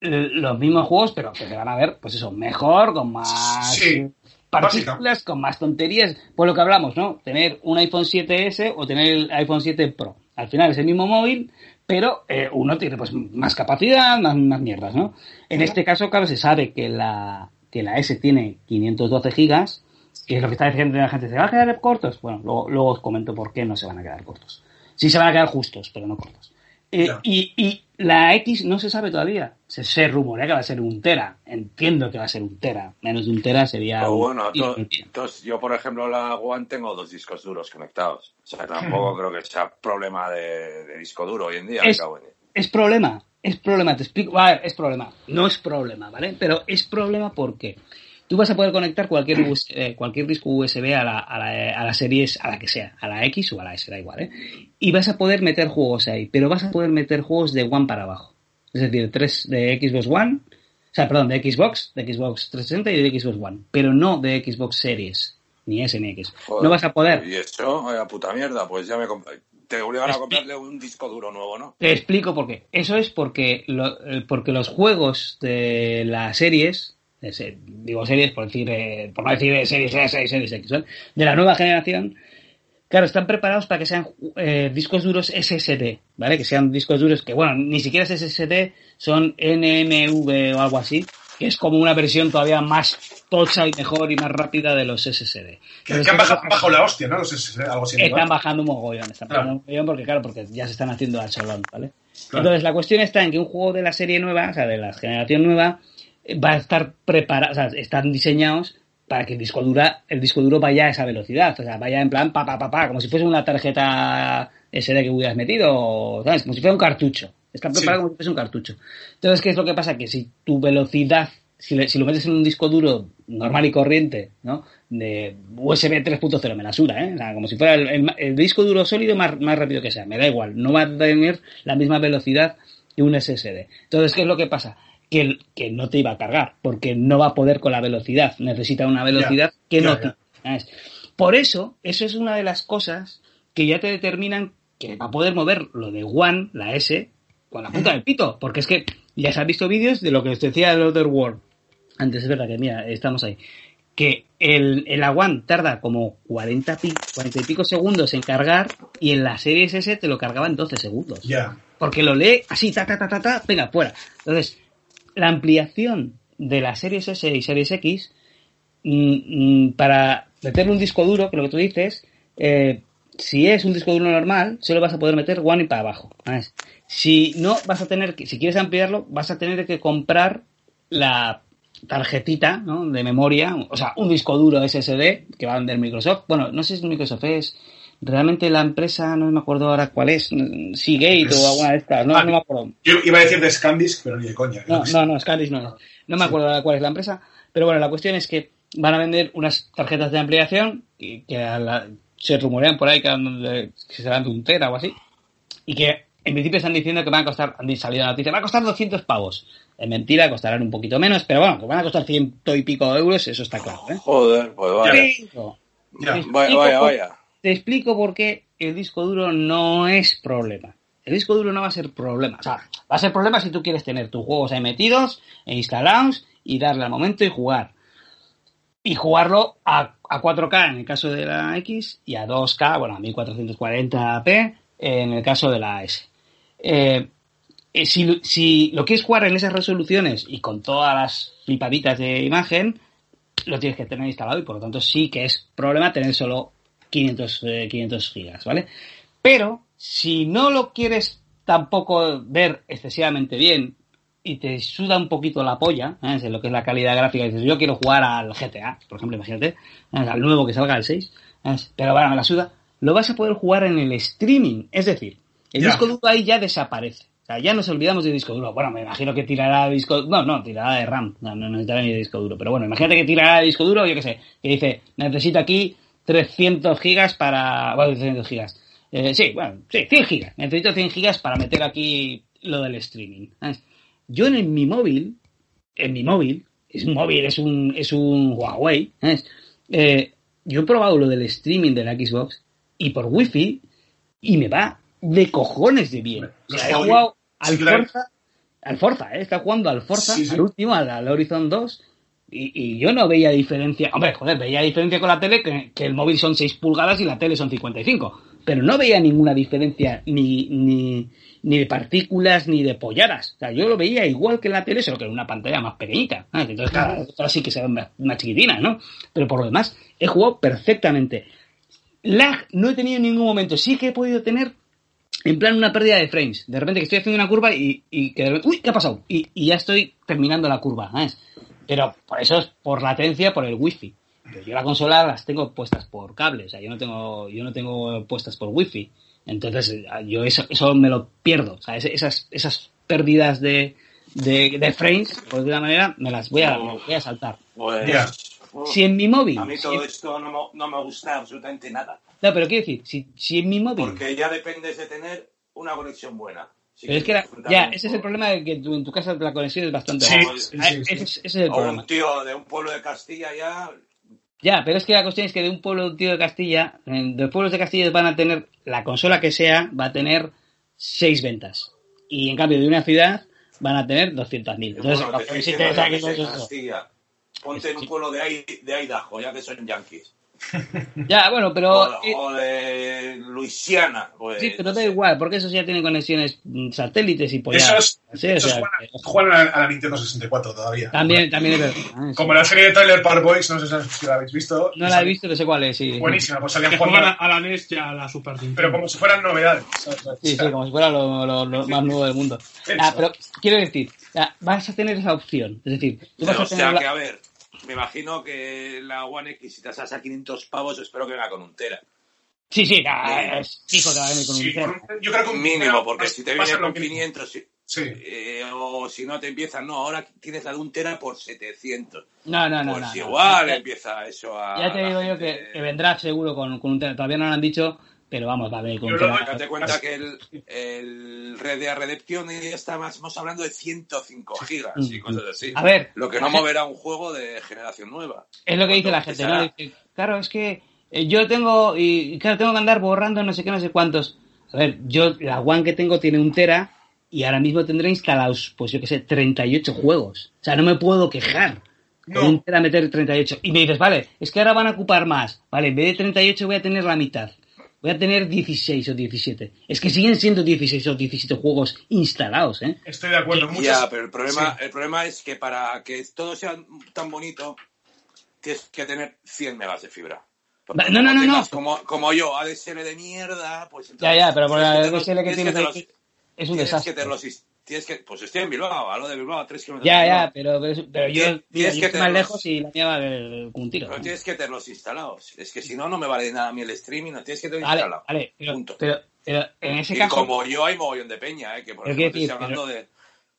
S2: los mismos juegos, pero que se van a ver, pues eso, mejor, con más
S3: Sí,
S2: partículas, con más tonterías, por lo que hablamos, ¿no? Tener un iPhone 7S o tener el iPhone 7 Pro. Al final es el mismo móvil, pero eh, uno tiene pues más capacidad, más, más mierdas, ¿no? En este caso, claro, se sabe que la, que la S tiene 512 gigas, que es lo que está diciendo la gente, ¿se van a quedar cortos? Bueno, luego, luego os comento por qué no se van a quedar cortos. Sí se van a quedar justos, pero no cortos. Eh, y, y la X no se sabe todavía. Se, se rumorea que va a ser un tera. Entiendo que va a ser un tera. Menos de un tera sería...
S5: Pero bueno, to- entonces yo, por ejemplo, la One tengo dos discos duros conectados. O sea, tampoco creo que sea problema de, de disco duro hoy en día.
S2: Es-. Es problema, es problema, te explico. A ver, es problema. No es problema, ¿vale? Pero es problema porque tú vas a poder conectar cualquier, eh, cualquier disco USB a la, a, la, a la series, a la que sea, a la X o a la S, da igual, ¿eh? Y vas a poder meter juegos ahí, pero vas a poder meter juegos de One para abajo. Es decir, tres de Xbox One, o sea, perdón, de Xbox, de Xbox 360 y de Xbox One, pero no de Xbox Series, ni S ni X.
S5: Joder.
S2: No vas a poder.
S5: Y eso, vaya puta mierda, pues ya me te obligan a comprarle un disco duro nuevo, ¿no?
S2: Te explico por qué. Eso es porque, lo- eh, porque los juegos de las series, de digo series por decir, eh, por no decir de series S y series X, de la nueva generación, claro, están preparados para que sean eh, discos duros SSD, ¿vale? Que sean discos duros que, bueno, ni siquiera es SSD, son NMV o algo así, que es como una versión todavía más tocha y mejor y más rápida de los SSD.
S3: Que, han
S2: ¿qué
S3: bajado, la hostia, ¿no? Los SS, algo así.
S2: Están bajando un mogollón, están
S3: Claro.
S2: bajando un mogollón porque, claro, porque ya se están haciendo al solón, ¿vale?
S3: Claro.
S2: Entonces, la cuestión está en que un juego de la serie nueva, o sea, de la generación nueva, eh, va a estar preparado, o sea, están diseñados para que el disco dura, el disco duro vaya a esa velocidad, o sea, vaya en plan pa pa pa pa, como si fuese una tarjeta SD que hubieras metido, ¿sabes? Como si fuera un cartucho. Está preparado
S3: Sí.
S2: como si fuese un cartucho. Entonces, ¿qué es lo que pasa? Que si tu velocidad, si, le- si lo metes en un disco duro normal y corriente, ¿no? De USB 3.0, me la sura, ¿eh? O sea, como si fuera el, el- el disco duro sólido más, más rápido que sea. Me da igual, no va a tener la misma velocidad que un SSD. Entonces, ¿qué es lo que pasa? Que, el- que no te iba a cargar, porque no va a poder con la velocidad. Necesita una velocidad que
S3: ya,
S2: no
S3: ya.
S2: tiene. Por eso, eso es una de las cosas que ya te determinan que va a poder mover lo de One, la S, con la punta del pito. Porque es que ya se han visto vídeos de lo que os decía del Other World. Antes es verdad que, mira, estamos ahí. Que el, el One tarda como 40, pi- 40 y pico segundos en cargar y en la Series S te lo cargaba en 12 segundos.
S3: Ya.
S2: Porque lo lee así, ta, ta, ta, ta, ta, venga, fuera. Entonces, la ampliación de las series S y series X mm, mm, para meterle un disco duro, que lo que tú dices, eh, si es un disco duro normal, solo vas a poder meter One y para abajo. Si no, vas a tener que, si quieres ampliarlo, vas a tener que comprar la tarjetita ¿no? de memoria, o sea, un disco duro SSD que va a vender Microsoft. Bueno, no sé si Microsoft, es realmente la empresa, no me acuerdo ahora cuál es, Seagate
S3: Es-
S2: o alguna de estas, no,
S3: Ah,
S2: no me acuerdo.
S3: Yo iba a decir de Scandisk, pero ni de coña.
S2: No, no, no, Scandisk no es. No me
S3: Sí.
S2: acuerdo ahora cuál es la empresa, pero bueno, la cuestión es que van a vender unas tarjetas de ampliación que, que a la- se rumorean por ahí que, que serán de un tera o así, y que en principio están diciendo que van a costar, han salido la noticia, va a costar 200 pavos. Es mentira, costarán un poquito menos, pero bueno, que van a costar ciento y pico de euros, eso está claro. ¿eh?
S5: Joder, pues vaya.
S2: Pero,
S3: Ya.
S5: Vaya, vaya, vaya.
S2: Te explico por qué el disco duro no es problema. El disco duro no va a ser problema. O sea, va a ser problema si tú quieres tener tus juegos ahí metidos e instalados y darle al momento y jugar. Y jugarlo a, a 4K en el caso de la X y a 2K, bueno, a 1440p en el caso de la S. Eh, eh, si, si lo quieres jugar en esas resoluciones y con todas las flipaditas de imagen, lo tienes que tener instalado y por lo tanto sí que es problema tener solo 500, eh, 500 gigas, ¿vale? Pero si no lo quieres tampoco ver excesivamente bien y te suda un poquito la polla, ¿eh? en lo que es la calidad gráfica, dices, yo quiero jugar al GTA, por ejemplo, imagínate, ¿eh? al nuevo que salga el 6, ¿eh? pero bueno, me la suda, lo vas a poder jugar en el streaming, es decir, el disco duro ahí ya desaparece. O sea, ya nos olvidamos del disco duro. Bueno, me imagino que tirará de disco No, no, tirará de RAM. No, no necesitará ni de disco duro. Pero bueno, imagínate que tirará de disco duro, yo qué sé, que dice, necesito aquí 300 gigas para... Bueno, 300 gigas. Eh, sí, bueno, sí, 100 gigas. Necesito 100 gigas para meter aquí lo del streaming. ¿sabes? Yo en, el- mi móvil, en mi móvil, es un móvil, es un, es un Huawei, ¿sabes? Eh, yo he probado lo del streaming de la Xbox y por wifi y me va de cojones de bien. O sea, he jugado al. Forza, al Forza, ¿eh? Está jugando al Forza,
S3: Sí, sí.
S2: al último, al, al Horizon 2 y, y yo no veía diferencia. Hombre, joder, veía diferencia con la tele, que, que el móvil son 6 pulgadas y la tele son 55. Pero no veía ninguna diferencia ni, ni, ni de partículas ni de polladas. O sea, yo lo veía igual que en la tele, solo que en una pantalla más pequeñita. Ah, Entonces, claro, otras sí que se ven más, más chiquitinas, ¿no? Pero por lo demás, he jugado perfectamente. Lag no he tenido en ningún momento. Sí que he podido tener en plan una pérdida de frames. De repente que estoy haciendo una curva y, y que de repente, uy, ¿qué ha pasado? Y, y ya estoy terminando la curva, ¿sabes? Pero por eso es por latencia, por el wifi. Pero yo la consola las tengo puestas por cable, o sea, yo no tengo, yo no tengo puestas por wifi. Entonces, yo eso, eso me lo pierdo. O sea, esas, esas pérdidas de, de, de frames, por de una manera, me las voy a, las voy a saltar.
S5: Pues,
S2: Si en mi móvil.
S5: a mí
S2: si-
S5: todo esto no me, no me gusta absolutamente nada.
S2: no, pero quiero decir, si, si en mi móvil.
S5: Porque ya dependes de tener una conexión buena. Si
S2: Pero es que ya,
S5: de un
S2: ese es el problema de que tu- en tu casa la conexión es bastante
S3: Sí,
S2: baja.
S3: sí, sí, sí.
S2: Ese, es- ese es el
S5: O
S2: problema.
S5: un tío de un pueblo de Castilla ya.
S2: Ya, pero es que la cuestión es que de un pueblo tío de Castilla, en- de pueblos de Castilla van a tener, la consola que sea, va a tener seis ventas. Y en cambio de una ciudad van a tener 200.000. Entonces,
S5: bueno, te
S2: sí te.
S5: Castilla. Ponte en un pueblo de, de Idaho, ya que son yankees.
S2: Ya, bueno, pero...
S5: O,
S2: eh,
S5: o de Luisiana. Pues,
S2: sí, pero da igual, porque esos ya tienen conexiones mm, satélites y pues
S3: Esos,
S2: Sí, o sea,
S3: juegan, juegan a, a la Nintendo 64 todavía.
S2: También, también es verdad. Ah,
S3: Como
S2: sí.
S3: la serie de Trailer Park Boys, no sé si la habéis visto.
S2: No la he visto, no sé cuál es, sí.
S3: Buenísima, pues salían jugando,
S4: a, a la NES y a la Super Nintendo.
S3: pero como si fueran novedades. ¿sabes?
S2: Sí,
S3: O sea,
S2: sí, como si fuera lo, lo- lo más nuevo del mundo. Ah, pero quiero decir, ah, vas a tener esa opción. Es decir, tú vas
S5: o
S2: a tener
S5: sea
S2: la-
S5: que, a ver, me imagino que la One X, si te sales a 500 pavos, espero que venga con un Tera.
S2: Sí, sí, nah, es fijo que va a venir con un Tera.
S3: yo creo que un
S5: Mínimo, porque si te viene con
S3: mismo.
S5: 500, sí,
S3: Sí.
S5: eh, o si no te empiezan, no, ahora tienes la de un Tera por 700.
S2: No, no, no.
S5: pues
S2: no, no.
S5: igual empieza eso a.
S2: Ya te digo yo
S5: gente-
S2: que, que vendrá seguro con, con un Tera. Todavía no lo han dicho, pero vamos, va a venir con Tera.
S3: doy-
S5: Date cuenta que el, el Red Dead Redemption ya estamos hablando de 105 gigas y
S2: Mm,
S5: cosas así.
S2: A ver,
S5: Lo que no moverá un juego de generación nueva.
S2: es lo que dice la
S5: ¿Cuánto
S2: gente, ¿no? Dice, claro, es que eh, yo tengo, y claro, tengo que andar borrando no sé qué, no sé cuántos. A ver, yo, la One que tengo tiene un Tera y ahora mismo tendré instalados, pues yo qué sé, 38 juegos. O sea, no me puedo quejar.
S3: No.
S2: Un Tera meter 38. Y me dices, vale, es que ahora van a ocupar más. Vale, en vez de 38 voy a tener la mitad. Voy a tener 16 o 17. Es que siguen siendo 16 o 17 juegos instalados, ¿eh?
S3: Estoy de acuerdo.
S5: Ya, pero el problema,
S3: sí.
S5: el problema es que para que todo sea tan bonito, tienes que tener 100 megas de fibra.
S2: No, no, no, no.
S5: Como, como yo, ADSL de mierda, pues
S2: Ya,
S5: entonces
S2: ya, pero por la
S5: tener-
S2: DSL que tienes
S5: los-
S2: es un
S5: tienes
S2: desastre.
S5: que tener los- tienes que, pues estoy en Bilbao, a lo de Bilbao, a 3 kilómetros.
S2: Ya,
S5: de
S2: ya, pero, pero, pero yo,
S5: Tienes-
S2: mira,
S5: tienes
S2: yo
S5: que
S2: estoy más
S5: tenerlos.
S2: lejos y la mía va eh, con un tiro.
S5: Pero tienes que tenerlos instalados. Es que si no, no me vale de nada a mí el streaming, no tienes que tener
S2: Vale,
S5: instalado.
S2: vale, pero,
S5: Punto.
S2: pero, pero en ese
S5: y
S2: caso,
S5: como yo hay mogollón de peña, ¿eh? que por ejemplo estoy hablando de,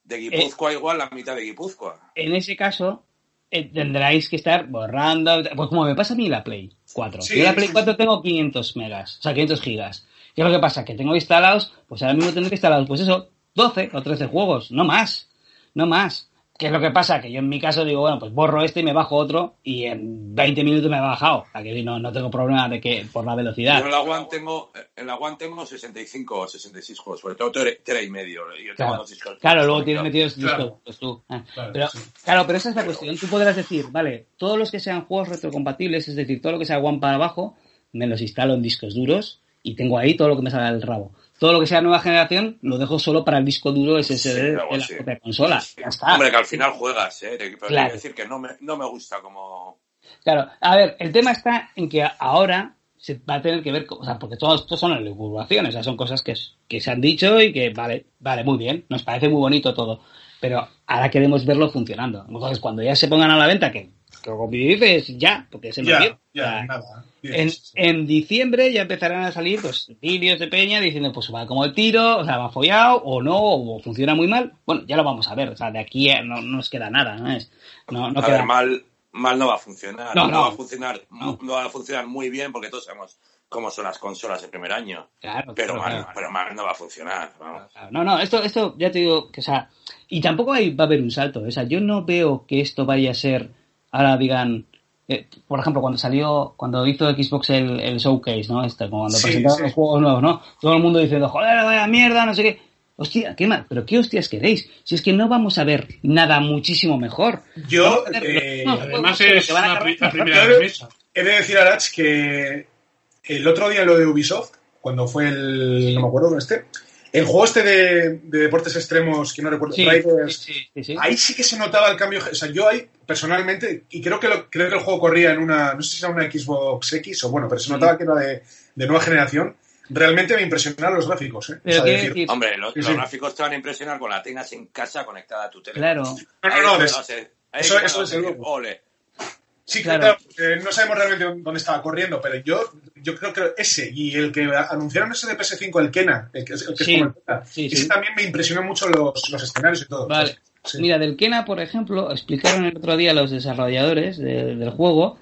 S5: de Guipúzcoa igual la mitad de Guipúzcoa.
S2: en ese caso, eh, tendráis que estar borrando, pues como me pasa a mí la Play 4.
S3: Sí,
S2: yo la Play
S3: sí,
S2: 4 tengo 500 megas, o sea, 500 gigas. ¿Qué es lo que pasa? Que tengo instalados, pues ahora mismo tendré instalados, pues eso, 12 o 13 juegos, no más, no más. ¿Qué es lo que pasa? Que yo en mi caso digo, bueno, pues borro este y me bajo otro y en 20 minutos me ha bajado. Que no, no tengo problema de que por la velocidad.
S5: Yo en la One tengo, en la One tengo 65 o 66 juegos, sobre todo tera, tera y medio. Yo tengo
S2: Claro,
S5: dos discos-
S2: claro luego tienes metidos
S3: Claro.
S2: discos tú. Ah,
S3: Claro,
S2: pero,
S3: sí.
S2: claro, pero esa es la cuestión. Tú podrás decir, vale, todos los que sean juegos retrocompatibles, es decir, todo lo que sea One para abajo, me los instalo en discos duros y tengo ahí todo lo que me salga del rabo. Todo lo que sea nueva generación lo dejo solo para el disco duro SSD
S5: Sí,
S2: de la
S5: sí.
S2: propia consola.
S5: Sí, sí.
S2: Ya está.
S5: Hombre, que al final juegas, ¿eh? Pero
S2: Claro.
S5: quiero decir que no me, no me gusta como...
S2: Claro, a ver, el tema está en que ahora se va a tener que ver, o sea, porque todo esto son elucubraciones, o sea, son cosas que, que se han dicho y que, vale, vale, muy bien, nos parece muy bonito todo. pero ahora queremos verlo funcionando. Entonces, cuando ya se pongan a la venta, que, que como dices, ya, porque se me
S3: Ya, ya,
S2: O sea,
S3: nada.
S2: en, en diciembre ya empezarán a salir pues vídeos de Peña diciendo pues va como el tiro, o sea, va follado o no, o funciona muy mal. Bueno, ya lo vamos a ver, o sea, de aquí a- no, no nos queda nada, ¿no? Es, no, no
S5: a
S2: queda
S5: ver, mal, mal no va a funcionar.
S2: No,
S5: No,
S2: no.
S5: va a funcionar,
S2: No.
S5: no. va a funcionar muy bien porque todos sabemos cómo son las consolas el primer año.
S2: Claro,
S5: Pero,
S2: claro,
S5: mal,
S2: claro.
S5: pero mal no va a funcionar. Vamos.
S2: No, no, esto, esto ya te digo que, o sea, y tampoco hay, va a haber un salto. O sea, yo no veo que esto vaya a ser, ahora digan, eh, por ejemplo, cuando salió, cuando hizo Xbox el, el showcase, ¿no? Este, como cuando
S3: Sí,
S2: presentaron
S3: sí.
S2: los juegos nuevos, ¿no? Todo el mundo diciendo, joder, vaya mierda, no sé qué. Hostia, qué mal, pero qué hostias queréis. Si es que no vamos a ver nada muchísimo mejor.
S3: Yo, eh,
S2: los-
S4: Además
S2: Pero
S4: es una la primera remesa.
S3: he de decir a Arach que el otro día lo de Ubisoft, cuando fue el. No me acuerdo este. El juego este de, de deportes extremos, que no recuerdo,
S2: Sí,
S3: Riders,
S2: sí, sí, sí.
S3: Ahí sí que se notaba el cambio. O sea, yo ahí, personalmente, y creo que, lo- creo que el juego corría en una. No sé si era una Xbox X o bueno, pero se
S2: Sí.
S3: notaba que era de, de nueva generación. Realmente me impresionaron los gráficos, ¿eh?
S2: Pero
S3: O sea,
S2: quiero
S3: decir-
S2: decir,
S5: Hombre, los,
S3: Sí,
S5: los
S3: sí.
S5: gráficos te van a impresionar con la tengas en casa conectada a tu teléfono.
S2: claro.
S3: No, no, no, eso-
S5: es. Ole.
S3: Sí,
S2: Claro.
S3: claro. eh, no sabemos realmente dónde estaba corriendo, pero yo, yo creo que ese y el que anunciaron ese de PS5, el Kena, el que es, el que es como el Kena,
S2: sí,
S3: ese
S2: sí.
S3: también me impresionó mucho los, los escenarios y todo.
S2: Vale. Mira, del Kena, por ejemplo, explicaron el otro día los desarrolladores de- del juego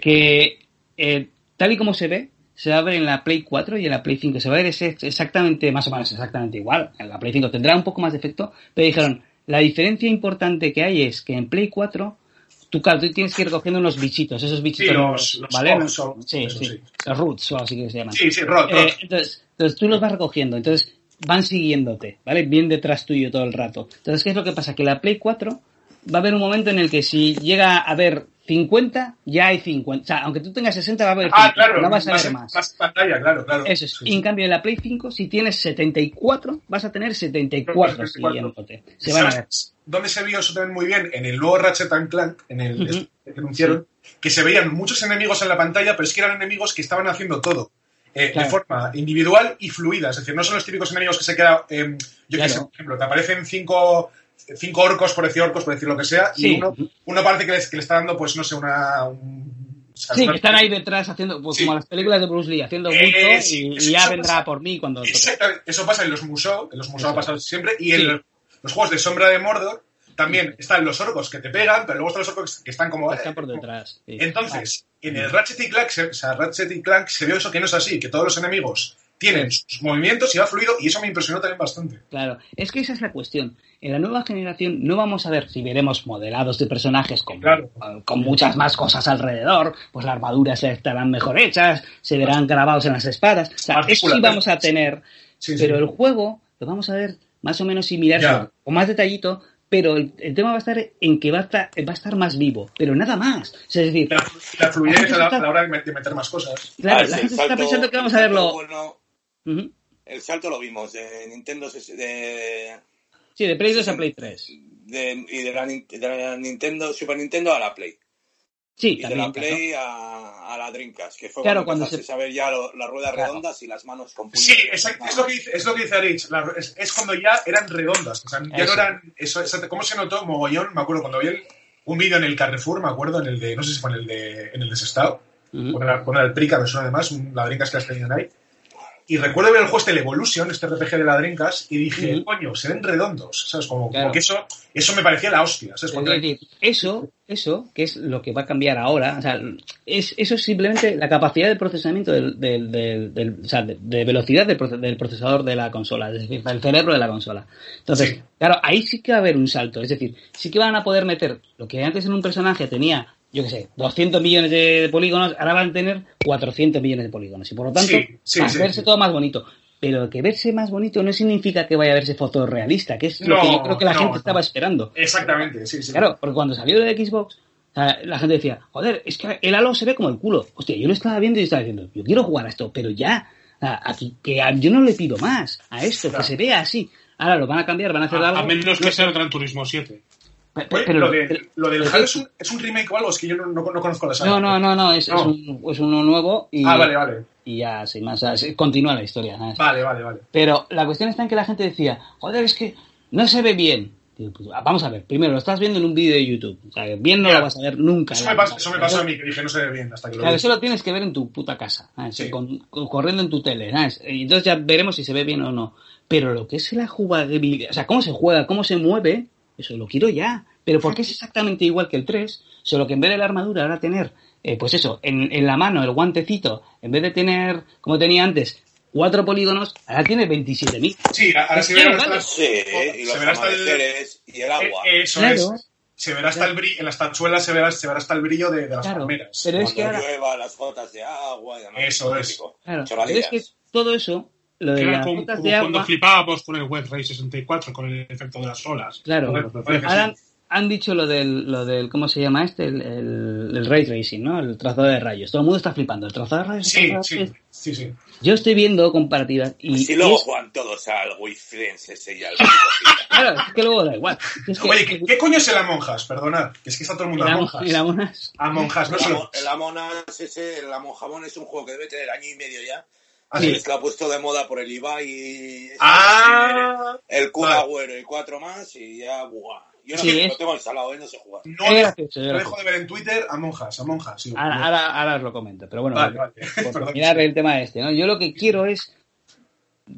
S2: que eh, tal y como se ve, se va a ver en la Play 4 y en la Play 5. Se va a ver ex- exactamente, más o menos exactamente igual. En la Play 5 tendrá un poco más de efecto, pero dijeron, la diferencia importante que hay es que en Play 4 tú, claro, tú tienes que ir recogiendo unos bichitos, esos bichitos,
S3: los- los
S2: ¿vale?
S3: Son-
S2: sí, sí,
S3: sí.
S2: los roots o así que se llaman.
S3: Sí, sí, Rod,
S2: Eh, entonces, entonces tú los vas recogiendo, entonces van siguiéndote, ¿vale? Bien detrás tuyo todo el rato. Entonces, ¿qué es lo que pasa? Que la Play 4 va a haber un momento en el que si llega a haber 50, ya hay 50. O sea, aunque tú tengas 60, va a haber 50.
S3: Ah, claro,
S2: no vas a
S3: más,
S2: ver más.
S3: más pantalla, claro, claro.
S2: Eso es.
S3: Sí,
S2: Y en cambio, en la Play 5, si tienes 74, vas a tener 74 siguiéndote. Se van a ver.
S3: ¿Sabes ¿Dónde se vio eso también muy bien? En el nuevo Ratchet and Clank, en el este que anunciaron, que se veían muchos enemigos en la pantalla, pero es que eran enemigos que estaban haciendo todo. eh,
S2: Claro.
S3: De forma individual y fluida. Es decir, no son los típicos enemigos que se quedan. eh, yo qué
S2: Claro.
S3: sé, por ejemplo, te aparecen cinco, cinco orcos, por decir orcos, por decir lo que sea,
S2: Sí.
S3: y uno, uno parece que le, que le está dando, pues no sé, una. un- o sea,
S2: Sí, que están ahí detrás haciendo, pues,
S3: Sí.
S2: como las películas de Bruce Lee, haciendo
S3: Eh,
S2: mucho
S3: sí,
S2: y, ya vendrá
S3: pasa.
S2: por mí cuando.
S3: Exactamente. Eso pasa en los Musou, en los Musou
S2: Eso.
S3: ha pasado siempre, y en los, los juegos de Sombra de Mordor también están los orcos que te pegan, pero luego están los orcos que están como...
S2: Está por detrás. sí.
S3: Entonces, en el Ratchet y Clank, o sea, Ratchet y Clank se vio eso que no es así, que todos los enemigos tienen sus movimientos y va fluido, y eso me impresionó también bastante.
S2: Claro, es que esa es la cuestión. En la nueva generación no vamos a ver si veremos modelados de personajes con,
S3: Claro.
S2: con muchas más cosas alrededor, pues las armaduras estarán mejor hechas, se verán grabados en las espadas. O sea, eso sí vamos a tener,
S3: Sí,
S2: pero
S3: sí.
S2: el juego lo vamos a ver más o menos similar, con más detallito, pero el, el tema va a estar en que va a estar, va a estar más vivo, pero nada más. O sea, es decir,
S3: La, la fluidez
S2: gente
S3: a la,
S2: está-
S3: a la hora de met- de meter más cosas.
S2: claro,
S5: Ah,
S2: la gente
S5: el
S2: está
S5: salto-
S2: pensando que vamos a
S5: salto
S2: verlo.
S5: bueno-
S2: Ujú.
S5: el salto lo vimos de Nintendo de,
S2: Sí, de Play 2 a Play 3.
S5: de- y de la, Nin- de la Nintendo Super Nintendo a la Play
S2: Sí,
S5: y de la
S2: claro.
S5: Play a, a la Dreamcast que fue
S2: Claro,
S5: cuando
S2: cuando
S5: empezaste a ver ya lo- las ruedas
S2: Claro.
S5: redondas y las manos con.
S3: Sí, exacto, es lo que dice, es lo que dice Rich. la- es, es cuando ya eran redondas. O sea, ya
S2: Eso.
S3: no eran. Eso, ¿Cómo se notó? Mogollón, me acuerdo cuando vi el- un vídeo en el Carrefour, me acuerdo, en el de. No sé si fue en el de. En el de Sestao. Con el, con el Prica, me suena además, un, la Dreamcast que las tenían ahí. Y recuerdo ver el juego este, el Evolution, este RPG de la Dreamcast, y dije,
S2: Ujú.
S3: coño, se ven redondos, ¿sabes? Como, que eso, eso me parecía la hostia, ¿sabes?
S2: Es decir, eso, eso, que es lo que va a cambiar ahora, o sea, es, eso es simplemente la capacidad de procesamiento del, del, del- del- o sea, de, de velocidad del, proce- del procesador de la consola, es decir, del cerebro de la consola. Entonces,
S3: Sí.
S2: claro, ahí sí que va a haber un salto, es decir, sí que van a poder meter lo que antes en un personaje tenía, yo qué sé, 200 millones de polígonos, ahora van a tener 400 millones de polígonos, y por lo tanto,
S3: Sí, sí,
S2: va a verse todo más bonito. Pero que verse más bonito no significa que vaya a verse fotorrealista, que es lo que yo creo que la
S3: no,
S2: gente
S3: no.
S2: estaba esperando.
S3: Exactamente, sí, sí.
S2: Claro, porque cuando salió de Xbox, la gente decía, joder, es que el Halo se ve como el culo. Hostia, yo lo estaba viendo y estaba diciendo, yo quiero jugar a esto, pero ya, aquí, que yo no le pido más a esto,
S3: Claro.
S2: que se vea así. Ahora lo van a cambiar, van a hacer
S4: A,
S2: algo.
S4: a menos
S2: no
S4: que sea el Gran Turismo 7.
S3: Oye,
S2: pero-
S3: lo, de- lo del Halo es un, es un remake o algo, es que yo no, no- no conozco la saga.
S2: No, no, no, no, es, es
S3: No.
S2: un, es uno nuevo y,
S3: Ah, vale, vale.
S2: y ya, sin más, se- continúa la historia. ¿sabes?
S3: Vale, vale, vale.
S2: Pero la cuestión está en que la gente decía, joder, es que no se ve bien. Digo, pues, vamos a ver, primero lo estás viendo en un vídeo de YouTube. O sea, bien no lo vas a ver nunca.
S3: Eso me, pasa, eso me pasó a mí, que dije no se ve bien hasta que lo
S2: Claro, eso lo tienes que ver en tu puta casa.
S3: Sí.
S2: Con- con- corriendo en tu tele, ¿sabes? Y entonces ya veremos si se ve bien o no. Pero lo que es la jugabilidad, o sea, cómo se juega, cómo se mueve, eso lo quiero ya. Pero porque es exactamente igual que el 3, solo que en vez de la armadura ahora tener, eh, pues eso, en, en la mano el guantecito, en vez de tener, como tenía antes, cuatro polígonos, ahora tiene 27.000.
S3: Sí, ahora se
S2: que
S3: verá hasta,
S5: Sí, y los
S3: se verá hasta el,
S5: amaneceres y el agua.
S3: eh, eso
S2: Claro.
S3: es. Se verá hasta el brillo, en las tachuelas se verá, se verá hasta el brillo de, de las
S2: Claro,
S3: palmeras.
S2: pero es que
S5: Cuando
S2: ahora-
S5: llueva, las gotas de agua y demás.
S3: Eso es.
S2: Claro, pero es que todo eso, lo de
S4: Era
S2: las
S4: como,
S2: gotas
S4: como
S2: de
S4: cuando
S2: agua,
S4: flipábamos con el Web Ray 64, con el efecto de las olas.
S2: Claro, ahora
S3: sí.
S2: han dicho lo del, lo del, ¿cómo se llama este? El, el, el ray tracing, ¿no? El trazado de rayos. Todo el mundo está flipando. El trazado de rayos.
S3: Sí,
S2: de
S3: sí,
S2: rayos.
S3: sí, sí.
S2: Yo estoy viendo comparativas y,
S5: Si
S2: y
S5: luego
S2: es-
S5: juegan todos al Wii Friends ese y al
S2: claro, es que luego da igual. Es que,
S3: Oye, ¿qué, qué coño es el Among Us? Perdonad, que es que está todo el mundo
S2: el
S3: Among
S2: Amon-
S3: Us.
S2: el. Among Us,
S3: no
S5: el,
S3: solo.
S5: El Amonas ese, el Amon Jamón es un juego que debe tener año y medio ya.
S3: Así
S5: Es que ha puesto de moda por el Ibai y
S3: Ah,
S5: el Kun. Agüero y cuatro más y ya, buah. Yo no
S2: Sí,
S5: sé,
S2: es-
S5: lo tengo instalado, ¿eh? no sé jugar.
S3: no,
S2: gracioso,
S3: no dejo de ver en Twitter Among Us, Among Us. sí.
S2: Ahora, ahora, ahora os lo comento, pero bueno,
S3: Vale, vale.
S2: por mirar el tema este, ¿no? Yo lo que quiero es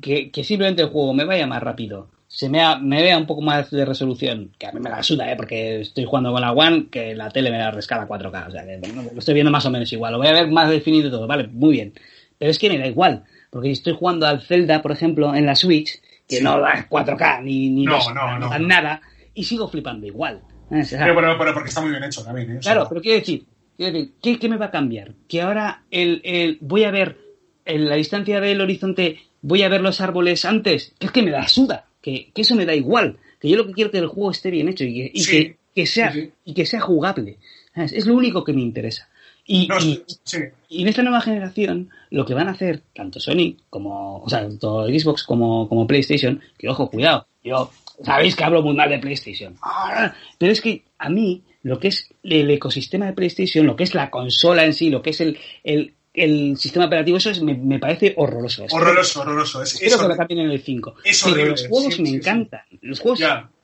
S2: que, que simplemente el juego me vaya más rápido, se me, ha- me vea un poco más de resolución, que a mí me la suda, ¿eh? Porque estoy jugando con la One, que la tele me la rescala 4K, o sea, que no, lo estoy viendo más o menos igual, lo voy a ver más definido todo, vale, muy bien. Pero es que me da igual, porque si estoy jugando al Zelda, por ejemplo, en la Switch, que
S3: Sí.
S2: no da 4K ni, ni
S3: No,
S2: dos-
S3: no, no.
S2: da nada, y sigo flipando igual. O sea,
S3: Pero, pero, pero porque está muy bien hecho también, ¿eh? O sea,
S2: Claro, pero quiero decir, quiero decir ¿qué, qué me va a cambiar? Que ahora el, el- voy a ver en la distancia del horizonte, voy a ver los árboles antes, que es que me da suda, que, que eso me da igual, que yo lo que quiero es que el juego esté bien hecho y que, y
S3: Sí,
S2: que, que sea,
S3: sí,
S2: y que sea jugable. Es lo único que me interesa. Y,
S3: No,
S2: y-
S3: sí.
S2: y en esta nueva generación, lo que van a hacer, tanto Sony como, o sea, tanto Xbox como, como PlayStation, que ojo, cuidado, yo, sabéis que hablo muy mal de PlayStation, Ah, pero es que a mí, lo que es el ecosistema de PlayStation, lo que es la consola en sí, lo que es el, el, el sistema operativo, eso es, me, me parece horroroso.
S3: Horroroso, horroroso. Es,
S2: Espero
S3: es
S2: que lo cambien en el 5.
S3: Es
S2: Pero
S3: horrible,
S2: los juegos
S3: sí,
S2: me
S3: sí,
S2: encantan. Los juegos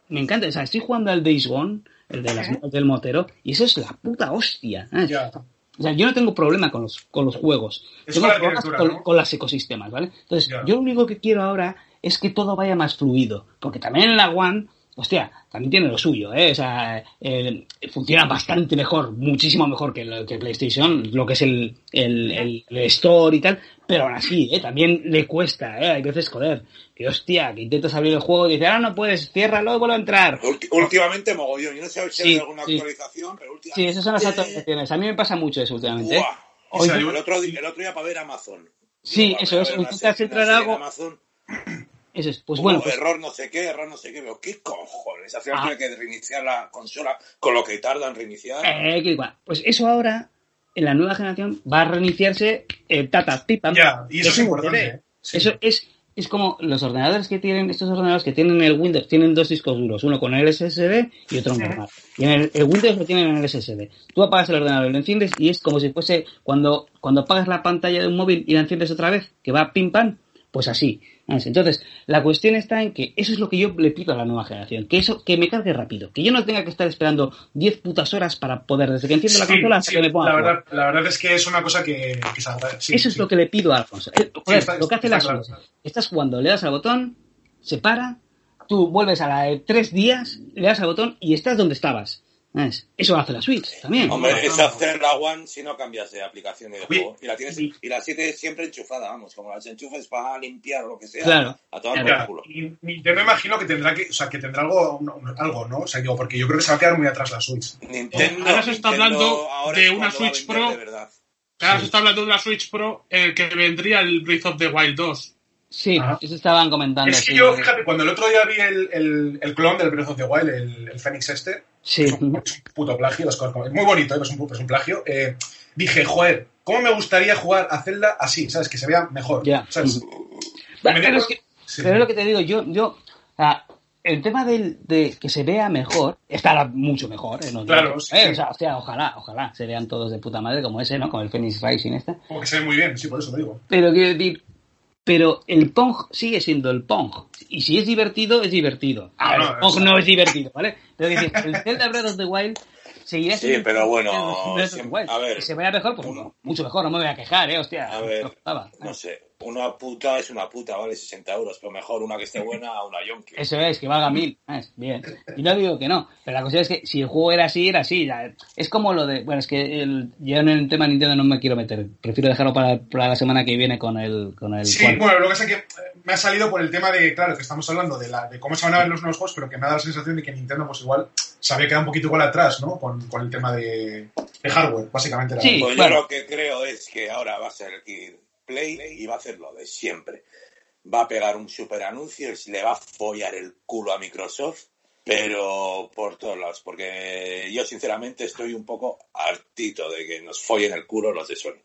S2: me encantan. O sea, estoy jugando al Days Gone, el de las motos del motero, y eso es la puta hostia. ¿eh? O sea, yo no tengo problema con los, con los juegos.
S3: Es
S2: tengo problemas con,
S3: ¿no?
S2: con los ecosistemas, ¿vale? Entonces,
S3: Ya.
S2: yo lo único que quiero ahora es que todo vaya más fluido. Porque también en la One, hostia, también tiene lo suyo, ¿eh? O sea, eh, funciona bastante mejor, muchísimo mejor que, lo- que PlayStation, lo que es el, el, el- el Store y tal. Pero aún así, ¿eh? También le cuesta, ¿eh? Hay veces, joder, que hostia, que intentas abrir el juego y dices, ahora no puedes, ciérralo y vuelve a entrar.
S5: Últimamente mogollón. Yo no sé si
S2: Sí,
S5: hay alguna
S2: sí.
S5: actualización, pero últimamente...
S2: Sí, esas son las actualizaciones. A mí me pasa mucho eso últimamente. ¿eh?
S5: Buah.
S3: O sea,
S5: el,
S3: yo-
S5: otro, di- el otro día para ver Amazon.
S2: Sí,
S5: Digo,
S2: eso es, intentas entrar algo-
S5: Amazon,
S2: Eso es. Pues bueno, pues,
S5: error no sé qué, error no sé qué. Veo, ¿qué cojones? Al final
S2: Ah.
S5: tiene que reiniciar la consola con lo que tarda en reiniciar.
S2: Eh, que igual. Pues eso ahora, en la nueva generación, va a reiniciarse el Tata Pipa.
S3: Ya, y eso es
S2: un
S3: importante. ¿eh? Sí.
S2: Eso es, es como los ordenadores que tienen, estos ordenadores que tienen el Windows, tienen dos discos duros, uno con el SSD y otro normal. Y en el, el Windows lo tienen en el SSD. Tú apagas el ordenador, lo enciendes y es como si fuese cuando, cuando apagas la pantalla de un móvil y la enciendes otra vez, que va pim pam, pues así. Entonces, la cuestión está en que eso es lo que yo le pido a la nueva generación, que eso, que me cargue rápido, que yo no tenga que estar esperando 10 putas horas para poder, desde que enciendo la consola hasta
S3: sí,
S2: que me ponga
S3: la verdad, la verdad es que es una cosa que. Sí,
S2: Eso es lo que le pido a Alfonso. Eh, joder,
S3: está-
S2: lo que hace
S3: está
S2: la
S3: claro.
S2: Estás jugando, le das al botón, se para, tú vuelves a la de tres días, le das al botón y estás donde estabas. ¿Sabes? Eso hace la Switch también.
S5: Hombre, es
S3: no.
S5: hacer la One si no cambias de aplicación y de juego. Y la tienes y la 7 siempre enchufada, vamos, como las enchufes para limpiar o lo que sea.
S2: Claro.
S5: A tomar
S3: Ya,
S5: por culo.
S3: y Nintendo imagino que tendrá que, o sea, que tendrá algo, un- algo, ¿no? O sea, digo, porque yo creo que se va a quedar muy atrás la Switch.
S5: Nintendo,
S4: Ahora se está
S5: Nintendo
S4: hablando
S5: ahora
S4: de una Switch Pro. Ahora
S3: Sí.
S4: se está hablando de una Switch Pro eh, que vendría el Breath of the Wild 2.
S2: Sí,
S3: Ajá.
S2: eso estaban comentando.
S3: Es que
S2: sí.
S3: yo, fíjate, cuando el otro día vi el, el, el clon del Breath of the Wild, el, el Phoenix este,
S2: Sí.
S3: es un, puto plagio, las cosas como- es muy bonito, ¿eh? es, un, es un plagio. eh, dije, joder, ¿cómo me gustaría jugar a Zelda así? ¿Sabes? Que se vea mejor.
S2: Ya.
S3: ¿sabes?
S2: Pero, es que,
S3: Sí.
S2: pero es lo que te digo, yo, yo, sea, el tema del, de que se vea mejor, estará mucho mejor, ¿eh? No
S3: Claro, sí,
S2: eh,
S3: sí.
S2: O sea, hostia, ojalá, ojalá se vean todos de puta madre como ese, ¿no? Como el Phoenix Rising este.
S3: Como que se ve muy bien, sí, por eso lo digo.
S2: Pero quiero decir, pero el Pong sigue siendo el Pong. Y si es divertido, es divertido. A ver,
S3: No, no,
S2: el Pong no es divertido, ¿vale? Pero es decir, el Zelda Breath of the Wild seguirá
S5: Sí,
S2: siendo
S5: pero bueno, siempre- a ver.
S2: Que se vaya mejor, pues
S5: Uno-
S2: mucho mejor, no me voy a quejar, ¿eh? Hostia.
S5: A ver,
S2: no estaba.
S5: no sé, una puta es una puta, vale 60 euros, pero mejor una que esté buena a una yonki.
S2: Eso es, que valga mil. Es bien. Y no digo que no, pero la cosa es que si el juego era así, era así. Ya- Es como lo de. Bueno, es que el, yo en el tema Nintendo no me quiero meter. Prefiero dejarlo para, para la semana que viene con el. Con el
S3: Sí,
S2: cual-
S3: bueno, lo que pasa es que eh, me ha salido por el tema de, claro, que estamos hablando de, la, de cómo se van a ver los nuevos juegos, pero que me ha dado la sensación de que Nintendo, pues igual, se había quedado un poquito igual atrás, ¿no? Con, con el tema de, de hardware, básicamente. era-
S2: Sí.
S5: Pues
S2: claro.
S5: yo lo que creo es que ahora va a ser el Play y va a hacer lo de siempre. Va a pegar un super anuncio y le va a follar el culo a Microsoft, pero por todos lados, porque yo sinceramente estoy un poco hartito de que nos follen el culo los de Sony.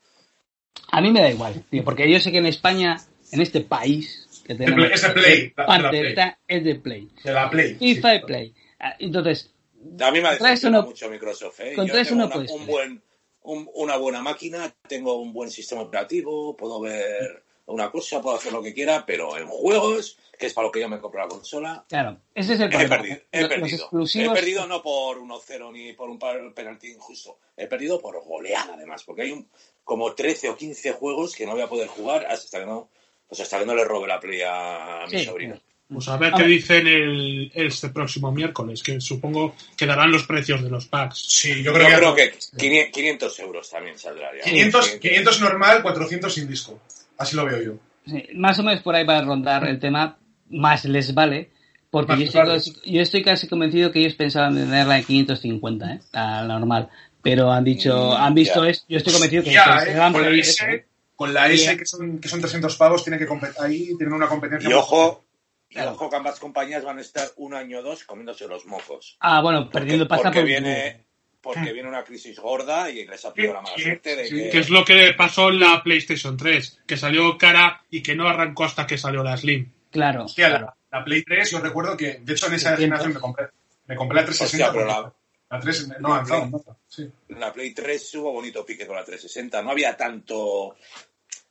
S2: A mí me da igual, tío, porque yo sé que en España, en este país que tenemos.
S3: Play, es de Play, la- de la
S2: parte
S3: Play.
S2: es de Play.
S3: De la Play.
S2: FIFA
S3: sí.
S2: y Play. Ah, Entonces,
S5: A mí me ha mucho Microsoft. ¿eh?
S2: contra
S5: Yo
S2: eso
S5: tengo
S2: no
S5: una,
S2: puedes
S5: un buen, un- una buena máquina, tengo un buen sistema operativo, puedo ver una cosa, puedo hacer lo que quiera, pero en juegos, que es para lo que yo me compro la consola,
S2: claro, ese es el
S5: he
S2: problema.
S5: perdido. He
S2: Los- los
S5: perdido.
S2: exclusivos-
S5: He perdido no por 1-0 ni por un penalti injusto. He perdido por goleada, además, porque hay un, como 13 o 15 juegos que no voy a poder jugar hasta que no, pues hasta que no le robe la play a, mi
S2: Sí,
S5: sobrino.
S4: Pues a ver
S2: A
S4: qué
S2: ver.
S4: dicen el, este próximo miércoles, que supongo que darán los precios de los packs.
S3: Sí, yo
S5: Yo
S3: creo que,
S5: creo que 500 500 euros también saldrá. ya.
S3: 500,
S5: Sí,
S3: 500 normal, 400 sin disco. Así lo veo yo.
S2: Sí, más o menos por ahí va a rondar el tema, más les vale, porque yo estoy,
S3: vale.
S2: casi- yo estoy casi convencido que ellos pensaban tenerla en 550, ¿eh? la normal. Pero han dicho,
S5: Mm,
S2: han visto
S5: ya.
S2: esto, yo estoy convencido que se
S3: eh, con
S2: ahí
S3: S,
S2: eso, ¿eh?
S3: con la S que son, que son 300 pavos, tienen que ahí tienen una competencia.
S5: Y ojo, y
S2: Claro.
S5: ojo que ambas compañías van a estar un año o dos comiéndose los mocos.
S2: Ah, bueno,
S5: Porque,
S2: perdiendo pasta
S5: porque
S2: por
S5: viene porque viene una crisis gorda y les ha pillado la mala suerte de
S3: sí.
S5: que...
S4: Que es lo que pasó en la PlayStation 3, que salió cara y que no arrancó hasta que salió la Slim.
S2: Claro,
S3: Hostia,
S2: claro.
S3: la, la Play 3, yo recuerdo que, de hecho, en esa
S2: 300.
S3: generación me compré, me compré la 360.
S5: Hostia, pero la-
S3: porque la 3 no
S5: la. Play-
S3: ¿no? Sí.
S5: La Play 3 hubo bonito pique con la 360. No había tanto...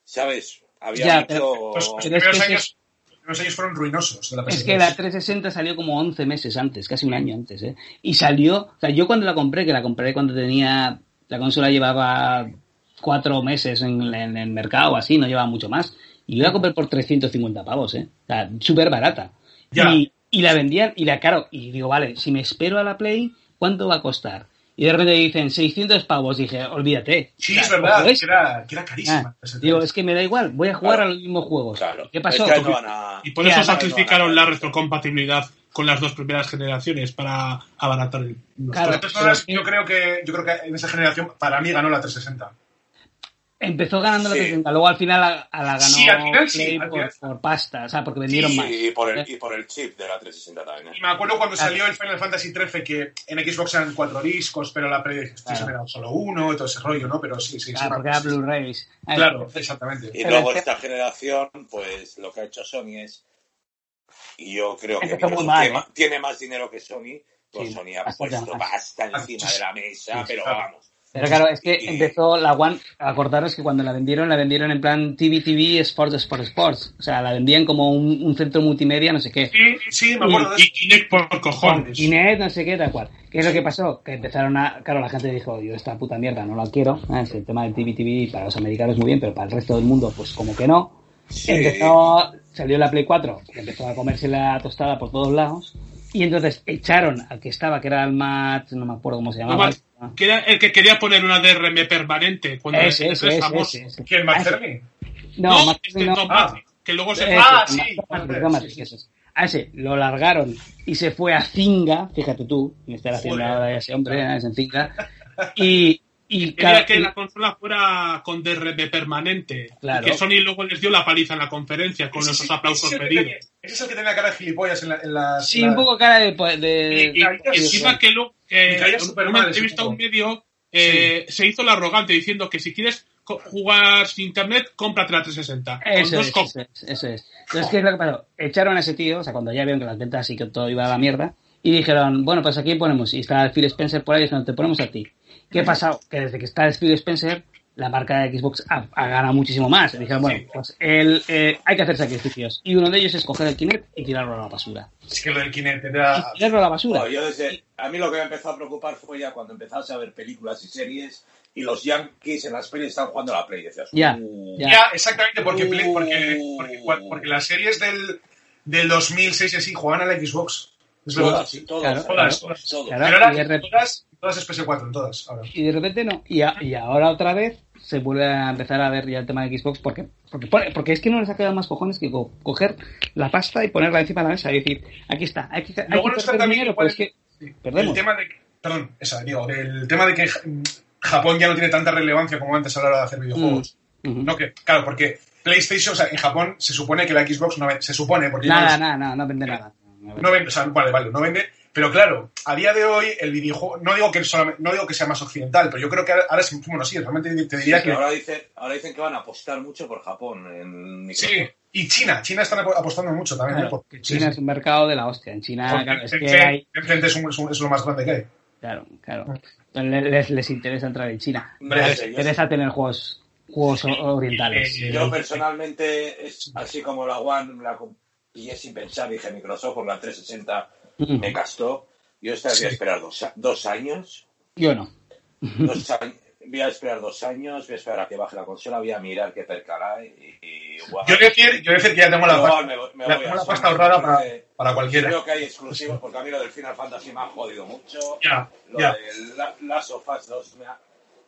S5: ¿Sabes? Había
S2: Ya,
S5: mucho...
S3: Los, los
S2: Pero es
S3: primeros años, los años fueron ruinosos de la
S2: Es
S3: PS3.
S2: que la 360 salió como 11 meses antes, casi un año antes, ¿eh? Y salió, o sea, yo cuando la compré, que la compré cuando tenía, la consola llevaba cuatro meses en, en el mercado, así, no llevaba mucho más. Y yo la compré por 350 pavos, ¿eh? O sea, súper barata.
S3: Ya.
S2: Y, y la vendían, y la, claro, y digo, vale, si me espero a la Play, ¿cuánto va a costar? Y de repente dicen 600 pavos, dije, olvídate.
S3: Sí, es verdad, que era, que era carísima.
S2: Ah,
S3: la PS3.
S2: digo, es que me da igual, voy a jugar
S5: Claro.
S2: a los mismos juegos.
S5: Claro.
S2: ¿Qué pasó?
S5: Es que no van a-
S4: Y por eso
S2: no,
S4: sacrificaron
S5: no,
S4: la retrocompatibilidad con las dos primeras generaciones para abaratar el. los
S2: Claro.
S3: Yo creo que yo creo que en esa generación para mí ganó la 360.
S2: Empezó ganando la
S5: Sí.
S2: 360, luego al final a, a la ganó
S3: Sí, al final sí,
S2: Play
S3: al
S2: por,
S3: final.
S2: por pasta, o sea, porque vendieron
S3: Sí,
S2: más.
S5: Y por, el, y por el chip de la 360 también. ¿eh?
S3: Y me acuerdo cuando
S2: Claro.
S3: salió el Final Fantasy XIII que en Xbox eran cuatro discos, pero la PlayStation
S2: Claro.
S3: era solo uno y todo ese rollo, ¿no? Pero sí, sí.
S2: Claro, porque era Blu-rays.
S3: Claro, exactamente.
S5: Y luego
S2: este-
S5: esta generación, pues lo que ha hecho Sony es, y yo creo que
S2: mal, ¿eh?
S5: tiene más dinero que Sony, pues
S2: Sí,
S5: Sony ha puesto pasta encima de la mesa,
S3: Sí,
S5: pero
S3: claro.
S5: vamos.
S2: Pero claro, es que empezó la One, acordaros que cuando la vendieron, la vendieron en plan TV, TV, Sports, Sports, Sports. O sea, la vendían como un, un centro multimedia, no sé qué.
S3: Sí, sí, me acuerdo.
S4: Y Kinect por cojones.
S2: Kinect, no sé qué, tal cual. ¿Qué es lo que pasó? Que empezaron a... Claro, la gente dijo, yo esta puta mierda no la quiero. Ah, es el tema del TV, TV para los americanos muy bien, pero para el resto del mundo, pues como que no.
S5: Sí.
S2: Empezó, salió la Play 4, que empezó a comerse la tostada por todos lados. Y entonces echaron al que estaba, que era el Matt, no me acuerdo cómo se llamaba.
S4: Que era el que quería poner una DRM permanente cuando
S2: Ese,
S4: el
S2: ese,
S4: PS3
S2: ese,
S4: famoso.
S2: ese, ese.
S3: ¿Quién,
S2: Ah.
S3: McCerny?
S2: No,
S4: No,
S2: Matt
S4: este
S2: no.
S4: Tom
S3: Ah.
S4: Que luego se
S3: Ah, sí, sí.
S2: ese es. A ese lo largaron y se fue a Zinga, fíjate tú, me está haciendo ahora ese hombre, ¿eh? es en Zinga. Y, y
S4: Quería
S2: cada-
S4: que la consola fuera con DRM permanente.
S2: Claro.
S4: Y que Sony luego les dio la paliza en la conferencia con esos
S3: sí-
S4: aplausos
S3: es
S4: pedidos.
S3: tenía- Ese es el que tenía cara de gilipollas en la. En la
S2: Sí,
S3: en la-
S2: un poco cara de... de-
S4: Y, encima que luego, eh, una entrevista a un medio, eh, se hizo el arrogante diciendo que si quieres jugar sin internet, cómprate la 360. Con
S2: Eso es, eso es, eso es. Entonces, ¿qué es lo que pasó? Echaron a ese tío, o sea, cuando ya vieron que las ventas y que todo iba a la mierda, y dijeron, bueno, pues aquí ponemos, y está el Phil Spencer por ahí, dijeron, te ponemos a ti. ¿Qué ha pasado? Que desde que está el Phil Spencer, la marca de Xbox ha, ha ganado muchísimo más. Dijeron, bueno,
S3: Sí.
S2: pues el, eh, hay que hacer sacrificios. Y uno de ellos es coger el Kinect y tirarlo a la basura.
S3: Es que lo del Kinect
S2: Y
S3: era...
S2: tirarlo a la basura.
S5: No, yo desde, a mí lo que me empezó a preocupar fue ya cuando empezabas a ver películas y series y los Yankees en las pelis están jugando a la Play. Decías,
S2: Ya,
S5: "Uh".
S2: ya.
S3: Ya, exactamente, porque, Play-
S5: Uh.
S3: porque, porque, porque las series del, del 2006 y así jugaban a la Xbox. Es verdad.
S5: Todas, sí, todas,
S2: Claro,
S3: todas,
S5: todas,
S3: todas.
S2: Claro,
S3: Pero ahora todas, todas es PS4, todas. Ahora.
S2: Y de repente no. Y, a- y ahora otra vez se vuelve a empezar a ver ya el tema de Xbox porque porque, porque es que no les ha quedado más cojones que co- coger la pasta y ponerla encima de la mesa y decir, aquí está, que, hay
S3: Luego no está también
S2: dinero, pero es que
S3: Sí.
S2: perdemos.
S3: El tema de perdón, esa, digo, el tema de que Ja- Japón ya no tiene tanta relevancia como antes a la hora de hacer videojuegos.
S2: Ujú.
S3: No que, claro, porque PlayStation, o sea, en Japón se supone que la Xbox no vende, se supone, porque
S2: Nada,
S3: no,
S2: nada, nada, no vende nada. No
S3: no vende, o sea, vale, vale, no vende, pero claro, a día de hoy el videojuego, no digo que solamente, no digo que sea más occidental, pero yo creo que ahora, ahora es, bueno, sí, realmente te diría
S5: Sí,
S3: que
S5: ahora, dicen, ahora dicen que van a apostar mucho por Japón en Microsoft.
S3: sí, y China, China están apo- apostando mucho también,
S2: Claro,
S3: ¿eh? Porque-
S2: porque China
S3: sí,
S2: es un mercado de la hostia. En China,
S3: Porque
S2: claro, es que
S3: Tencent-
S2: hay.
S3: Tencent es, un- es un- es lo más grande que hay.
S2: Claro, claro. Les, les interesa entrar en China. Les interesa tener juegos, juegos orientales.
S3: Eh,
S5: Yo personalmente, es así como la One la pillé sin pensar, dije Microsoft por la 360 Me gastó. Yo esta voy
S3: Sí.
S5: a esperar dos, dos años.
S2: Yo no.
S5: Dos años. Voy a esperar dos años, voy a esperar a que baje la consola, voy a mirar qué perca hay y, y guau.
S3: Yo decir, yo decir que ya tengo la, pasta,
S5: me voy- me voy
S3: tengo la pasta ahorrada para, para cualquiera.
S5: Creo que hay exclusivos, porque a mí lo del Final Fantasy me ha jodido mucho.
S3: Ya,
S5: Lo
S3: ya.
S5: del La- Last of Us 2 me ha-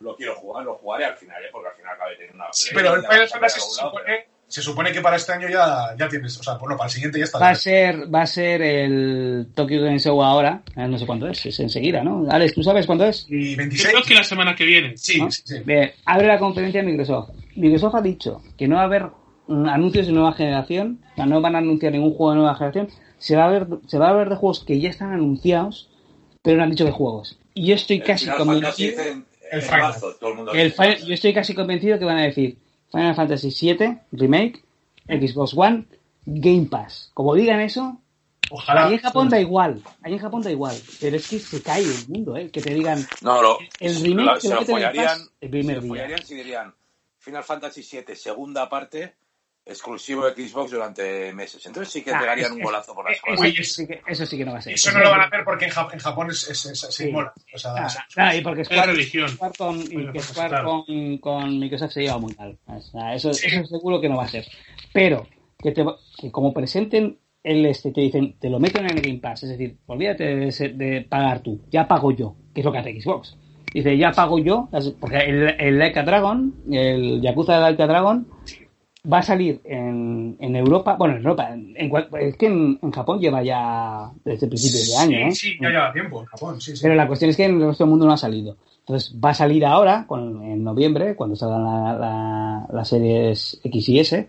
S5: lo quiero jugar, lo jugaré al final, ¿eh? porque al final acabé teniendo una
S3: Sí,
S5: Play,
S3: pero el Final Fantasy se supone, se supone que para este año ya, ya tienes, o sea, bueno, para el siguiente ya está.
S2: Va a ser, va a ser el Tokyo Game Show ahora, eh, no sé cuándo es, es enseguida, ¿no? Alex, ¿tú sabes cuándo es?
S3: Y
S4: Yo
S3: 26.
S4: creo que la semana que viene.
S3: Sí,
S2: ¿no?
S3: sí, sí.
S2: Bien, abre la conferencia de Microsoft. Microsoft ha dicho que no va a haber mm, anuncios de nueva generación, o sea, no van a anunciar ningún juego de nueva generación, se va a ver, se va a ver de juegos que ya están anunciados, pero no han dicho de juegos. Y yo estoy
S5: El
S2: casi convencido,
S5: en,
S3: El
S5: marzo, todo el mundo
S2: el. Final- yo estoy casi convencido que van a decir Final Fantasy VII Remake, Xbox One, Game Pass. Como digan eso,
S3: Ojalá.
S2: Ahí en Japón da igual, ahí en Japón da igual, pero es que se cae el mundo, ¿eh? Que te digan,
S5: No, lo,
S2: el remake
S5: se
S2: lo en el primer
S5: se
S2: día.
S5: follarían si dirían Final Fantasy VII, segunda parte, exclusivo de Xbox durante meses. Entonces sí que
S2: Ah,
S5: pegarían
S2: es-
S5: un golazo por las
S2: eso,
S5: cosas.
S3: Uy,
S2: eso sí que, eso sí que no va a ser.
S3: Eso no lo van a hacer porque en, Ja- en Japón es, es, es- se
S2: Sí.
S3: mola. O sea,
S2: Ah, y porque
S4: Es
S2: Square,
S4: religión.
S2: Square con, y
S3: Bueno,
S2: que
S3: pues, claro.
S2: con, con Microsoft se lleva muy mal. O sea, eso,
S3: Sí.
S2: eso seguro que no va a ser. Pero que, te, va- que como presenten el este, te dicen, te lo meten en el Game Pass, es decir, olvídate de, de pagar tú, ya pago yo, que es lo que hace Xbox. Dice, ya pago yo, porque el, el Like a Dragon, el Yakuza de Like a Dragon, va a salir en, en Europa, bueno, en Europa, en, en cual- es que en, en Japón lleva ya desde principios de año,
S3: sí,
S2: ¿eh?
S3: sí, ya lleva tiempo en Japón, sí, sí.
S2: Pero la cuestión es que en el resto del mundo no ha salido. Entonces va a salir ahora, con- en noviembre, cuando salgan la, la- las series X y S,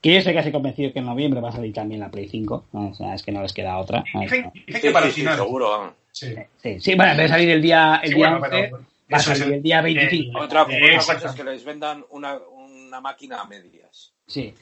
S2: que yo estoy casi convencido que en noviembre va a salir también la Play 5. ¿no? O sea, es que no les queda otra.
S3: Dicen, dicen
S5: Sí,
S3: que para
S5: sí,
S3: el
S5: sí,
S3: final.
S5: seguro.
S3: Sí.
S2: Sí, sí, bueno, salir el día, el
S3: Sí,
S2: día
S3: bueno,
S2: 11,
S3: pero
S2: va a salir
S3: el-
S2: el día 25.
S5: Otra,
S3: Eh,
S5: otra cosa es que les vendan una, una máquina a medias.
S2: Sí.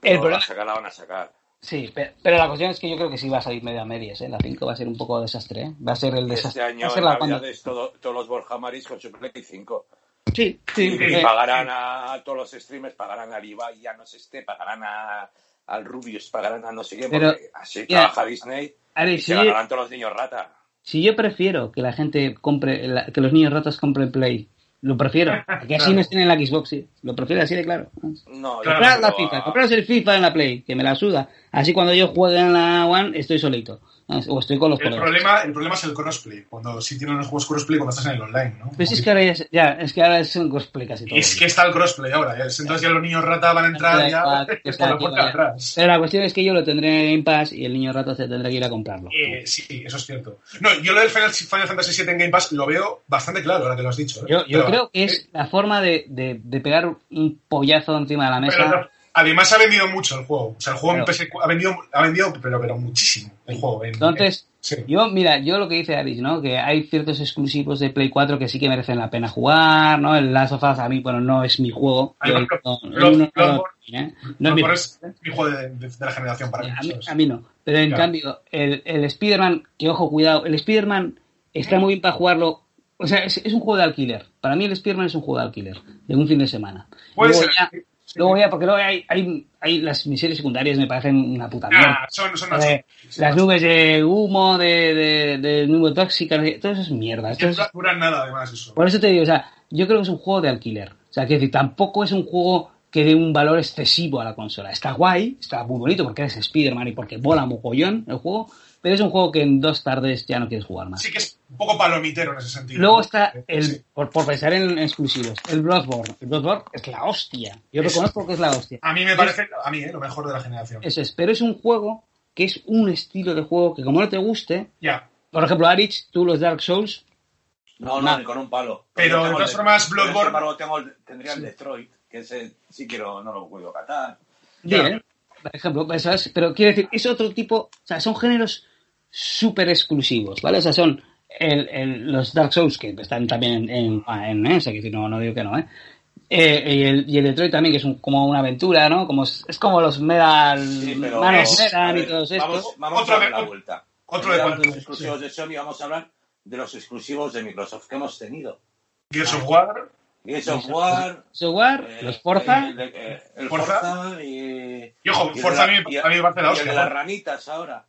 S5: Pero
S2: El problema,
S5: la sacar la van a sacar.
S2: sí, pero, pero la cuestión es que yo creo que sí va a salir media a medias. ¿eh? La 5 va a ser un poco desastre. ¿eh? Va a ser el desastre.
S5: Este
S2: va
S5: año
S2: a ser la cuando-
S5: todo- todos los Borja Maris con su Play 5.
S2: Sí, sí.
S5: Y pagarán a, todos los streamers, pagarán a Ibai, ya no sé este, pagarán a, al Rubius, pagarán a no sé qué,
S2: Pero,
S5: porque así
S2: mira,
S5: trabaja Disney y
S2: Alex,
S5: se ganarán todos los niños rata.
S2: Si yo prefiero que la gente compre, que los niños ratas compren Play, lo prefiero. Que así no estén en la Xbox, sí. Lo prefiero así de claro.
S5: No, yo
S3: Claro,
S2: Comprar la FIFA, compraros el FIFA en la Play, que me la suda. Así cuando yo juegue en la One, estoy solito. ¿Sabes? O estoy con los
S3: El problema, el problema es el crossplay. Cuando sí tienen los juegos crossplay cuando estás en el online, ¿no?
S2: Si es que ahora es, ya, es que ahora es un cosplay casi todo.
S3: Es que está el crossplay ahora. ya. Entonces ya los niños rata van a entrar ya
S2: igual, que
S3: por
S2: está
S3: la
S2: aquí,
S3: atrás.
S2: Pero la cuestión es que yo lo tendré en Game Pass y el niño rato se tendrá que ir a comprarlo.
S3: Eh, sí, eso es cierto. No, yo lo del Final, Final Fantasy VII en Game Pass lo veo bastante claro, ahora que lo has dicho. ¿eh?
S2: Yo, yo
S3: Pero-
S2: creo que es la forma de, de, de pegar un pollazo encima de la mesa.
S3: Pero, además ha vendido mucho el juego. O sea, el juego en
S2: Pero-
S3: ha vendido, ha vendido pero, pero muchísimo el juego. en-
S2: Entonces,
S3: en- sí.
S2: yo, mira, yo lo que dice Aris, ¿no? Que hay ciertos exclusivos de Play 4 que sí que merecen la pena jugar, ¿no? El Last of Us a mí, bueno, no es mi juego. No- ¿eh? Es mi
S3: juego de, de- de la generación para mí.
S2: a mí,
S3: ¿sabes?
S2: a mí no. Pero en
S3: Claro.
S2: cambio, el, el Spider-Man, que ojo, cuidado, el Spider-Man está muy bien para jugarlo O sea, es, es un juego de alquiler. Para mí el Spearman es un juego de alquiler, de un fin de semana.
S3: Puede
S2: luego
S3: ser.
S2: ya. Luego ya, porque luego hay, hay, hay las misiones secundarias me parecen una puta mierda.
S3: Ah, son, son
S2: Eh,
S3: así.
S2: las nubes de humo, de, de, de nube tóxica, no sé, todo eso es mierda.
S3: Que
S2: Esto es-
S3: no duran nada, además, eso.
S2: por eso te digo, o sea, yo creo que es un juego de alquiler. O sea, quiero decir, tampoco es un juego que dé un valor excesivo a la consola. Está guay, está muy bonito porque eres Spider-Man y porque mola mogollón el juego, pero es un juego que en dos tardes ya no quieres jugar más.
S3: Sí que es un poco palomitero en ese sentido.
S2: Luego
S3: ¿no?
S2: está,
S3: Eh,
S2: el,
S3: sí.
S2: por, por pensar en exclusivos, el Bloodborne. El Bloodborne es la hostia. Yo
S3: Es-
S2: reconozco que es la hostia.
S3: A mí me parece, a mí, eh, lo mejor de la generación.
S2: Eso es, pero es un juego que es un estilo de juego que como no te guste,
S3: Ya.
S2: por ejemplo, Arich, tú los Dark Souls,
S5: No, no, ni con un palo.
S3: Pero, de todas formas, Bloodborne-
S5: embargo, tengo el- tendría el Detroit, que ese sí quiero, no lo puedo catar.
S2: Bien, por ejemplo, pues, ¿sabes? pero quiero decir, es otro tipo, o sea, son géneros súper exclusivos, ¿vale? O sea, son el- el- los Dark Souls, que están también en, en, en esa, que si no, no digo que no, ¿eh? Eh, y, el, y el Detroit también, que es un- como una aventura, ¿no? Como, es es como los Metal,
S5: Sí, pero
S2: Manos
S5: a
S2: y todos estos.
S5: Vamos, vamos
S3: Otro
S5: a dar
S3: de-
S5: la vuelta.
S3: Otro de
S5: los exclusivos de Sony vamos a hablar de los exclusivos de Microsoft que hemos tenido.
S3: Gears of War.
S5: Gears of War,
S2: Software,
S5: eh,
S2: los Forza,
S5: el, eh, el
S3: Forza.
S5: Forza y,
S3: Y ojo,
S5: y
S3: Forza a
S5: de
S3: mí,
S5: la-
S3: a mí me parece la
S5: y el de
S3: hostia.
S5: las
S3: ¿no?
S5: ranitas ahora.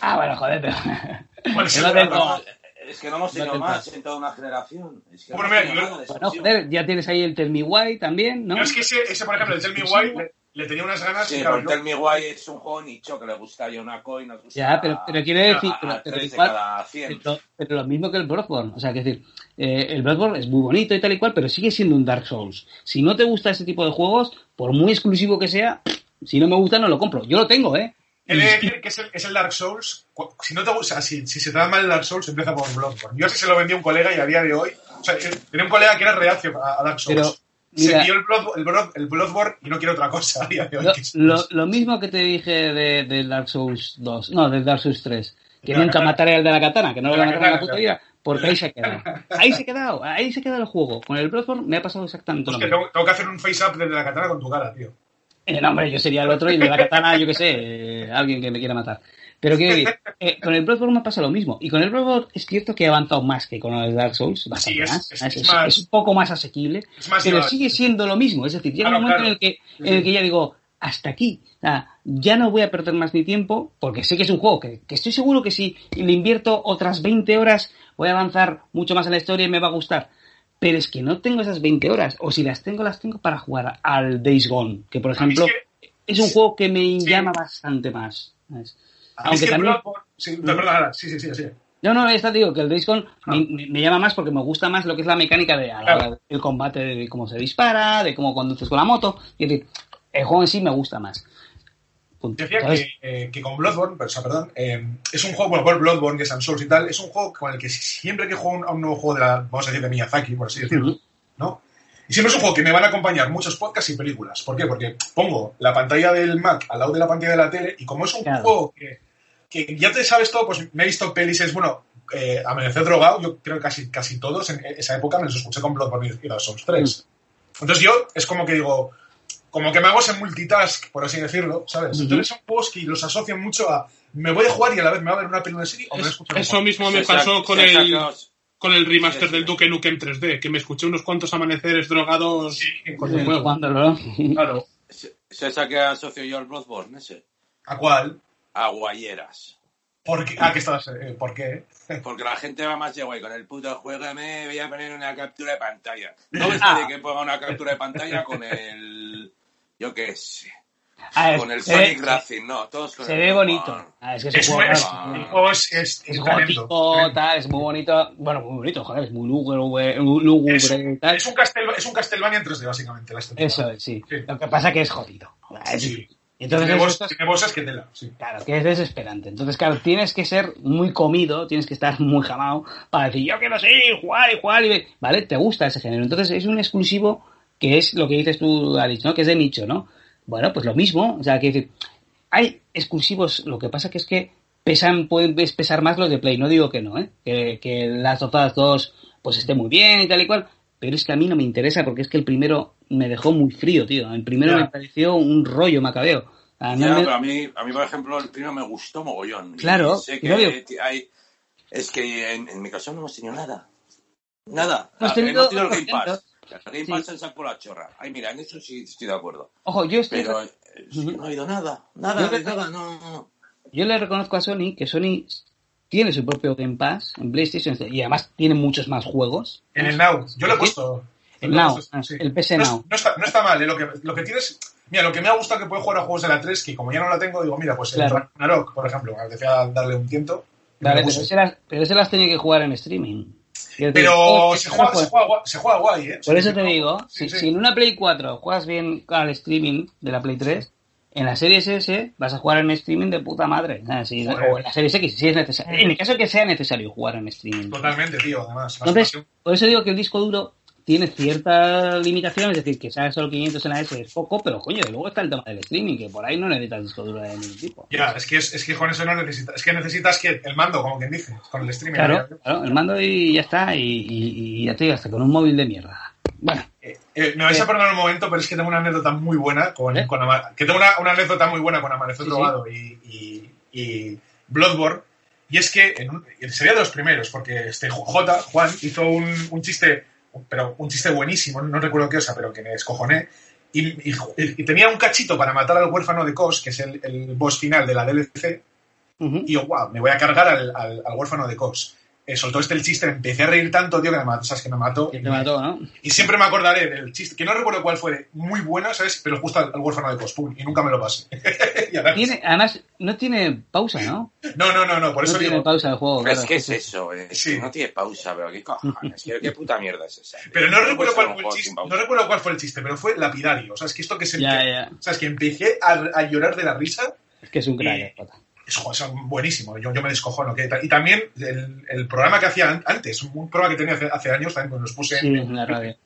S2: ah, bueno, joder, pero...
S3: Sí,
S2: tengo-
S5: es que no hemos tenido
S2: No
S5: más en toda una generación. Es que no
S3: Bueno, mira, yo-
S2: Bueno, joder, ya tienes ahí el Tell Me Why también, ¿no?
S3: Es que ese, ese, por ejemplo, el Tell Me Why, le, le tenía unas ganas.
S5: Sí,
S3: y
S5: pero
S3: claro,
S5: el Tell Me Why es un juego nicho que le gusta a Yonako y nos gusta
S2: Ya, pero, pero quiere decir,
S5: a-
S2: pero,
S5: a
S2: pero
S5: tres de
S2: igual-
S5: cada 100.
S2: pero, pero lo mismo que el Bloodborne, o sea, que decir, eh, el Bloodborne es muy bonito y tal y cual, pero sigue siendo un Dark Souls. Si no te gusta ese tipo de juegos, por muy exclusivo que sea, si no me gusta no lo compro. Yo lo tengo, ¿eh?
S3: De decir que es el, es el Dark Souls. Si no te gusta, si, si se te da mal el Dark Souls, empieza por Bloodborne. Yo así se lo vendí a un colega y a día de hoy. O sea, tenía un colega que era reacio a, a Dark Souls.
S2: Pero,
S3: se
S2: mira-
S3: vio el, Blood- el, Blood- el Bloodborne y no quiere otra cosa a día de hoy.
S2: Lo, lo- lo mismo que te dije de, de Dark Souls 2, no, de Dark Souls 3, que
S3: la
S2: nunca
S3: katana.
S2: mataré al de la katana, que no lo
S3: la
S2: mataron en la puta vida, porque ahí se ha quedado. Ahí se ha quedado, ahí se ha quedado el juego. Con el Bloodborne me ha pasado exactamente lo
S3: Hostia,
S2: mismo.
S3: tengo, tengo que hacer un face-up desde la katana con tu cara, tío.
S2: Eh, no, hombre, yo sería el otro y de la katana, yo qué sé, eh, alguien que me quiera matar. Pero quiero decir, eh, con el Bloodborne me pasa lo mismo. Y con el Bloodborne es cierto que he avanzado más que con el Dark Souls, bastante
S3: Sí, es-
S2: más.
S3: es-
S2: Es,
S3: es más-
S2: es un poco más asequible,
S3: más
S2: pero sigue siendo lo mismo. Es decir, llega
S3: Claro,
S2: un momento
S3: claro.
S2: en el que, en el que ya digo, hasta aquí. O sea, ya no voy a perder más mi tiempo, porque sé que es un juego que, que estoy seguro que si le invierto otras 20 horas, voy a avanzar mucho más en la historia y me va a gustar. Pero es que no tengo esas 20 horas, o si las tengo, las tengo para jugar al Days Gone, que por
S3: es
S2: ejemplo
S3: que-
S2: es un juego que me
S3: Sí.
S2: llama bastante más. ¿sabes?
S3: a mí
S2: Aunque
S3: es que
S2: también...
S3: Sí, verdad, sí, sí, sí, sí.
S2: No, no, esta digo que el Days Gone
S3: Ah.
S2: me, llama más porque me gusta más lo que es la mecánica de la
S3: Claro.
S2: del combate, de cómo se dispara, de cómo conduces con la moto. Es decir, el juego en sí me gusta más.
S3: Decía eh, que con Bloodborne, pero, o sea, perdón, eh, es un juego, por Bloodborne, que es Souls y tal, es un juego con el que siempre que juego a un nuevo juego de la, vamos a decir, de Miyazaki, por así decirlo. ¿no? Y siempre es un juego que me van a acompañar muchos podcasts y películas. ¿Por qué? Porque pongo la pantalla del Mac al lado de la pantalla de la tele y como es un
S2: Claro.
S3: juego que, que ya te sabes todo, pues me he visto pelis, es bueno, eh, Amanecer Drogado, yo creo que casi, casi todos en esa época me los escuché con Bloodborne y Dark Souls 3. Entonces yo es como que digo, como que me hago ese multitask, por así decirlo, ¿sabes?
S2: Ujú.
S3: Entonces son juegos que los asocian mucho a me voy a jugar y a la vez me va a ver una peli una serie o me voy a
S4: Es-
S3: un
S4: eso mismo me pasó con el, con el remaster
S5: Sí, sí.
S4: del Duke Nukem 3D, que me escuché unos cuantos amaneceres drogados
S3: Sí,
S4: con el juego.
S2: Jugándolo, ¿no?
S3: Claro.
S5: Se, asocio yo al Bloodborne ese.
S3: ¿A cuál?
S5: A guayeras.
S3: ¿Por qué? Ah, que estabas. eh, ¿Por qué?
S5: Porque la gente va más de guay con el puto juego, me voy a poner una captura de pantalla. No ves
S2: Ah.
S5: que ponga una captura de pantalla con el... Yo qué sé.
S2: Ah, es-
S5: Con el
S2: ve-
S5: Sonic Racing, no. Todos con
S2: Se
S5: el
S2: ve bonito. Ah, es que es
S3: Es,
S2: un juego,
S3: es,
S5: Ah.
S3: es, es,
S2: es
S3: tremendo.
S2: gótico, tal, es muy bonito. Bueno, muy bonito, joder, es muy lúgubre, lúgubre,
S3: Es, un-
S2: tal.
S3: es un Castel- es un Castlevania en 3D, básicamente, la estética.
S2: Eso, es, sí.
S3: Sí.
S2: Lo que pasa que es jodido. Es
S3: Sí.
S2: Y entonces
S3: tiene,
S2: estás-
S3: voces que tela, sí.
S2: Claro, que es desesperante. Entonces, claro, tienes que ser muy comido, tienes que estar muy jamado para decir, yo quiero seguir, jugar y jugar y... ve-". ¿Vale? Te gusta ese género. Entonces, es un exclusivo que es lo que dices tú, Alice, ¿no? Que es de nicho, ¿no? Bueno, pues lo mismo. O sea, que decir, hay exclusivos, lo que pasa que es que pesan, pueden pesar más los de Play. No digo que no, ¿eh? Que, que las otras dos, pues esté muy bien y tal y cual. Pero es que a mí no me interesa porque es que el primero me dejó muy frío, tío. El primero
S3: Ya.
S2: me pareció un rollo macabeo. A mí
S5: Ya,
S2: me-
S5: pero a mí, a mí, por ejemplo, el primero me gustó mogollón.
S2: Claro,
S5: sé que hay... Es que en, en Microsoft no hemos tenido nada. Nada,
S2: Hemos
S5: ah,
S2: tenido
S5: hemos tenido el Game
S2: 200.
S5: Pass. El Game
S2: Sí.
S5: Pass se sacó la chorra. Ay, mira, en eso sí estoy de acuerdo.
S2: Ojo, yo estoy...
S5: Pero eh, sí, no ha habido nada. Nada,
S2: Yo
S5: de nada, no. no.
S2: Yo le reconozco a Sony que Sony tiene su propio Game Pass en PlayStation y además tiene muchos más juegos.
S3: En el Now. Yo lo he puesto.
S2: El Now, ah,
S3: sí.
S2: el PC
S3: no,
S2: Now.
S3: No está, no está mal, ¿eh? lo, que, lo que tienes. Mira, lo que me ha gustado que puedo jugar a juegos de la 3, que como ya no la tengo, digo, mira, pues el
S2: Claro.
S3: Ragnarok, por ejemplo, me apetecía darle un tiento. lo
S2: pero ese, las, pero ese las tenía que jugar en streaming. Decir,
S3: Pero se juega, se, juega, guay- se juega guay, ¿eh?
S2: Por eso te digo,
S3: sí,
S2: si,
S3: sí.
S2: si en una Play 4 juegas bien al streaming de la Play 3, en la Series S vas a jugar en streaming de puta madre. O en la Series X, si es necesario. En el caso que sea necesario jugar en streaming.
S3: Totalmente, tío, además. más
S2: Entonces, por eso digo que el disco duro tiene ciertas limitaciones, es decir, que sea solo 500 en la S es poco, pero coño, luego está el tema del streaming, que por ahí no necesitas disco duro de ningún tipo.
S3: Ya, es que, es, es que con eso no necesitas. Es que necesitas que el mando, como quien dice, con el streaming.
S2: Claro, el mando y ya está, y, y- y ya te digo, hasta con un móvil de mierda. Bueno,
S3: Eh, eh, me vais a perdonar un momento, pero es que tengo una anécdota muy buena con,
S2: ¿Eh?
S3: con que tengo una, una anécdota muy buena con Amanecer
S2: Sí, sí.
S3: Drogado y, y, y Bloodborne. Y es que en un- sería de los primeros, porque este J, Juan, hizo un, un chiste, pero un chiste buenísimo, no recuerdo qué cosa, pero que me descojoné. Y, y- y tenía un cachito para matar al huérfano de Kos, que es el, el boss final de la DLC. Y yo, wow, me voy a cargar al, al- al huérfano de Kos. Eh, soltó este el chiste, me empecé a reír tanto, tío, que me mató, ¿sabes? Que me mató.
S2: que te mató, ¿no?
S3: Y siempre me acordaré del chiste, que no recuerdo cuál fue, muy bueno, ¿sabes? Pero justo al, al huérfano de Cospun, y nunca me lo pasé.
S2: Tiene, además, no tiene pausa, ¿no?
S3: No, no, no, no, por eso
S2: no tiene
S3: digo.
S2: pausa el juego.
S5: Pero
S2: claro.
S5: es que es eso, eh.
S3: Sí.
S5: No tiene pausa, pero qué cojones. ¿Qué, qué puta mierda es esa?
S3: Pero no recuerdo cuál fue el chiste, no recuerdo cuál fue el chiste, pero fue lapidario. O sea, es que esto que se
S2: Ya,
S3: que-
S2: ya.
S3: O sea, es que empecé a, a llorar de la risa.
S2: Es que es un crack,
S3: Y-. Es, jo, es buenísimo, yo, yo me descojono. Que, y también el, el programa que hacía an- antes, un programa que tenía hace, hace años, también pues, los puse
S2: Sí,
S3: en,
S2: en la radio.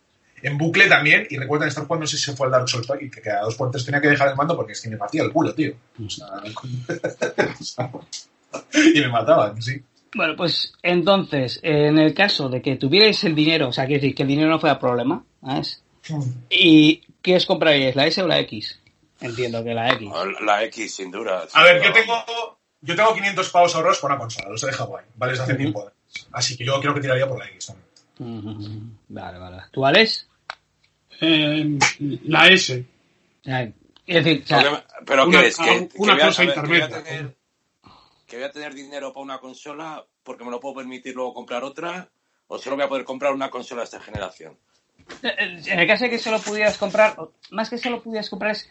S3: en bucle también. Y recuerdan estar jugando, no sé si se fue al Dark Souls, y que cada dos puentes tenía que dejar el mando porque es que me partía el culo, tío. O sea, y me mataban, sí.
S2: Bueno, pues entonces, en el caso de que tuvierais el dinero, o sea, quiero decir, que el dinero no fuera problema, ¿sabes? ¿Y qué os compraríais, la S o la X? Entiendo que la X.
S5: La X, sin duda.
S3: A ver, yo tengo, yo tengo 500 pavos ahorros por una consola, los he de Hawái, ¿vale? Desde hace tiempo. Así que yo creo que tiraría por la X también.
S2: Vale, vale. ¿Tú, Alex?
S4: Eh, la S.
S2: Sea, es decir, o sea,
S5: pero
S4: una-
S5: que es que,
S4: una
S5: que
S4: cosa
S5: a ver, que voy a
S4: intermedia.
S5: tener que voy a tener dinero para una consola porque me lo puedo permitir luego comprar otra o solo voy a poder comprar una consola de esta generación.
S2: en el caso de que solo pudieras comprar, más que solo pudieras comprar es,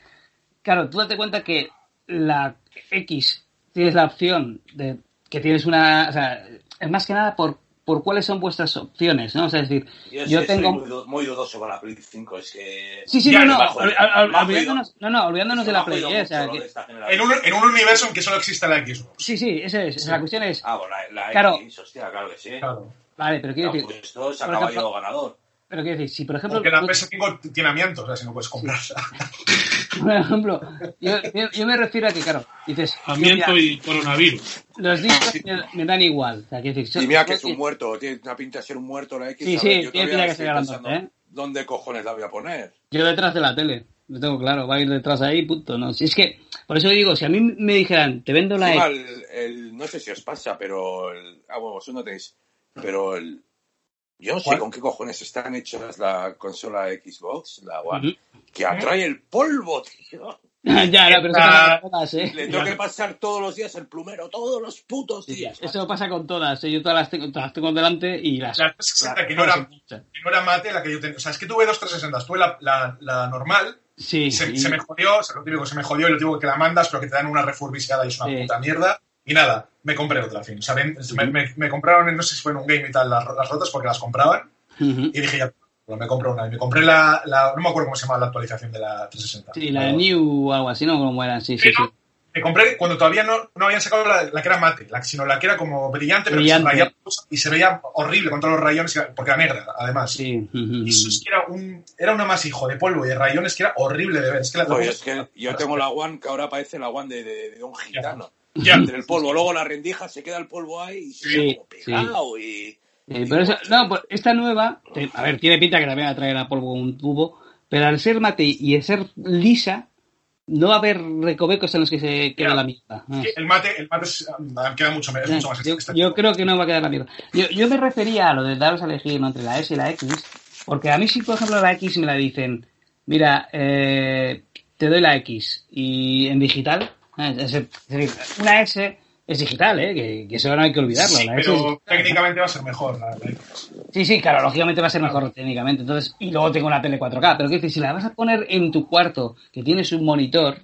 S2: claro, tú date cuenta que la X tienes la opción de que tienes una, o sea, es más que nada por, por cuáles son vuestras opciones, ¿no? O sea, es decir,
S5: Yo,
S2: tengo...
S5: soy muy, du- muy dudoso con la Play 5, es que
S2: Sí, sí,
S3: Ya,
S2: no, no,
S5: bajo-
S2: olvidándonos, no, no, olvidándonos de la Play, ¿eh? O sea, que-
S3: En un, en un universo en que solo existe la Xbox.
S2: sí, sí, ese es, la cuestión es,
S5: Ah, bueno, la, la
S2: Claro.
S5: X, hostia, claro que sí.
S3: Claro.
S2: vale, pero quiero
S5: No,
S2: decir,
S5: pues esto se yo ganador.
S2: Pero quiero decir, si por ejemplo,
S3: Porque la
S2: tú-
S3: PS5 tiene amianto, o sea, si no puedes comprarla.
S2: por ejemplo, yo, yo- yo me refiero a que, claro, dices, mira,
S4: y coronavirus.
S2: los discos me, me dan igual, o sea, quiero decir,
S5: Y mira que es un muerto, tiene una pinta de ser un muerto la X.
S2: Sí, sí,
S5: ver, yo
S2: tiene
S5: todavía
S2: pinta que
S5: pensando,
S2: ¿eh?
S5: ¿Dónde cojones la voy a poner?
S2: Yo detrás de la tele. Lo tengo claro, va a ir detrás ahí, punto. No, si es que, por eso digo, si a mí me dijeran, te vendo la X,
S5: el, el- no sé si os pasa, pero el, ah, bueno, vosotros no tenéis, pero el, yo no sé con qué cojones están hechas la consola Xbox, la One, que atrae el polvo, tío.
S2: ya, ya, pero eso pasa con todas, ¿eh?
S5: Le tengo que pasar todos los días el plumero, todos los putos días.
S2: Eso pasa con todas, ¿eh? yo todas las tengo, todas las tengo delante y las...
S3: La 360 que no era, que no era mate la que yo tenía. O sea, es que tuve dos 360. Tuve la, la, la normal,
S2: Sí,
S3: se,
S2: y-
S3: se me jodió, o sea, lo típico, se me jodió y lo típico que la mandas, pero que te dan una refurbished y es una
S2: Sí.
S3: puta mierda. Y nada, me compré otra, al fin. O sea, me, me- me compraron, no sé si fue en un game y tal, las, las rotas porque las compraban. Y dije, ya, pues me compré una. Y me compré la, la- no me acuerdo cómo se llama la actualización de la 360.
S2: Sí, la de New o algo así, ¿no? Como eran, sí, sí, sí.
S3: Me compré cuando todavía no, no habían sacado la, la que era mate, la, sino la que era como brillante, pero que
S2: Brillante.
S3: se rayaba y se veía horrible con todos los rayones, porque era negra, además.
S2: Sí.
S3: Y eso es que era un, era un amasijo de polvo y de rayones que era horrible de ver. Es que la
S5: Joder, es que yo tengo la One que ahora parece la One de, de- de un gitano.
S3: Ya.
S5: Entre el polvo, luego la rendija, se queda el polvo ahí y se
S2: Sí,
S5: queda como
S2: sí.
S5: pegado y...
S2: Eh, pero eso- no, pues esta nueva, a ver, tiene pinta que también va a traer a polvo un tubo, pero al ser mate y al ser lisa, no va a haber recovecos en los que se quede
S3: Ya.
S2: la mierda. Ah.
S3: El mate, el mate es- ah, queda mucho, es mucho más
S2: yo,
S3: estético.
S2: yo creo que no va a quedar la mierda. Yo, yo me refería a lo de daros a elegir ¿no? entre la S y la X, porque a mí si, por ejemplo, la X me la dicen, mira, eh, te doy la X y en digital, es, es decir, una S es digital, ¿eh? que, que eso no hay que olvidarlo.
S3: Sí,
S2: la S es
S3: pero técnicamente va a ser mejor. la- la.
S2: Sí, sí, claro, lógicamente va a ser mejor técnicamente. Entonces, y luego tengo una tele 4K. Pero que decir, si la vas a poner en tu cuarto, que tienes un monitor,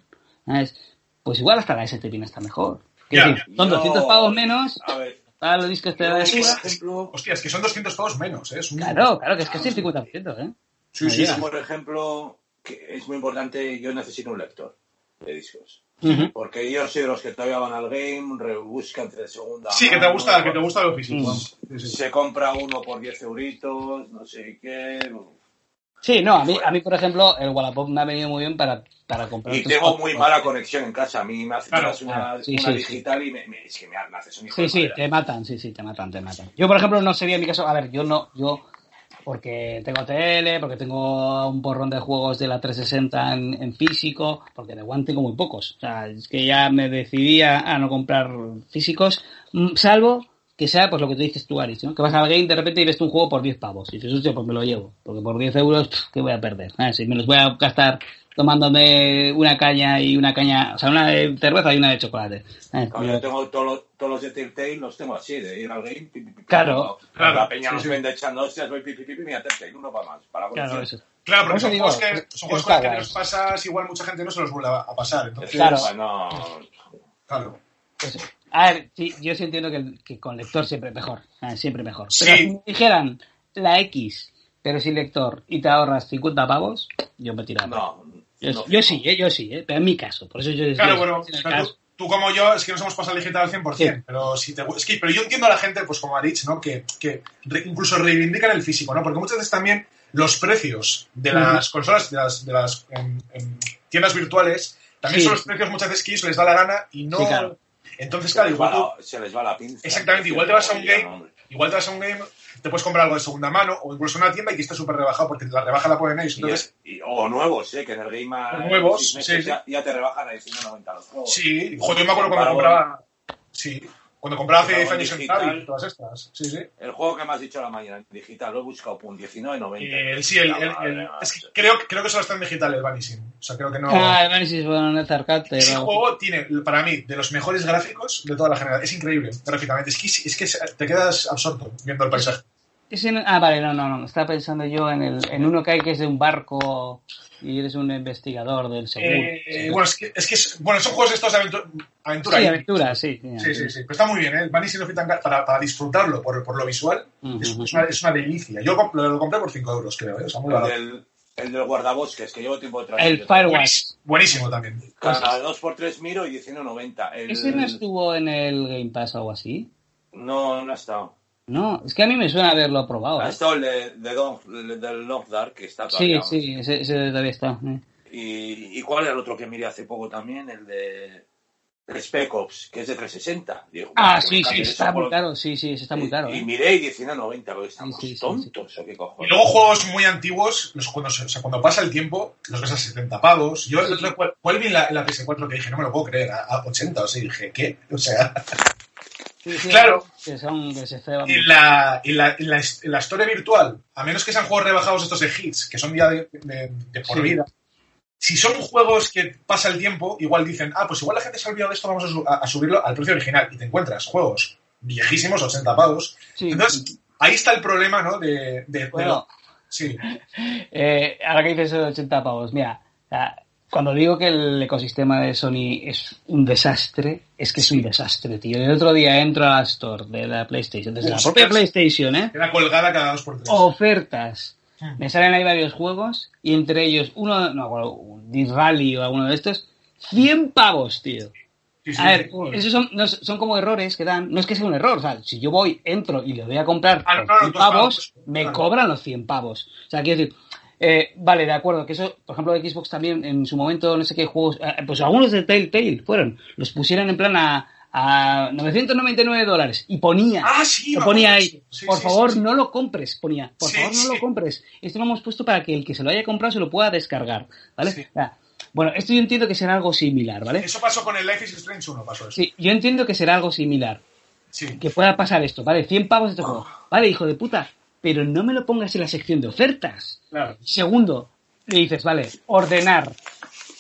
S2: ¿sabes? pues igual hasta la S te viene hasta mejor.
S3: Ya.
S2: decir, son
S5: Yo-
S2: 200 pavos menos
S5: A ver,
S2: para los discos te da de
S5: por ejemplo,
S3: Hostia, es que son 200 pavos menos, ¿eh? Es un-
S2: Claro, claro, que es casi el 50%, ¿eh?
S3: Sí, sí, sí.
S5: por ejemplo, que es muy importante, yo necesito un lector de discos. Porque yo soy de los que todavía van al game, rebuscan de segunda
S3: Sí, que te gusta, que te gusta lo físico.
S2: Mm.
S3: Sí, sí.
S5: Se compra uno por 10 euritos, no sé qué.
S2: Sí, no, a mí, a mí, por ejemplo, el Wallapop me ha venido muy bien para, para comprar.
S5: Y tengo muy mala conexión en casa. A mí me hace
S3: Claro,
S5: una,
S2: claro, sí,
S5: una
S2: sí,
S5: digital y me, me- es que me, me haces un hijo
S2: Sí,
S5: de
S2: sí,
S5: madera.
S2: te matan, sí, sí, te matan, te matan. Yo, por ejemplo, no sería mi caso. A ver, yo no, yo, porque tengo tele, porque tengo un porrón de juegos de la 360 en, en físico, porque de One tengo muy pocos. O sea, es que ya me decidí a, no comprar físicos, mm, salvo que sea, pues lo que tú dices tú, Aris, ¿no? Que vas al game de repente y ves un juego por 10 pavos. Y dices, hostia, pues me lo llevo. Porque por 10 euros, ¿qué voy a perder? Ah, si me los voy a gastar tomándome una caña y una caña, o sea, una de cerveza y una de chocolate. Ah,
S5: Claro, yo tengo todos los, todos los de Telltale, los tengo así, de ir al game. pi, pi, pi, pi,
S2: Claro,
S5: pi,
S3: claro,
S5: La peña
S3: sí,
S5: nos
S3: sí.
S5: vende echando hostias, voy pi, pi, pi, pi, mira Telltale, uno para más. Para la
S2: Claro, eso.
S3: Claro,
S2: Por
S3: porque son juegos que, son juegos con que los pasas, igual mucha gente no se los vuelve a, pasar. Entonces,
S2: Claro.
S5: No,
S3: claro.
S2: A ver, sí, yo sí entiendo que, que con lector siempre mejor. ah, siempre mejor. Pero
S3: Sí.
S2: si me dijeran la X, pero sin lector, y te ahorras 50 pavos, yo me tiraba.
S5: no.
S2: Yo,
S5: no.
S2: yo sí, eh, yo sí, eh, pero en mi caso. Por eso yo
S3: Claro,
S2: yo-
S3: bueno, pero tú, tú como yo, es que nos hemos pasado al digital al 100%,
S2: Sí.
S3: pero, si te, es que, pero yo entiendo a la gente, pues como ha dicho, ¿no? que, que re- incluso reivindican el físico, ¿no? porque muchas veces también los precios de las consolas, de las, de las tiendas virtuales, también
S2: Sí.
S3: son los precios muchas veces que les da la gana y no...
S2: Sí, claro.
S3: Entonces, claro, igual,
S5: se les va la pinza.
S3: Exactamente, igual te vas a un game- igual te vas a un game, te puedes comprar algo de segunda mano o incluso una tienda y que esté súper rebajado porque la rebaja la ponen ellos. Entonces,
S5: y- o nuevos, ¿eh? que en el game a-
S3: Nuevos, sí, sí.
S5: Ya, ya te rebajan a 19.90 los juegos.
S3: sí, joder, yo me acuerdo cuando compraba... Sí, cuando compraba hace 10
S5: Compraba
S3: años en
S5: digital.
S3: Y todas estas. Sí, sí.
S5: El juego que me has dicho a la mañana en digital, lo he buscado, pum, 19.90.
S3: Eh, sí, el, el- el- es que creo, creo que solo está en digital el Vanishing. O sea, creo que no.
S2: Ah, el análisis bueno, en el arcade,
S3: Ese juego tiene, para mí, de los mejores gráficos de toda la generación. Es increíble, gráficamente. Es que, es que te quedas absorto viendo el paisaje.
S2: No- ah, vale, no, no, no. Estaba pensando yo en, el, en uno que hay que es de un barco y eres un investigador del seguro.
S3: Eh, bueno, es que, es que es- bueno, son juegos estos de aventura. aventura
S2: sí,
S3: indie.
S2: aventura, sí.
S3: Sí, sí, sí. Pero está muy bien, ¿eh? Vanishing of para, para disfrutarlo por, por lo visual, es, una, es una delicia. Yo lo, comp- lo compré por 5 euros, creo, ¿eh? O sea, muy
S5: El
S3: barato.
S5: del, el del guardabosques, que llevo tiempo detrás.
S2: El Firewatch.
S3: Buenísimo, buenísimo también.
S5: Cada 2x3 miro y 19.90. El...
S2: ¿Ese no estuvo en el Game Pass o algo así?
S5: No, no ha estado.
S2: No, es que a mí me suena haberlo probado.
S5: Ha
S2: ¿eh?
S5: estado el de, de del Long Dark, que está
S2: Sí,
S5: todavía.
S2: sí, ese, ese todavía está. eh.
S5: Y, ¿Y cuál era el otro que miré hace poco también? El de Spec Ops, que es de 360. Digo,
S2: Ah, sí, sí, está muy
S5: por-
S2: caro. Sí, sí, ese está muy caro.
S5: Y, y
S2: ¿eh?
S5: miré y 19.90, pero estamos
S2: Sí, sí, sí,
S5: tontos, ¿o qué
S3: Y
S5: cojones?
S3: luego juegos muy antiguos, los, cuando, o sea, cuando pasa el tiempo, los ves a 70 pavos. Yo el otro en la, en la PS4 que dije, no me lo puedo creer, a, a 80 o sea, dije, ¿qué? O sea,
S2: Sí, sí,
S3: claro.
S2: Que son, que se ceban
S3: en la, en la, en la, historia virtual, a menos que sean juegos rebajados estos de hits, que son ya de, de- de por
S2: Sí.
S3: vida, si son juegos que pasa el tiempo, igual dicen, ah, pues igual la gente se ha olvidado de esto, vamos a, su- a- a subirlo al precio original. Y te encuentras juegos viejísimos, 80 pavos.
S2: Sí.
S3: Entonces, ahí está el problema, ¿no? De, de- de
S2: Bueno,
S3: lo- sí.
S2: Eh, ahora que dices eso de 80 pavos, mira, o sea, cuando digo que el ecosistema de Sony es un desastre, es que es un desastre, tío. El otro día entro a la store de la PlayStation, desde la propia PlayStation, ¿eh?
S3: Queda colgada cada dos por tres.
S2: Ofertas. Me salen ahí varios juegos y entre ellos uno, no, un Dis Rally o alguno de estos, 100 pavos, tío.
S3: Sí, sí.
S2: A ver, esos son, no, son como errores que dan. No es que sea un error, o sea, si yo voy, entro y le voy a comprar
S3: Ah, no,
S2: por
S3: no,
S2: 100
S3: tú has pagado,
S2: pavos, me
S3: claro.
S2: cobran los 100 pavos. O sea, quiero decir, eh, vale, de acuerdo, que eso, por ejemplo, de Xbox también, en su momento, no sé qué juegos, eh, pues algunos de Telltale fueron, los pusieron en plan a, a 999 dólares y ponía,
S3: Ah, sí,
S2: lo ponía ahí,
S3: sí,
S2: por
S3: sí,
S2: favor, no lo compres, ponía, por favor, no lo compres. Esto lo hemos puesto para que el que se lo haya comprado se lo pueda descargar, ¿vale? Bueno, esto yo entiendo que será algo similar, ¿vale?
S3: Eso pasó con el Life is Strange 1, pasó eso.
S2: Sí, yo entiendo que será algo similar.
S3: Sí.
S2: Que pueda pasar esto, ¿vale? 100 pavos este juego. Vale, hijo de puta, pero no me lo pongas en la sección de ofertas.
S3: Claro.
S2: Segundo, le dices, vale, ordenar.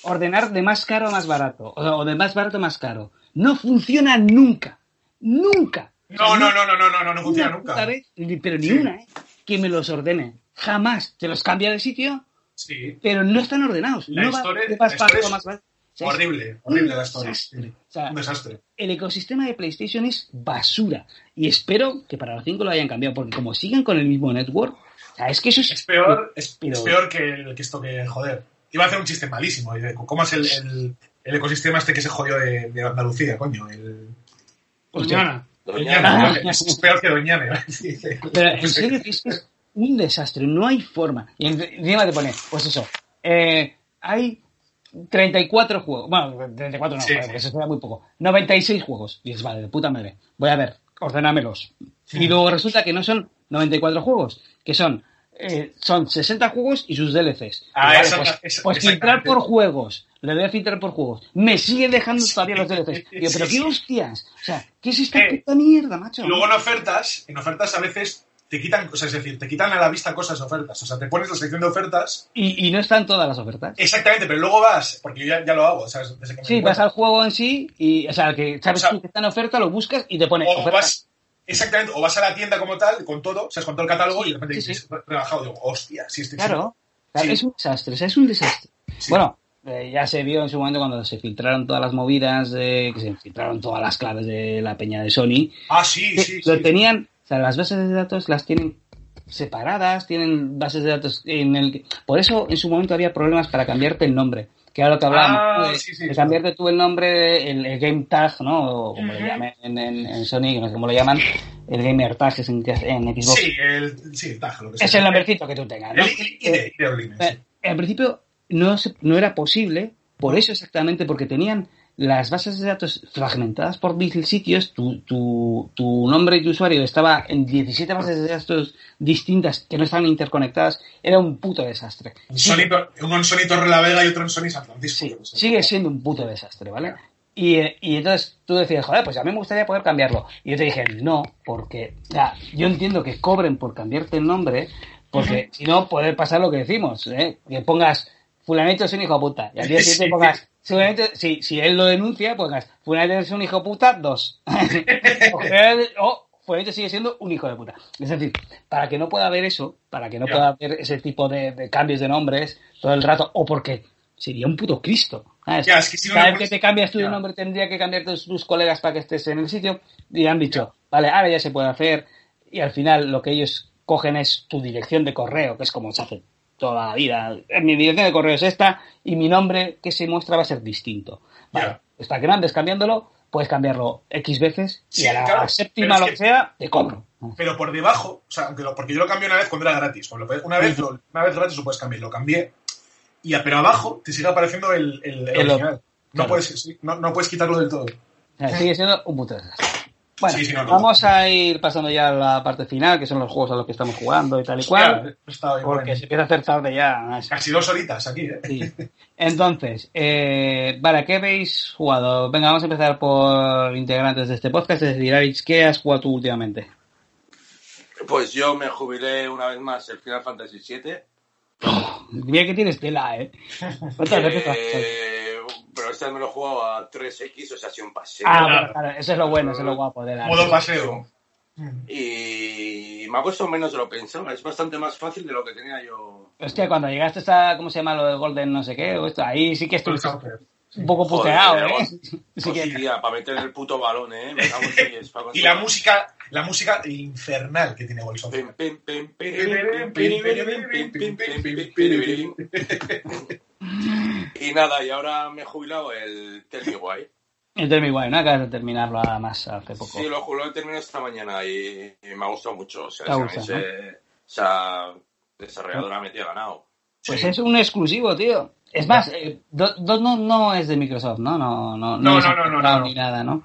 S2: Ordenar de más caro a más barato. O, de más barato a más caro. No funciona nunca. Nunca.
S3: No, no, no, no, no, no, no, no funciona nunca.
S2: vez, pero ni
S3: Sí.
S2: una, ¿eh? Que me los ordene. Jamás. Te los cambia de sitio,
S3: Sí.
S2: pero no están ordenados.
S3: La
S2: no va
S3: historia-
S2: de más
S3: la
S2: barato
S3: es
S2: más barato. O sea, es
S3: Horrible, horrible la historia. Sí.
S2: O sea,
S3: Un desastre.
S2: el ecosistema de PlayStation es basura. Y espero que para los 5 lo hayan cambiado, porque como sigan con el mismo network, o sea, es que eso es...
S3: Es peor, es, peor que, el- que esto que, joder. Iba a hacer un chiste malísimo. ¿Cómo es el, el, el ecosistema este que se jodió de, de Andalucía, coño? El,
S4: Doñana.
S3: Doñana, ¿no? es, es peor que Doñana.
S2: Pero en serio es que es un desastre, no hay forma. Y en- encima te pone, pues eso, eh, hay 34 juegos. Bueno, 34 no,
S3: Sí,
S2: joder,
S3: sí.
S2: eso sería muy poco. 96 juegos. Y dices, vale, de puta madre. Voy a ver, ordenámelos. Y luego resulta que no son 94 juegos, que son, eh, son 60 juegos y sus DLCs.
S3: Ah,
S2: Vale, pues,
S3: esa-
S2: pues filtrar por juegos. Le voy a filtrar por juegos. Me sigue dejando todavía los DLCs. Digo, pero qué hostias. O sea, ¿qué es esta
S3: Eh,
S2: puta mierda, macho?
S3: Y luego en ofertas, en ofertas a veces te quitan, o sea, es decir, te quitan a la vista cosas de ofertas. O sea, te pones la sección de ofertas,
S2: Y, y no están todas las ofertas.
S3: exactamente, pero luego vas, porque yo ya, ya lo hago, ¿sabes? Desde que me
S2: Sí, vas al juego en sí y, o sea, que sabes
S3: O sea,
S2: tú que está en oferta, lo buscas y te pone
S3: o
S2: oferta.
S3: vas, exactamente, o vas a la tienda como tal, con todo, o sea, con todo el catálogo
S2: Sí,
S3: y de repente
S2: sí,
S3: dices, rebajado, digo, hostia, sí, estoy
S2: Claro, claro,
S3: Sí.
S2: es un desastre, o sea, es un desastre.
S3: Sí.
S2: Bueno, eh, ya se vio en su momento cuando se filtraron todas las movidas, eh, que se filtraron todas las claves de la peña de Sony.
S3: Ah, sí,
S2: que
S3: sí,
S2: lo
S3: sí.
S2: tenían, sea, las bases de datos las tienen separadas, tienen bases de datos en el que... Por eso en su momento había problemas para cambiarte el nombre, que era lo que hablábamos,
S3: Ah,
S2: ¿no? de,
S3: sí, sí,
S2: de
S3: sí.
S2: cambiarte tú el nombre, el, el game tag, ¿no? O como lo
S3: Ujú.
S2: llamen en, en, en Sony, no sé cómo lo llaman, el gamer tag es en, en Xbox.
S3: Sí, el, sí, el tag, lo que sea.
S2: es el nombrecito que tú tengas, ¿no?
S3: El
S2: al principio no, se- no era posible, por eso exactamente, porque tenían las bases de datos fragmentadas por mil sitios, tu, tu, tu nombre y tu usuario estaba en 17 bases de datos distintas que no estaban interconectadas, era un puto desastre.
S3: Un Sony, uno en Sony Torre la Vega y otro en Sony San Francisco.
S2: sí, sigue siendo un puto desastre, ¿vale? Y, y entonces tú decías, joder, pues a mí me gustaría poder cambiarlo. Y yo te dije, no, porque ya, yo entiendo que cobren por cambiarte el nombre, porque si no puede pasar lo que decimos, ¿eh? que pongas fulanito es un hijo de puta, y al día siguiente
S3: Sí.
S2: pongas, fulanito, si, si él lo denuncia, pongas fulanito es un hijo de puta, dos. o, o fulanito sigue siendo un hijo de puta. Es decir, para que no pueda haber eso, para que no pueda haber ese tipo de, de cambios de nombres todo el rato, o porque sería un puto Cristo. ¿sabes?
S3: Ya, es que si no
S2: Cada vez que te cambias tú de
S3: Ya.
S2: nombre tendría que cambiarte tus colegas para que estés en el sitio y han dicho, vale, ahora ya se puede hacer y al final lo que ellos cogen es tu dirección de correo, que es como se hace toda la vida. Mi dirección de correo es esta y mi nombre que se muestra va a ser distinto. Vale,
S3: Ya.
S2: pues para que no andes cambiándolo, puedes cambiarlo X veces y
S3: Sí,
S2: a la
S3: claro,
S2: séptima, lo
S3: que-
S2: sea, te cobro.
S3: Pero por debajo, o sea, porque yo lo cambié una vez cuando era gratis. Cuando lo- una, vez, lo- una vez gratis lo puedes cambiar. Lo cambié. Y, pero abajo te sigue apareciendo el, el, el
S2: El
S3: original. No,
S2: Claro.
S3: puedes, sí, no, no puedes quitarlo del todo.
S2: Sigue siendo un puto desastre. Bueno,
S3: Sí, sí, no, no.
S2: vamos a ir pasando ya a la parte final, que son los juegos a los que estamos jugando y tal y cual.
S3: Hostia,
S2: Porque
S3: bueno,
S2: se empieza a hacer tarde ya.
S3: Casi dos horitas aquí, ¿eh?
S2: Sí. Entonces, eh, vale, ¿qué habéis jugado? Venga, vamos a empezar por integrantes de este podcast. Es decir, Alex, ¿qué has jugado tú últimamente?
S6: Pues yo me jubilé una vez más el Final Fantasy VII.
S2: Mira que tienes tela, ¿eh? ¿Cuántas veces
S6: Eh, pero este me lo he jugado a 3X, o sea, ha sido un paseo.
S2: Ah,
S3: claro.
S2: bueno, claro, eso es lo bueno, eso es lo guapo de la...
S3: Modo paseo.
S6: Y me ha costado menos de lo que pensaba. Es bastante más fácil de lo que tenía yo.
S2: Hostia, cuando llegaste a, ¿cómo se llama lo de Golden no sé qué? o esto, ahí sí que estuviste
S3: Joder.
S2: un poco
S6: Joder,
S2: puteado, ¿eh?
S6: vamos.
S2: Sí
S6: Pues
S2: que-
S6: para meter el puto balón, ¿eh? Me cago en diez, para
S3: Y la música, la música infernal que tiene Wilson.
S6: Y nada, y ahora me he jubilado el Tell Me Why.
S2: El Tell Me Why, ¿no? Acabas de terminarlo además hace poco.
S6: Sí, lo, lo he terminado esta mañana y, y me ha gustado mucho. O sea, ese- esa desarrolladora me tiene ganado.
S2: Pues
S3: Sí.
S2: es un exclusivo, tío. Es más, eh, Do- Do- no, no es de Microsoft, ¿no? No, no,
S3: No, no, no, no, no.
S2: ni nada, ¿no?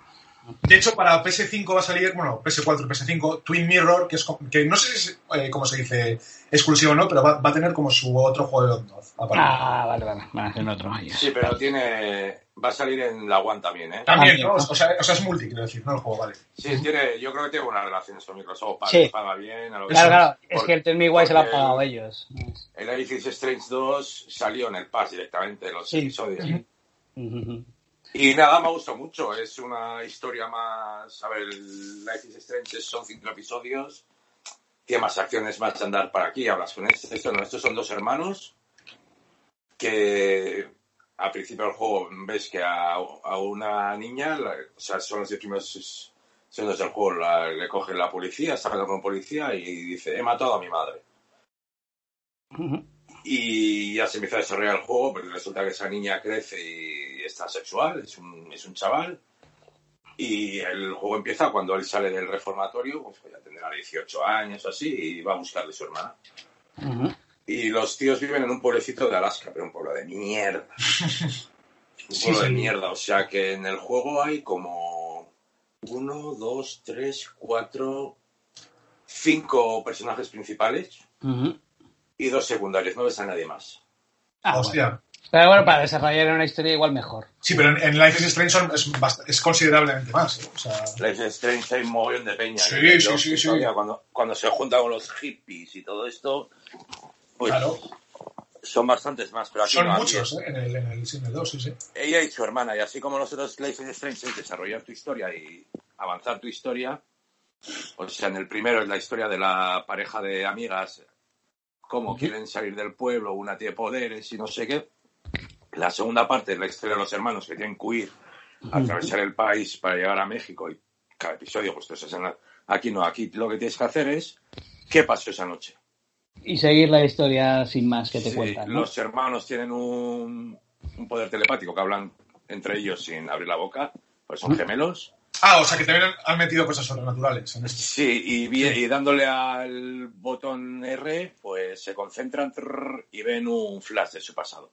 S3: De hecho, para PS5 va a salir, bueno, PS4 y PS5, Twin Mirror, que es que no sé si es, eh, cómo se dice exclusivo o no, pero va, va a tener como su otro juego de Dot.
S2: Ah, vale, vale. Van a hacer otro.
S5: Sí, pero tiene. Va a salir en la One también, ¿eh?
S3: También, ¿no? O sea, o sea, es multi, quiero decir, no el juego, vale.
S5: Sí, tiene, yo creo que tiene buenas relaciones con Microsoft. Paga,
S2: Sí.
S5: paga bien. A lo que
S2: Claro,
S5: sea.
S2: claro. Es
S5: Porque-
S2: que el Tell Me Why se lo han pagado ellos.
S5: El is Strange 2 salió en el Pass directamente, los
S2: Sí.
S5: episodios.
S2: Ujú.
S5: Y nada, me ha gustado mucho. Es una historia más. A ver, Life is Strange son cinco episodios. Tiene más acciones, más andar para aquí. Hablas con este. Esto no, estos son dos hermanos que al principio del juego ves que a, a una niña, la- o sea, son los diez primeros segundos del juego, la- le coge la policía, está hablando con policía y dice: He matado a mi madre.
S2: Ujú.
S5: Y ya se empieza a desarrollar el juego, pero resulta que esa niña crece y está sexual, es un, es un chaval. Y el juego empieza cuando él sale del reformatorio, pues ya tendrá 18 años o así, y va a buscarle a su hermana. Y los tíos viven en un pueblecito de Alaska, pero un pueblo de mierda. Un
S3: Sí,
S5: pueblo de
S3: sí.
S5: mierda, o sea que en el juego hay como uno, dos, tres, cuatro, cinco personajes principales. Y dos secundarios, no ves a nadie más.
S2: Ah, bueno.
S3: Hostia.
S2: Pero bueno, para desarrollar una historia igual mejor.
S3: Sí, pero en, en Life is Strange son- es, es considerablemente más. ¿eh? O sea,
S5: Life is Strange hay un mogollón de peña.
S3: Sí,
S5: que
S3: sí, sí, sí.
S5: Cuando, cuando se junta con los hippies y todo esto, pues
S3: claro,
S5: son bastantes más. Pero aquí
S3: son
S5: no,
S3: muchos ¿eh? en, el, en, el, el 2, sí, sí.
S5: Ella y su hermana, y así como nosotros Life is Strange es desarrollar tu historia y avanzar tu historia. O sea, en el primero es la historia de la pareja de amigas, cómo quieren salir del pueblo, una tiene poderes y no sé qué. La segunda parte es la historia de los hermanos que tienen que huir, atravesar el país para llegar a México y cada episodio, pues entonces, en la- aquí no, aquí lo que tienes que hacer es qué pasó esa noche.
S2: Y seguir la historia sin más que te
S5: Sí,
S2: cuentan. ¿no?
S5: Los hermanos tienen un, un poder telepático que hablan entre ellos sin abrir la boca, pues son gemelos.
S3: Ah, o sea que también han metido cosas sobrenaturales en esto.
S5: Sí, y, dándole al botón R, pues se concentran trrr, y ven un flash de su pasado.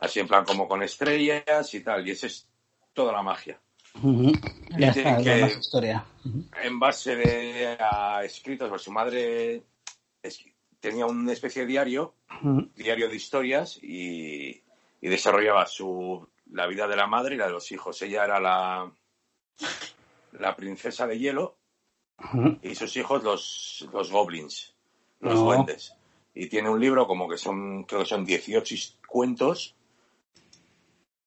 S5: Así en plan como con estrellas y tal, y esa es toda la magia.
S2: Ujú. Ya
S5: Tienen
S2: está,
S5: que-
S2: ya más historia.
S5: En base de, a escritos, pues su madre es- tenía una especie de diario, diario de historias, y, y desarrollaba su, la vida de la madre y la de los hijos. Ella era la, la princesa de hielo y sus hijos los, los goblins, los
S2: No.
S5: duendes. Y tiene un libro como que son, creo que son 18 his- cuentos.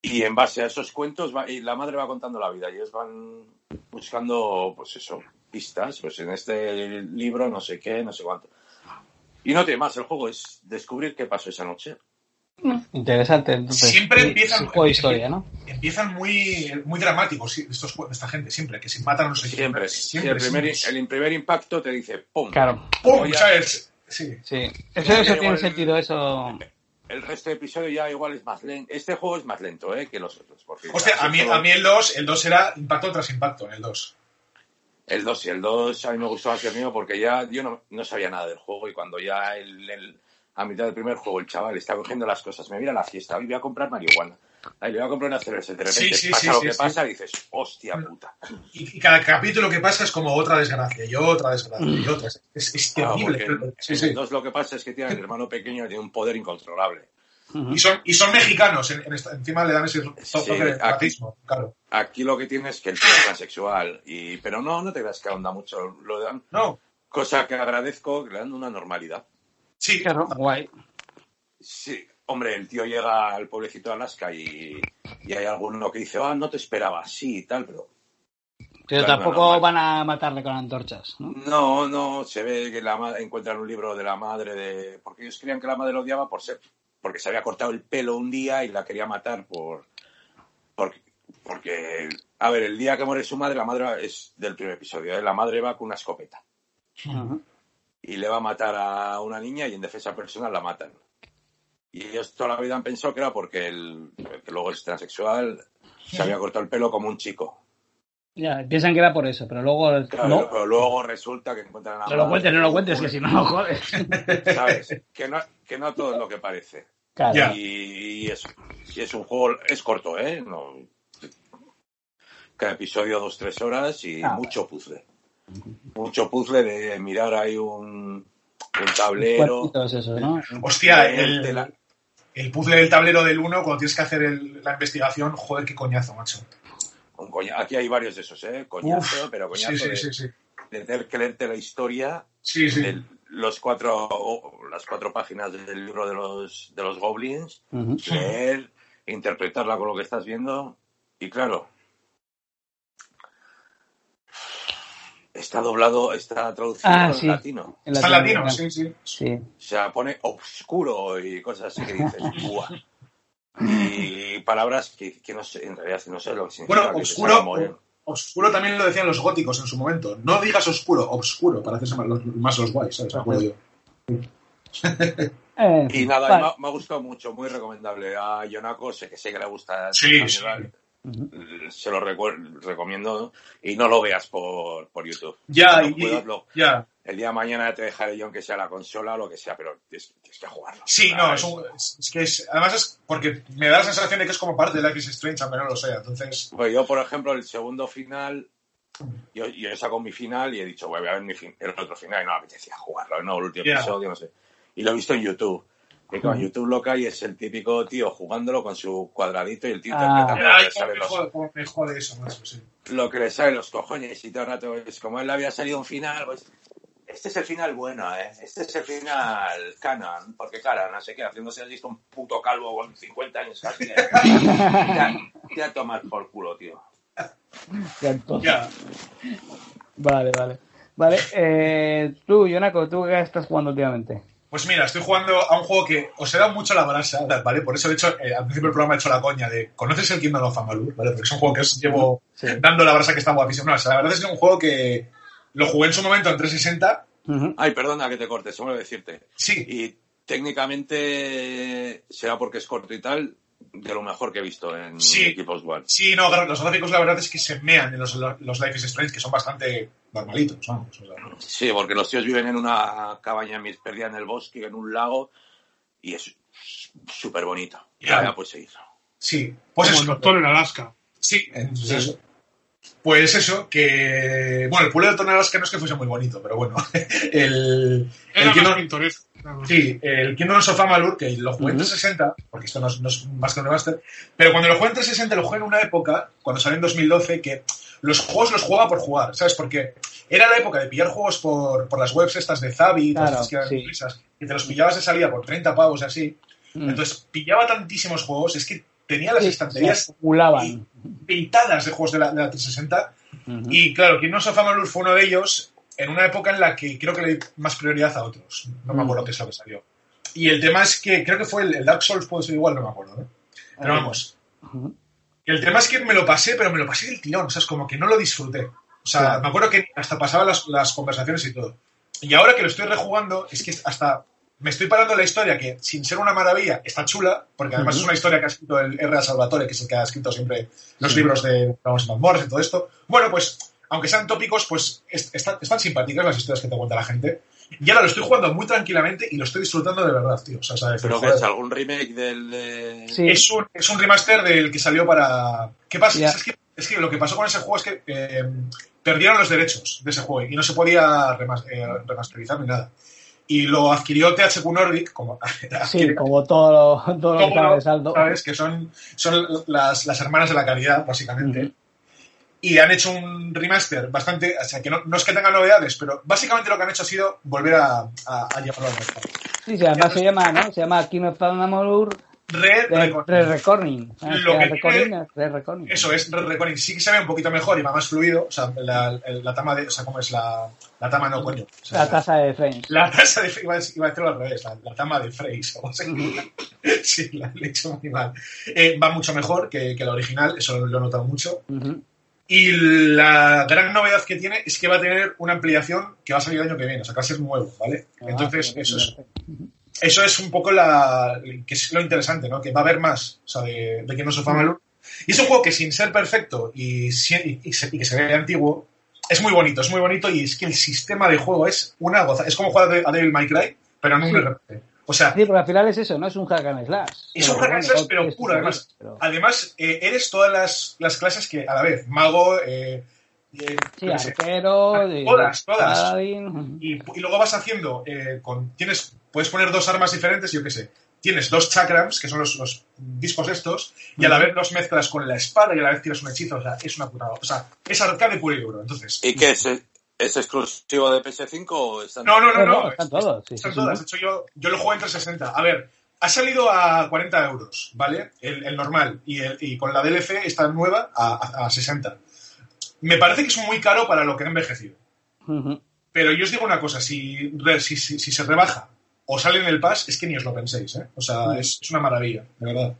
S5: Y en base a esos cuentos, va, y la madre va contando la vida. Y ellos van buscando, pues eso, pistas. Pues en este libro, no sé qué, no sé cuánto. Y no tiene más, el juego es descubrir qué pasó esa noche.
S2: Interesante. Entonces,
S3: Siempre
S2: sí,
S3: empiezan-
S2: sí, juego de historia, ¿no?
S3: Empiezan muy, muy dramáticos sí, estos, esta gente, siempre, que si matan a no sé quién.
S5: Siempre.
S3: Siempre,
S5: el, primer,
S3: siempre.
S5: el primer impacto te dice, ¡pum!
S2: Claro.
S3: ¡Pum! ¿Sabes? Sí.
S2: Sí. Eso, eso tiene sentido, eso.
S5: El resto de episodio ya igual es más lento. Este juego es más lento ¿eh? que los otros. Porque
S3: Hostia, a mí,
S5: solo-
S3: a mí el 2, el 2 era impacto tras impacto en el 2.
S5: El 2 y el 2 a mí me gustó más que el mío porque ya yo no, no sabía nada del juego y cuando ya el, el- a mitad del primer juego el chaval está cogiendo las cosas, me mira a la fiesta, hoy voy a comprar marihuana, ahí le voy a comprar una cerveza, de repente
S3: Sí, sí,
S5: pasa
S3: sí,
S5: lo que pasa y dices, hostia puta.
S3: Y, y cada capítulo que pasa es como otra desgracia, y otra desgracia, y otra. Es, es
S5: Claro,
S3: terrible.
S5: porque
S3: Sí,
S5: en
S3: sí.
S5: el 2 lo que pasa es que tiene el hermano pequeño y tiene un poder incontrolable.
S3: Y son, y son mexicanos, en, en esta- encima le dan ese toque de racismo, claro.
S5: Aquí lo que tiene es que el tío es transexual, y, pero no, no te creas que ahonda mucho, lo dan,
S3: No,
S5: cosa que agradezco, que le dan una normalidad.
S3: Sí,
S2: Claro, guay.
S5: Sí, hombre, el tío llega al pueblecito de Alaska y, y hay alguno que dice, ah, no te esperaba, sí y tal, pero
S2: Pero
S5: Claro,
S2: tampoco van a matarle con antorchas, ¿no?
S5: no, no, se ve que la encuentran un libro de la madre de... Porque ellos creían que la madre lo odiaba por ser... Porque se había cortado el pelo un día y la quería matar por... Porque, porque a ver, el día que muere su madre, la madre es del primer episodio, ¿eh? la madre va con una escopeta. Y le va a matar a una niña y en defensa personal la matan. Y ellos toda la vida han pensado que era porque el que luego es transexual se había cortado el pelo como un chico.
S2: Ya, piensan que era por eso, pero luego.
S5: Claro,
S2: no.
S5: Pero luego resulta que encuentran a
S2: No lo cuentes, no lo cuentes, que si no, no jodes.
S5: ¿Sabes? Que no, que no todo es lo que parece.
S2: Claro.
S5: Y es, y es un juego, es corto, ¿eh? No, cada episodio dos, tres horas y
S2: Ah,
S5: mucho puzzle. Mucho puzzle de mirar ahí un, un tablero.
S3: Hostia, el, el puzzle del tablero del 1, cuando tienes que hacer el- la investigación, joder, qué coñazo, macho.
S5: un coña- Aquí hay varios de esos, ¿eh? Coñazo,
S3: Uf,
S5: pero coñazo
S3: sí, sí,
S5: de,
S3: sí, sí.
S5: de tener que leerte la historia
S3: Sí, sí.
S5: de los cuatro, las cuatro páginas del libro de los, de los goblins, leer, interpretarla con lo que estás viendo y claro, está doblado, está traducido
S2: Ah,
S5: en
S2: sí.
S5: latino.
S2: En
S3: Está en latino, sí, sí.
S2: Sí.
S5: O sea, pone obscuro y cosas así que dices, ¡buah! Y palabras que, que no sé, en realidad no sé lo que significa.
S3: Bueno,
S5: te
S3: oscuro, también lo decían los góticos en su momento. No digas oscuro, obscuro, para hacerse más los, más los guays, ¿sabes? Me acuerdo yo.
S2: Eh,
S5: Y nada,
S2: vale.
S5: me, ha, me ha gustado mucho, muy recomendable. A Yonako, sé que sé que le gusta.
S3: Sí, sí.
S5: vale, Se lo recomiendo y no lo veas por, por YouTube.
S3: Ya,
S5: No
S3: y,
S5: puedas, lo-
S3: ya.
S5: el día de mañana te dejaré yo, aunque sea la consola o lo que sea, pero tienes, tienes que jugarlo.
S3: Sí, no, es, un- es- es que es. Además es porque me da la sensación de que es como parte de Life is Strange, aunque no lo sea. Entonces,
S5: Pues yo, por ejemplo, el segundo final, yo, yo he sacado mi final y he dicho, voy a ver mi fin- el otro final y no me apetecía jugarlo, no, el último episodio, no sé. Y lo he visto en YouTube. Y con YouTube lo que hay es el típico tío jugándolo con su cuadradito y el tío
S2: Ah.
S5: interpretando lo que, sale los,
S3: jode, cómo me jode eso, macho, sí.
S5: lo que le sale los cojones y todo el rato es como él le había salido un final, pues este es el final bueno, ¿eh? Este es el final canon, porque cara, no sé qué, haciéndose visto un puto calvo con 50 años casi. ¿eh? Ya, ya tomar por culo, tío.
S2: Ya, entonces-
S3: Ya.
S2: Vale, vale. Vale, eh, tú, Yonako, ¿tú qué estás jugando últimamente?
S3: Pues mira, estoy jugando a un juego que os he dado mucho la brasa, ¿vale? Por eso he hecho, eh, al principio del programa he hecho la coña de ¿conoces el Kingdom of Amalur? ¿Vale? Porque es un juego que os llevo
S2: Sí.
S3: dando la brasa que está guapísimo. No, o sea, la verdad es que es un juego que lo jugué en su momento en 360.
S2: Ujú.
S5: Ay, perdona que te corte, olvidó decirte.
S3: Sí,
S5: Y técnicamente, será porque es corto y tal, de lo mejor que he visto en
S3: Sí.
S5: equipos One.
S3: sí, no, los gráficos la verdad es que se mean en los, los Life is Strange, que son bastante normalitos, vamos. o sea,
S5: Sí, porque los tíos viven en una cabaña mis- perdida en el bosque, en un lago, y es súper bonito.
S3: Ya.
S5: Pues seguir.
S3: sí, pues
S4: Como
S3: eso.
S4: el doctor en Alaska.
S3: Sí, entonces eso. Pues eso, que. Bueno, el pueblo de que no es que fuese muy bonito, pero bueno. El,
S4: Era
S3: el
S4: más nada más.
S3: sí, el Kingdom of Amalur, que lo jugué en
S2: Ujú.
S3: 360, porque esto no es, no es más que un remaster, pero cuando lo jugué en 360 lo jugué en una época, cuando salió en 2012, que los juegos los jugaba por jugar, ¿sabes? Porque era la época de pillar juegos por, por las webs estas de Zabi, todas
S2: Claro,
S3: estas que eran
S2: sí.
S3: te los pillabas de salida por 30 pavos y así.
S2: Mm.
S3: Entonces pillaba tantísimos juegos, es que tenía las
S2: Sí,
S3: estanterías pintadas de juegos de la, de la 360.
S2: Ujú.
S3: Y claro, Kingdom of Amalur fue uno de ellos en una época en la que creo que le di más prioridad a otros. No me
S2: Mm.
S3: acuerdo qué es lo que salió. Y el tema es que creo que fue el, el Dark Souls, puede ser igual, no me acuerdo. ¿eh? Pero
S2: Ah.
S3: vamos. El tema es que me lo pasé, pero me lo pasé del tirón. O sea, es como que no lo disfruté. O sea,
S2: Claro.
S3: me acuerdo que hasta pasaba las, las conversaciones y todo. Y ahora que lo estoy rejugando, es que hasta me estoy parando la historia, que sin ser una maravilla, está chula, porque además es una historia que ha escrito el R.A. Salvatore, que es el que ha escrito siempre los
S2: Sí.
S3: libros de Vamos Mazmorras y todo esto. Bueno, pues, aunque sean tópicos, pues est- están, están simpáticas las historias que te cuenta la gente. Y ahora lo estoy jugando muy tranquilamente y lo estoy disfrutando de verdad, tío. O sea, ¿sabes?
S5: Pero que es algún remake del... de-
S2: Sí.
S3: Es un, es un remaster del que salió para. ¿Qué pasa? Es, que, es que lo que pasó con ese juego es que eh, perdieron los derechos de ese juego y no se podía eh, remasterizar ni nada. Y lo adquirió THQ Nordic, como
S2: Sí, como todo lo, todo lo que
S3: lo-
S2: de saldo.
S3: ¿sabes? Que son, son las, las hermanas de la caridad, básicamente. Y han hecho un remaster bastante. O sea, que no, no es que tenga novedades, pero básicamente lo que han hecho ha sido volver a, a, a llevarlo al mercado.
S2: Sí, sí, además se llama, ¿no? Se llama King of Amalur
S3: Red
S2: Re
S3: Record-
S2: Recording.
S3: Eso es, Red Recording sí que se ve un poquito mejor y va más fluido. O sea, la, tama de. O sea, ¿cómo es la. La tama no, coño. O sea,
S2: La tasa de frames.
S3: La tasa de. Iba a, iba a decirlo al revés, la, la tama de o sea, sí, la he hecho muy mal. Eh, va mucho mejor que, que la original, eso lo he notado mucho.
S2: Ujú.
S3: Y la gran novedad que tiene es que va a tener una ampliación que va a salir el año que viene, o sea, a ser nuevo, ¿vale?
S2: Ah,
S3: Entonces, eso es, eso es un poco la, que es lo interesante, ¿no? Que va a haber más, o sea, de, de que no se Amalur. Y es un juego que sin ser perfecto y, y- y y que se ve antiguo, es muy bonito, es muy bonito y es que el sistema de juego es una goza. Es como jugar a Devil May Cry, pero en un
S2: Sí.
S3: O sea,
S2: Sí, porque al final es eso, no es un hack and slash.
S3: es un hack and slash, pero puro, además.
S2: pero-
S3: Además, eh, eres todas las, las clases que a la vez, mago, eh, eh,
S2: Sí,
S3: sé,
S2: arquero,
S3: Todas, todas. y luego vas haciendo eh, con tienes puedes poner dos armas diferentes yo qué sé tienes dos chakrams que son los, los discos estos y a la vez los mezclas con la espada y a la vez tiras un hechizo o sea es una putada o sea es arcade puro y duro entonces
S5: ¿Y qué es? ¿Es exclusivo de PS5 o están
S3: no no no
S2: No,
S3: no,
S2: no, están todos, sí,
S3: están
S2: sí, sí.
S3: todas de hecho yo yo lo juego en 360 a ver ha salido a 40 euros vale el, el normal y, el- y con la DLC está nueva a, a- a 60 me parece que es muy caro para lo que ha envejecido. Pero yo os digo una cosa, si, si, si se rebaja o sale en el pass, es que ni os lo penséis, ¿eh? O sea, es, es una maravilla, de verdad.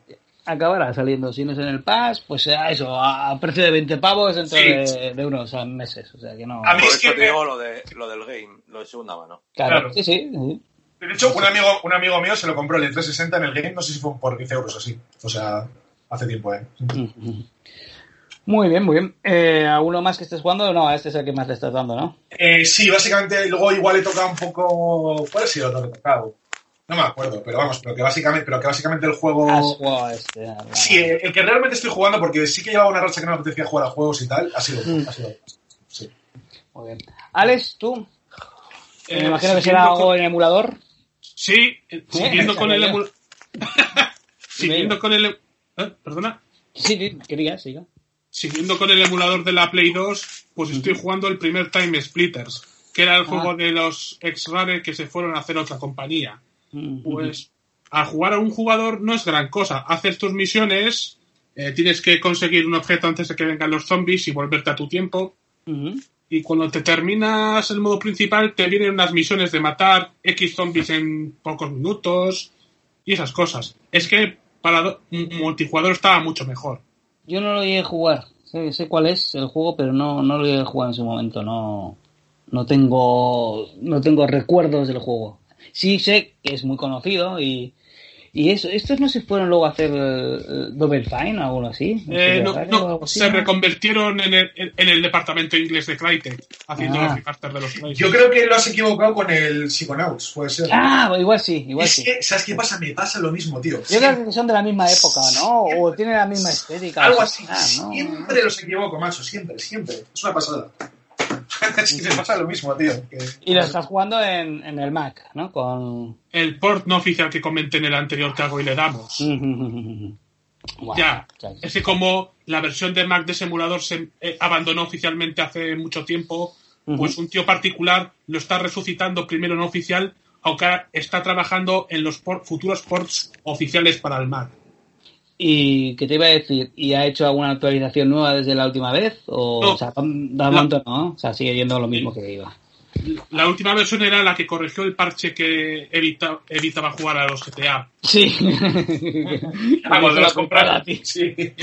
S2: Acabará saliendo, si no es en el pass, pues sea eso, a a precio de 20 pavos dentro
S3: Sí.
S2: de, de unos a meses. O sea que no.
S3: A mí
S5: Por
S3: es que
S5: te
S3: me-
S5: digo lo, de, lo del game, lo de segunda mano.
S2: Claro,
S3: claro.
S2: sí, sí. sí.
S3: De hecho, un amigo, un amigo mío se lo compró el de 360 en el game, no sé si fue por 15 euros o así. O sea, hace tiempo, ¿eh?
S2: Muy bien, muy bien. Eh, ¿Alguno más que estés jugando? No, este es el que más le estás dando, ¿no?
S3: Eh, sí, básicamente, luego igual he tocado un poco... ¿Cuál ha sido otro que he tocado? No me acuerdo, pero vamos, pero que básicamente, pero que básicamente el juego...
S2: Has jugado a este.
S3: Sí, el que realmente estoy jugando, porque sí que llevaba una racha que no me apetecía jugar a juegos y tal, ha sido...
S2: Mm.
S3: Ha sido sí.
S2: Muy bien. Alex, tú.
S4: Eh,
S2: Me imagino que
S4: siguiendo
S2: será
S4: con-
S2: algo en emulador.
S4: Sí, eh, siguiendo con el
S2: Ya, ya.
S4: emul- siguiendo con el ¿Eh? perdona,
S2: Sí, sí, quería, siga.
S4: siguiendo con el emulador de la Play 2, pues estoy jugando el primer Time Splitters, que era el juego
S2: Ah.
S4: de los ex Rare que se fueron a hacer otra compañía. Pues al jugar a un jugador no es gran cosa. Haces tus misiones, eh, tienes que conseguir un objeto antes de que vengan los zombies y volverte a tu tiempo. Y cuando te terminas el modo principal, te vienen unas misiones de matar X zombies en pocos minutos y esas cosas. Es que para multijugador estaba mucho mejor.
S2: Yo no lo llegué a jugar. Sé, sé cuál es el juego, pero no, no lo llegué a jugar en su momento. No, no tengo no tengo recuerdos del juego. Sí sé que es muy conocido y, y eso. ¿Estos no se fueron luego a hacer el, el Double Fine o algo así?
S4: Eh, no,
S2: ¿Algo
S4: no,
S2: así,
S4: se
S2: no?
S4: reconvirtieron en el, en- el departamento inglés de Crytek, haciendo
S2: Ah.
S4: los de los Crytek.
S3: Yo creo que lo has equivocado con el Psychonauts, puede ser.
S2: Ah, igual sí, igual
S3: es
S2: sí.
S3: que, ¿sabes qué pasa? Me pasa lo mismo, tío.
S2: Yo creo que son de la misma época, ¿no? O tienen la misma estética.
S3: Algo así.
S2: ¿no?
S3: Siempre los equivoco, macho. Siempre, siempre. Es una pasada. es que me pasa lo mismo, tío. que-
S2: Y lo estás jugando en, en el Mac, ¿no? Con...
S4: El port no oficial que comenté en el anterior que hago y le damos. Ya, es que como la versión de Mac de ese emulador se eh, abandonó oficialmente hace mucho tiempo, pues un tío particular lo está resucitando primero no oficial, aunque está trabajando en los por- futuros ports oficiales para el Mac.
S2: ¿Y qué te iba a decir? ¿Y ha hecho alguna actualización nueva desde la última vez? ¿O,
S4: No.
S2: o sea, no? O sea, sigue yendo lo mismo que iba.
S4: La última versión era la que corrigió el parche que evita- evitaba jugar a los GTA.
S2: Sí.
S3: Ah, cuando
S2: a ti.
S3: Sí.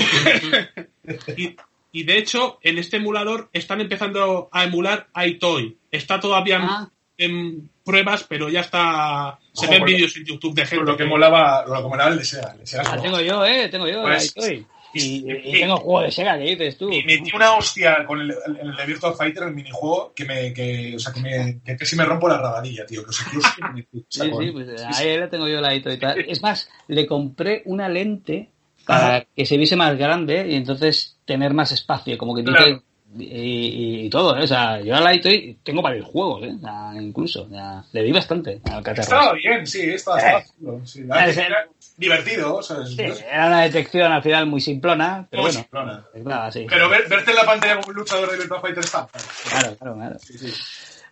S4: Y, y de hecho, en este emulador están empezando a emular iToy. Está todavía en,
S2: Ah.
S4: en pruebas, pero ya está. Se ven vídeos en YouTube de gente.
S3: lo que molaba, lo que molaba el de Sega. El de Sega
S2: Ah, tengo yo, ¿eh? Tengo yo.
S3: Pues,
S2: ahí estoy. Y,
S3: y-
S2: y tengo juego de Sega, ¿qué dices tú?
S3: Y metí una hostia con el, el, el de Virtua Fighter, el minijuego, que me, que, o sea, que me, que casi me rompo la rabadilla, tío. Que os quiero
S2: Sí, sí, pues ahí la tengo yo la y tal. Es más, le compré una lente para
S3: Ajá.
S2: que se viese más grande y entonces tener más espacio, como que dice,
S3: Claro.
S2: Y- y todo, ¿eh? O sea, yo a la y tengo varios juegos, ¿eh? Incluso, ya, le di bastante al.
S3: Estaba bien, sí, estaba, estaba chulo, sí. La-
S2: Eh, sí.
S3: era divertido, o sea, es-
S2: Sí,
S3: es-
S2: era una detección al final muy simplona, pero
S3: muy
S2: bueno,
S3: simplona.
S2: sí.
S3: Pero ver- verte en la pantalla como un luchador de Virtua Fighter está.
S2: Claro, claro, claro.
S3: Sí, sí.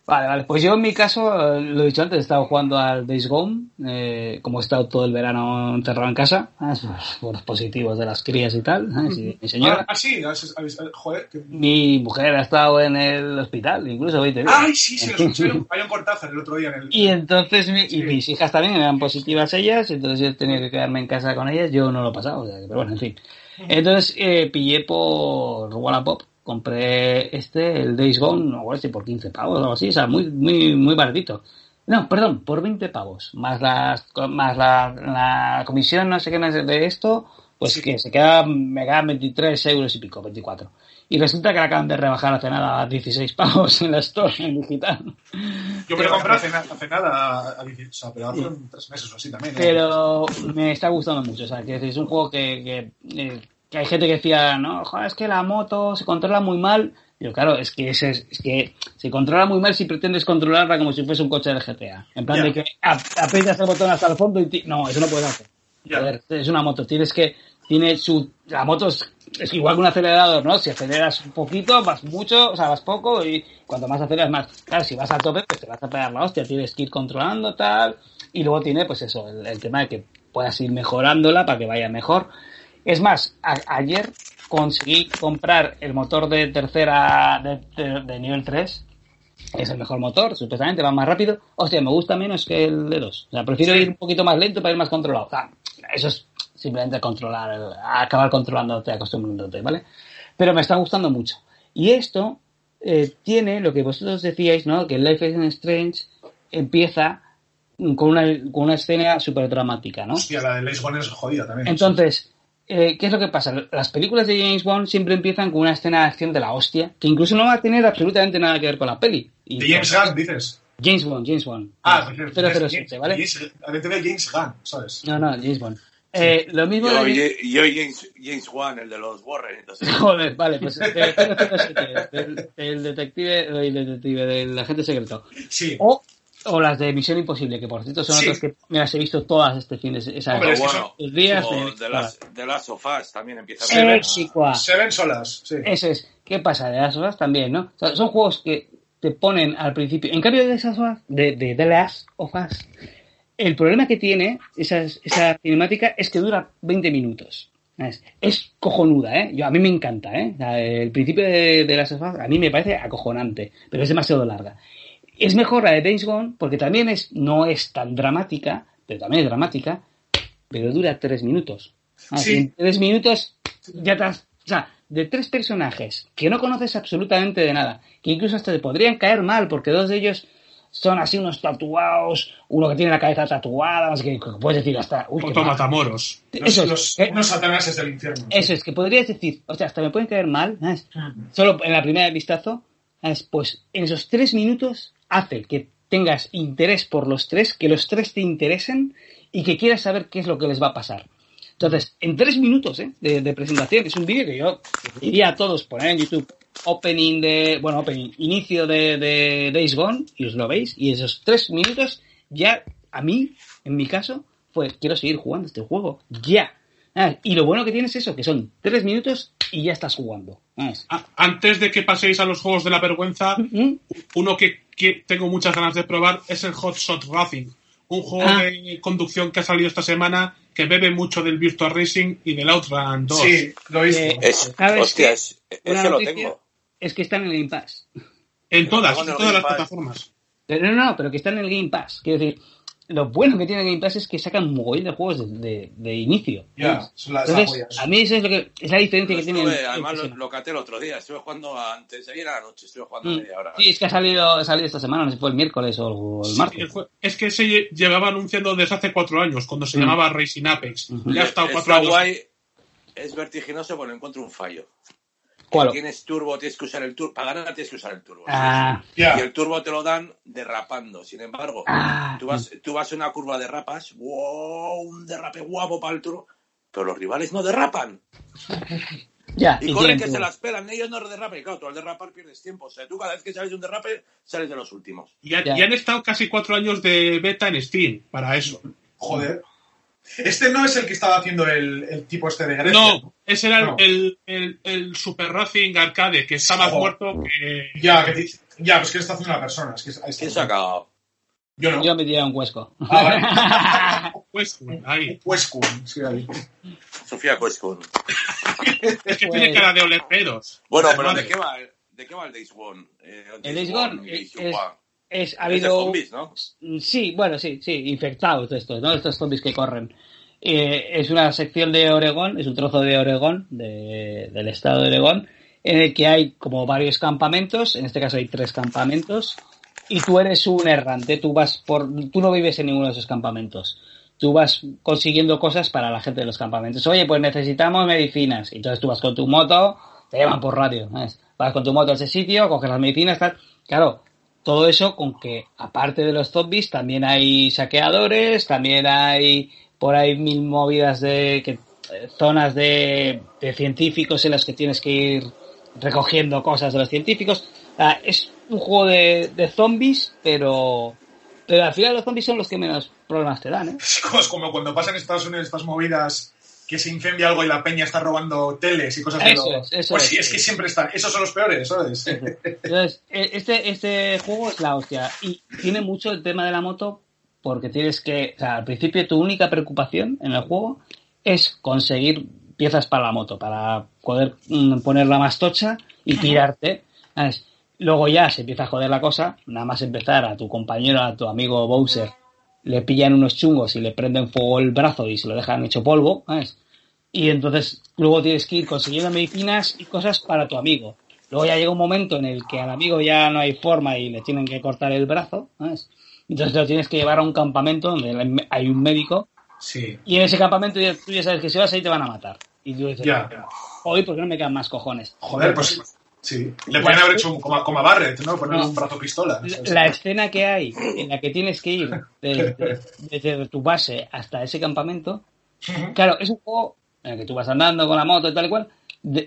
S2: Vale, vale. Pues yo en mi caso, eh, lo he dicho antes, he estado jugando al Days Gone, eh, como he estado todo el verano encerrado en casa, por los positivos de las crías y tal. Y mi señora.
S3: Ah, sí, joder. que-
S2: Mi mujer ha estado en el hospital, incluso 20 días.
S3: Ay, sí, se lo escuché hay un Cortázar el otro día en el.
S2: Y entonces, mi- y mis hijas también eran positivas ellas, entonces yo tenía que quedarme en casa con ellas, yo no lo he pasado, o sea, que- pero bueno, en fin. Entonces eh, pillé por Wallapop, compré este, el Days Gone, no sé, por 15 pavos o algo así, o sea, muy, muy, muy baratito. No, perdón, por 20 pavos, más las, más la, la comisión, no sé qué, sé, de esto, pues que se queda, me quedan 23 euros y pico, 24. Y resulta que la acaban de rebajar hace nada a 16 pavos en la Store, en digital.
S3: Yo me lo compré hace, hace nada, a, a- o sea, pero hace un- tres meses o así también. ¿eh?
S2: Pero me está gustando mucho, o sea, que es un juego que, que, eh, que hay gente que decía, no, joder, es que la moto se controla muy mal. Yo, claro, es que, es, es que se controla muy mal si pretendes controlarla como si fuese un coche de GTA. En plan de que ap- aprietas el botón hasta el fondo y... ti- No, eso no puedes hacer.
S3: Ya.
S2: Joder, es una moto, tienes que... Tiene su... La moto es, es igual que un acelerador, ¿no? Si aceleras un poquito, vas mucho, o sea, vas poco y cuanto más aceleras más. Claro, si vas a tope, pues te vas a pegar la hostia, tienes que ir controlando tal. Y luego tiene, pues eso, el, el tema de que puedas ir mejorándola para que vaya mejor. Es más, a- ayer conseguí comprar el motor de tercera de, de- de nivel 3. Es el mejor motor, supuestamente va más rápido. Hostia, me gusta menos que el de 2. O sea, prefiero
S3: Sí.
S2: ir un poquito más lento para ir más controlado. O sea, eso es simplemente controlar, acabar controlándote, acostumbrándote, ¿vale? Pero me está gustando mucho. Y esto eh, tiene lo que vosotros decíais, ¿no? Que Life is Strange empieza con una, con una escena súper dramática, ¿no?
S3: Hostia, la de Lace Gone es jodida también.
S2: Entonces, eh, ¿qué es lo que pasa? Las películas de James Bond siempre empiezan con una escena de acción de la hostia, que incluso no va a tener absolutamente nada que ver con la peli. Y-
S3: De James Gunn, dices.
S2: James Bond, James Bond.
S3: Ah, dices-
S2: 007, ¿vale?
S3: James, a ver, te ve James Gunn, ¿sabes?
S2: No, no, James Bond. Eh, lo mismo
S6: Yo,
S2: de-
S6: yo James, James Wan, el de los Warren, entonces.
S2: Joder, vale, pues 007, del, del detective, del detective, del agente secreto.
S3: Sí.
S2: O, o las de Misión Imposible, que por cierto son
S3: Sí.
S2: otras que me las he visto todas este fin de esa
S3: Hombre, es
S6: bueno,
S2: los días de-
S6: de las, de las sofás también empieza a
S3: Se ven-
S2: Éxico.
S3: Se ven solas, sí.
S2: Eso es. ¿Qué pasa? De las horas también, ¿no? O sea, son juegos que te ponen al principio. En cambio de esas horas, de, de The Last of Us, el problema que tiene esa, esa cinemática es que dura 20 minutos. ¿sabes? Es cojonuda, ¿eh? Yo, a mí me encanta, ¿eh? O sea, El principio de, de Last of Us a mí me parece acojonante, pero es demasiado larga. Es mejor la de Days Gone porque también es, no es tan dramática, pero también es dramática, pero dura 3 minutos. Ah,
S3: Sí.
S2: En 3 minutos ya te has- O sea, de tres personajes que no conoces absolutamente de nada, que incluso hasta te podrían caer mal porque dos de ellos son así unos tatuados, uno que tiene la cabeza tatuada, no sé qué, puedes decir hasta... Uy,
S4: Otro matamoros.
S2: Eso es,
S3: los-
S2: eh,
S3: unos satanases del infierno.
S2: eso es, que podrías decir, o sea, hasta me pueden caer mal, ¿sabes? solo en la primera vistazo, ¿sabes? pues en esos tres minutos hace que tengas interés por los tres, que los tres te interesen y que quieras saber qué es lo que les va a pasar. Entonces, en tres minutos ¿eh? de, presentación, es un vídeo que yo diría a todos poner en YouTube opening de, bueno, opening, inicio de, de Days Gone, y os lo veis, y esos tres minutos ya, a mí, en mi caso, fue, quiero seguir jugando este juego, ya. Ah, y lo bueno que tienes es eso, que son tres minutos y ya estás jugando. Ah, es-
S4: A- Antes de que paséis a los juegos de la vergüenza,
S2: ¿Mm?
S4: uno que, que tengo muchas ganas de probar es el Hot Shot Racing. Un juego
S2: Ah.
S4: de conducción que ha salido esta semana que bebe mucho del Virtua Racing y del Outrun 2.
S3: Sí, lo he visto.
S2: Eh,
S6: Es,
S2: ¿Sabes
S6: hostia, es- ese lo tengo.
S2: Es que están en el Game Pass.
S4: En todas, en todas las
S6: Pass.
S4: plataformas.
S2: Pero no, no, pero que están en el Game Pass. Quiero decir, lo bueno que tiene Game Pass es que sacan mogollón de juegos de, de- de inicio.
S3: Ya, joyas.
S2: a mí eso es lo que es la diferencia que tiene.
S6: estuve-
S2: el-
S6: además lo, lo caté el otro día. Estuve jugando antes de ayer a la noche. Estuve jugando
S2: Mm.
S6: media hora.
S2: Sí, es que ha salido, ha salido esta semana, no sé si fue el miércoles o el
S4: Sí,
S2: martes.
S4: es que se lle- llevaba anunciando desde hace cuatro años, cuando se
S2: Mm.
S4: llamaba Racing Apex. Ya ha estado cuatro
S6: Está
S4: años.
S6: guay. Es vertiginoso porque encuentro un fallo.
S2: ¿Cuál?
S6: Tienes turbo, tienes que usar el turbo. Para ganar tienes que usar el turbo.
S2: Ah.
S6: Y el turbo te lo dan derrapando. Sin embargo,
S2: ah,
S6: tú vas, tú vas a una curva de rapas, wow, un derrape guapo para el turbo, pero los rivales no derrapan.
S2: ya.
S6: Y
S2: y
S6: corren que se las pelan, ellos no derrapan. Y claro, tú al derrapar pierdes tiempo. O sea, tú cada vez que sales de un derrape, sales de los últimos.
S4: Y, ha-
S2: Ya.
S4: y han estado casi cuatro años de beta en Steam para eso.
S3: Joder. Este no es el que estaba haciendo el, el tipo este de Grecia.
S4: No, ese era el-
S3: No.
S4: el, el, el Super Racing Arcade, que está más muerto que...
S3: Ya, que ya, pues que lo está haciendo una persona. Es que.
S6: ¿Quién se ha cagado?
S3: Yo no.
S2: Yo me tiré un huesco.
S3: Ah, vale.
S4: Pues, ahí.
S3: Pues sí, ahí.
S6: Sofía Cuescun.
S4: Es que
S2: Pues-
S4: tiene cara de oleteros.
S6: Bueno, pero. ¿de qué va, el- de qué va el Days Gone? Eh,
S2: El Days es-
S6: Gone.
S2: Es, ha habido.
S6: zombies, ¿no?
S2: Sí, bueno, sí, sí, infectados estos, ¿no? Estos zombies que corren. Eh, es una sección de Oregón, es un trozo de Oregón, de- del estado de Oregón, en el que hay como varios campamentos, en este caso hay tres campamentos, y tú eres un errante, tú vas por, tú no vives en ninguno de esos campamentos. tú vas consiguiendo cosas para la gente de los campamentos. Oye, pues necesitamos medicinas. Y entonces tú vas con tu moto, te llaman por radio. Vas con tu moto a ese sitio, coges las medicinas, tal. Claro, todo eso con que, aparte de los zombies, también hay saqueadores, también hay por ahí mil movidas de que, eh, zonas de, de científicos en las que tienes que ir recogiendo cosas de los científicos. Es un juego de, zombies, pero, pero al final los zombies son los que menos problemas te dan, ¿eh?
S3: Es como, cuando pasan Unidos estas movidas que se incendia algo y la peña está robando teles y cosas
S2: es, eso
S3: Pues
S2: es.
S3: sí, es que siempre están. Esos son los peores, ¿sabes?
S2: Entonces, e- este, este juego es la hostia. Y tiene mucho el tema de la moto porque tienes que, o sea, al principio tu única preocupación en el juego es conseguir piezas para la moto, para poder mm, ponerla más tocha y tirarte. ¿sabes? Luego ya se empieza a joder la cosa, nada más empezar a tu compañero, a tu amigo Bowser, le pillan unos chungos y le prenden fuego el brazo y se lo dejan hecho polvo, ¿sabes? Y entonces luego tienes que ir consiguiendo medicinas y cosas para tu amigo. Luego ya llega un momento en el que al amigo ya no hay forma y le tienen que cortar el brazo, ¿sabes? Entonces lo tienes que llevar a un campamento donde hay un médico
S3: Sí.
S2: y en ese campamento ya- tú ya sabes que si vas ahí te van a matar. Y tú dices,
S3: Ya.
S2: hoy ¿por qué no me quedan más cojones?
S3: Joder, pues sí. Le podrían haber hecho un- como, a- como a Barrett, ¿no? Ponerle
S2: No.
S3: un brazo pistola.
S2: La,
S3: ¿sabes?
S2: la escena que hay en la que tienes que ir desde, desde tu base hasta ese campamento, claro, es un juego en el que tú vas andando con la moto y tal y cual,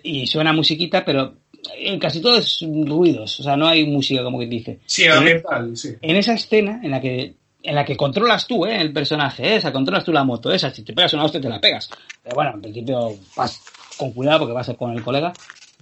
S2: y suena musiquita, pero en casi todo es ruidos, o sea, no hay música como que dice.
S3: Sí, ambiental, sí.
S2: En esa escena en la que en la que controlas tú, ¿eh? el personaje, ¿eh? esa, controlas tú la moto, esa, si te pegas una hostia te la pegas. Pero bueno, en principio vas con cuidado porque vas a ser con el colega.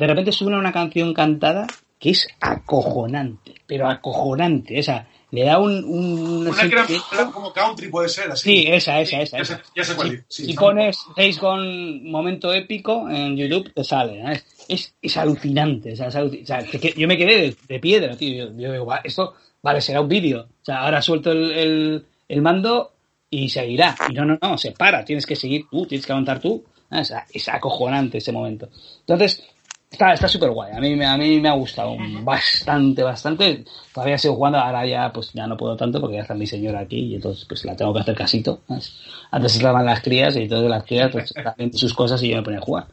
S2: De repente suena una canción cantada que es acojonante, pero acojonante, esa, le da un... un
S3: Una que era como country puede ser, así.
S2: Sí, esa, esa, esa.
S3: Ya sé,
S2: esa.
S3: ya sé cuál sí,
S2: si pones Days Gone momento épico en YouTube, te sale. ¿no? Es, es, es alucinante. o sea, es aluci- o sea, que- que yo me quedé de, de piedra, tío. Yo, yo digo, "Va, esto, vale, será un vídeo. O sea, ahora suelto el, el, el mando y seguirá. Y no, no, no, se para. Tienes que seguir tú, tienes que aguantar tú. ¿no? O sea, es acojonante ese momento. Entonces, Está está súper guay. A mí, a mí me ha gustado bastante, bastante. Todavía sigo jugando, ahora ya pues ya no puedo tanto porque ya está mi señora aquí y entonces pues la tengo que hacer casito. ¿sabes? Antes estaban las crías y entonces las crías pues hacían sus cosas y yo me ponía a jugar.